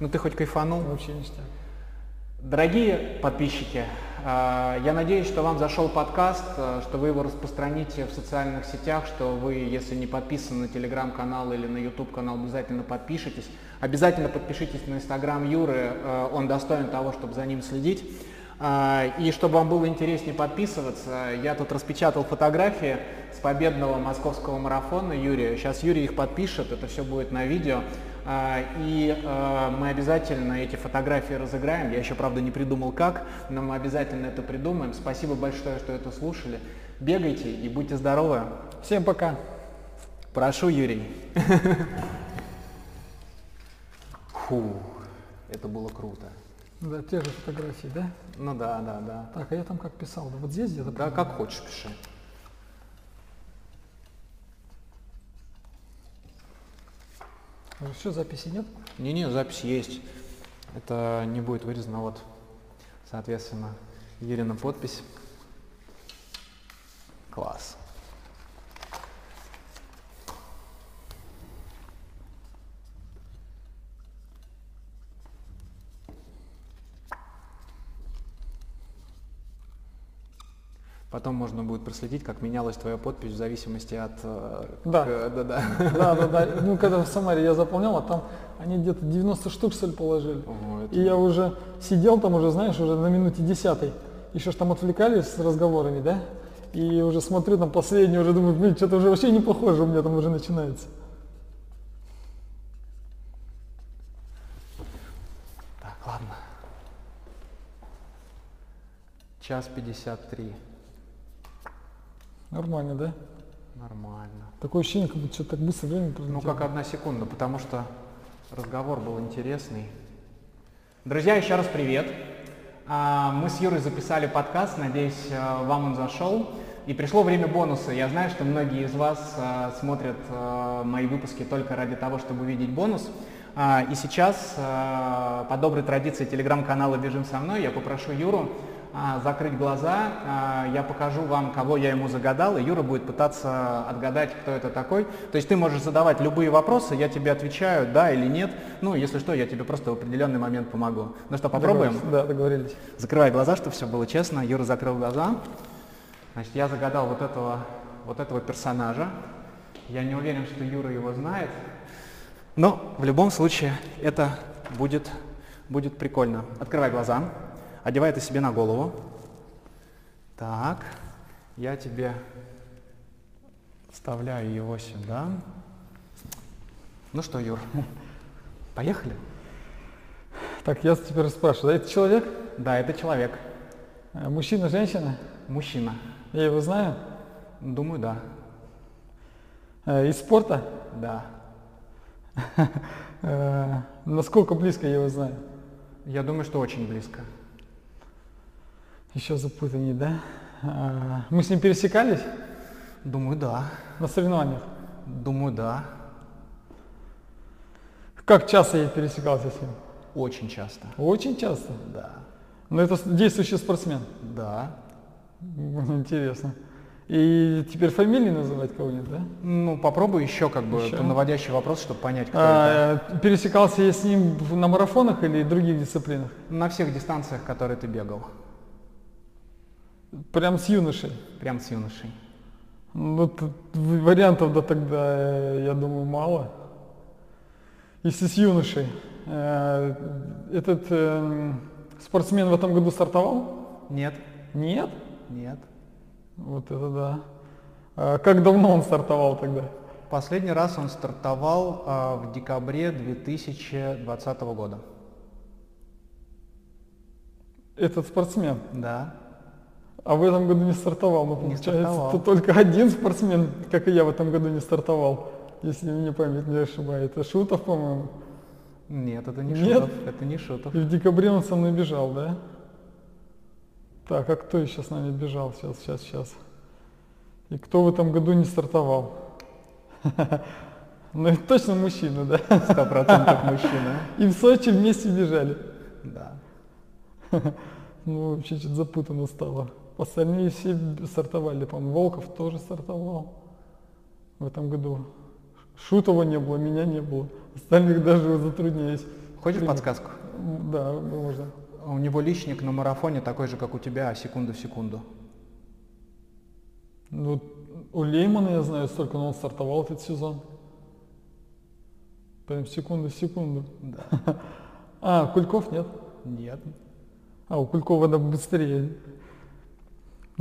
Ну ты хоть кайфанул? Вообще ништяк. Дорогие подписчики, э, я надеюсь, что вам зашел подкаст, э, что вы его распространите в социальных сетях, что вы, если не подписаны на телеграм-канал или на YouTube канал, обязательно подпишитесь. Обязательно подпишитесь на инстаграм Юры, э, он достоин того, чтобы за ним следить. И чтобы вам было интереснее подписываться, я тут распечатал фотографии с победного московского марафона Юрия. Сейчас Юрий их подпишет, это все будет на видео. А, и а, мы обязательно эти фотографии разыграем. Я еще, правда, не придумал как, но мы обязательно это придумаем. Спасибо большое, что это слушали. Бегайте и будьте здоровы. Всем пока. Прошу, Юрий. Фу, это было круто. Да, те же фотографии, да? Ну да, да, да. Так, а я там как писал? Да, вот здесь где-то? Да, как хочешь пиши. Все, записи нет? Не-не, запись есть. Это не будет вырезано, вот, соответственно, Юрина подпись. Класс. Потом можно будет проследить, как менялась твоя подпись в зависимости от... э, Да. к- да, да. Да, да, да. Ну, когда в Самаре я заполнял, а там они где-то 90 штук, ли, положили. Ого, это- И я уже сидел там уже, знаешь, уже на минуте десятой. Еще ж там отвлекались с разговорами, да? И уже смотрю там последний, уже думаю, блин, что-то уже вообще не похоже у меня там уже начинается. Так, ладно. Час 53. Нормально, да? Нормально. Такое ощущение, как будто что-то так быстро время Ну, пролетело. как одна секунда, потому что разговор был интересный. Друзья, еще раз привет. А, Мы с Юрой записали подкаст, надеюсь, а, вам он зашел. И пришло время бонуса. Я знаю, что многие из вас а, смотрят а, мои выпуски только ради того, чтобы увидеть бонус. А, И сейчас, по доброй традиции телеграм-канала «Бежим со мной», я попрошу Юру закрыть глаза, а, я покажу вам, кого я ему загадал, и Юра будет пытаться отгадать, кто это такой. То есть ты можешь задавать любые вопросы, я тебе отвечаю, да или нет. Ну, если что, я тебе просто в определенный момент помогу. Ну что, попробуем? Договорились. Да, договорились. Закрывай глаза, чтобы все было честно. Юра закрыл глаза. Значит, я загадал вот этого, вот этого персонажа. Я не уверен, что Юра его знает. Но в любом случае это будет, будет прикольно. Открывай глаза. Одевай это себе на голову. Так, я тебе вставляю его сюда. Ну что, Юр, поехали? Так, я теперь спрашиваю, это человек? Да, это человек, Э, Мужчина, женщина? мужчина. Я его знаю. Думаю, да. Э, Из спорта? Да. Э, Насколько близко я его знаю? Я думаю, что очень близко. Еще запутаннее, да? А, Мы с ним пересекались Думаю, да. на соревнованиях? Думаю, да. Как часто я пересекался с ним? Очень часто. Очень часто. Да. Но это действующий спортсмен. Да. Интересно. И теперь фамилии называть кого-нибудь, да? Ну, попробуй еще как бы Еще? наводящий вопрос, чтобы понять, кто это. А, пересекался я с ним на марафонах или других дисциплинах? На всех дистанциях, которые ты бегал. Прям с юношей. Прям с юношей. Ну, тут вариантов да тогда, э, я думаю, мало. Если с юношей. Э, Этот эм, спортсмен в этом году стартовал? Нет. Нет? Нет. Вот это да. А как давно он стартовал тогда? Последний раз он стартовал а, в декабре 2020 года. Этот спортсмен. Да. А в этом году не стартовал. Не получается, стартовал. то только один спортсмен, как и я в этом году не стартовал. Если мне память не ошибает. Это Шутов, по-моему. Нет, это не Нет? Шутов. Это не Шутов. И в декабре он со мной бежал, да? Так, а кто еще с нами бежал? Сейчас, сейчас, сейчас. И кто в этом году не стартовал? Ну, это точно мужчина, да? Сто процентов мужчина. И в Сочи вместе бежали. Да. Ну, вообще что-то запутанно стало. Остальные все стартовали, по-моему, Волков тоже стартовал в этом году. Шутова не было, меня не было. Остальных даже затрудняюсь. Хочешь Принять. подсказку? Да, можно. У него личник на марафоне такой же, как у тебя, секунду в секунду. Ну, у Леймана я знаю столько, но он стартовал этот сезон. Прям секунду в секунду. Да. А, Кульков нет? Нет. А, у Кулькова да быстрее.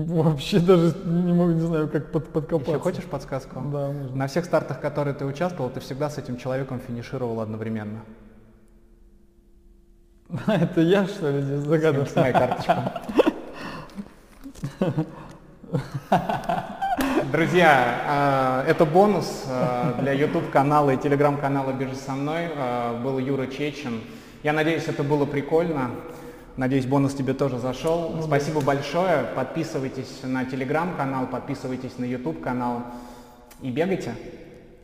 Вообще даже не могу, не знаю, как под, подкопаться. Еще хочешь подсказку? Да, можно. На всех стартах, которые ты участвовал, ты всегда с этим человеком финишировал одновременно. А, это я, что ли, здесь загадываю? Снимай карточку. Друзья, а, это бонус а, для YouTube канала и телеграм канала «Бежи со мной». А, Был Юра Чечин. Я надеюсь, это было прикольно. Надеюсь, бонус тебе тоже зашел. Спасибо большое. Подписывайтесь на телеграм канал, подписывайтесь на YouTube канал и бегайте.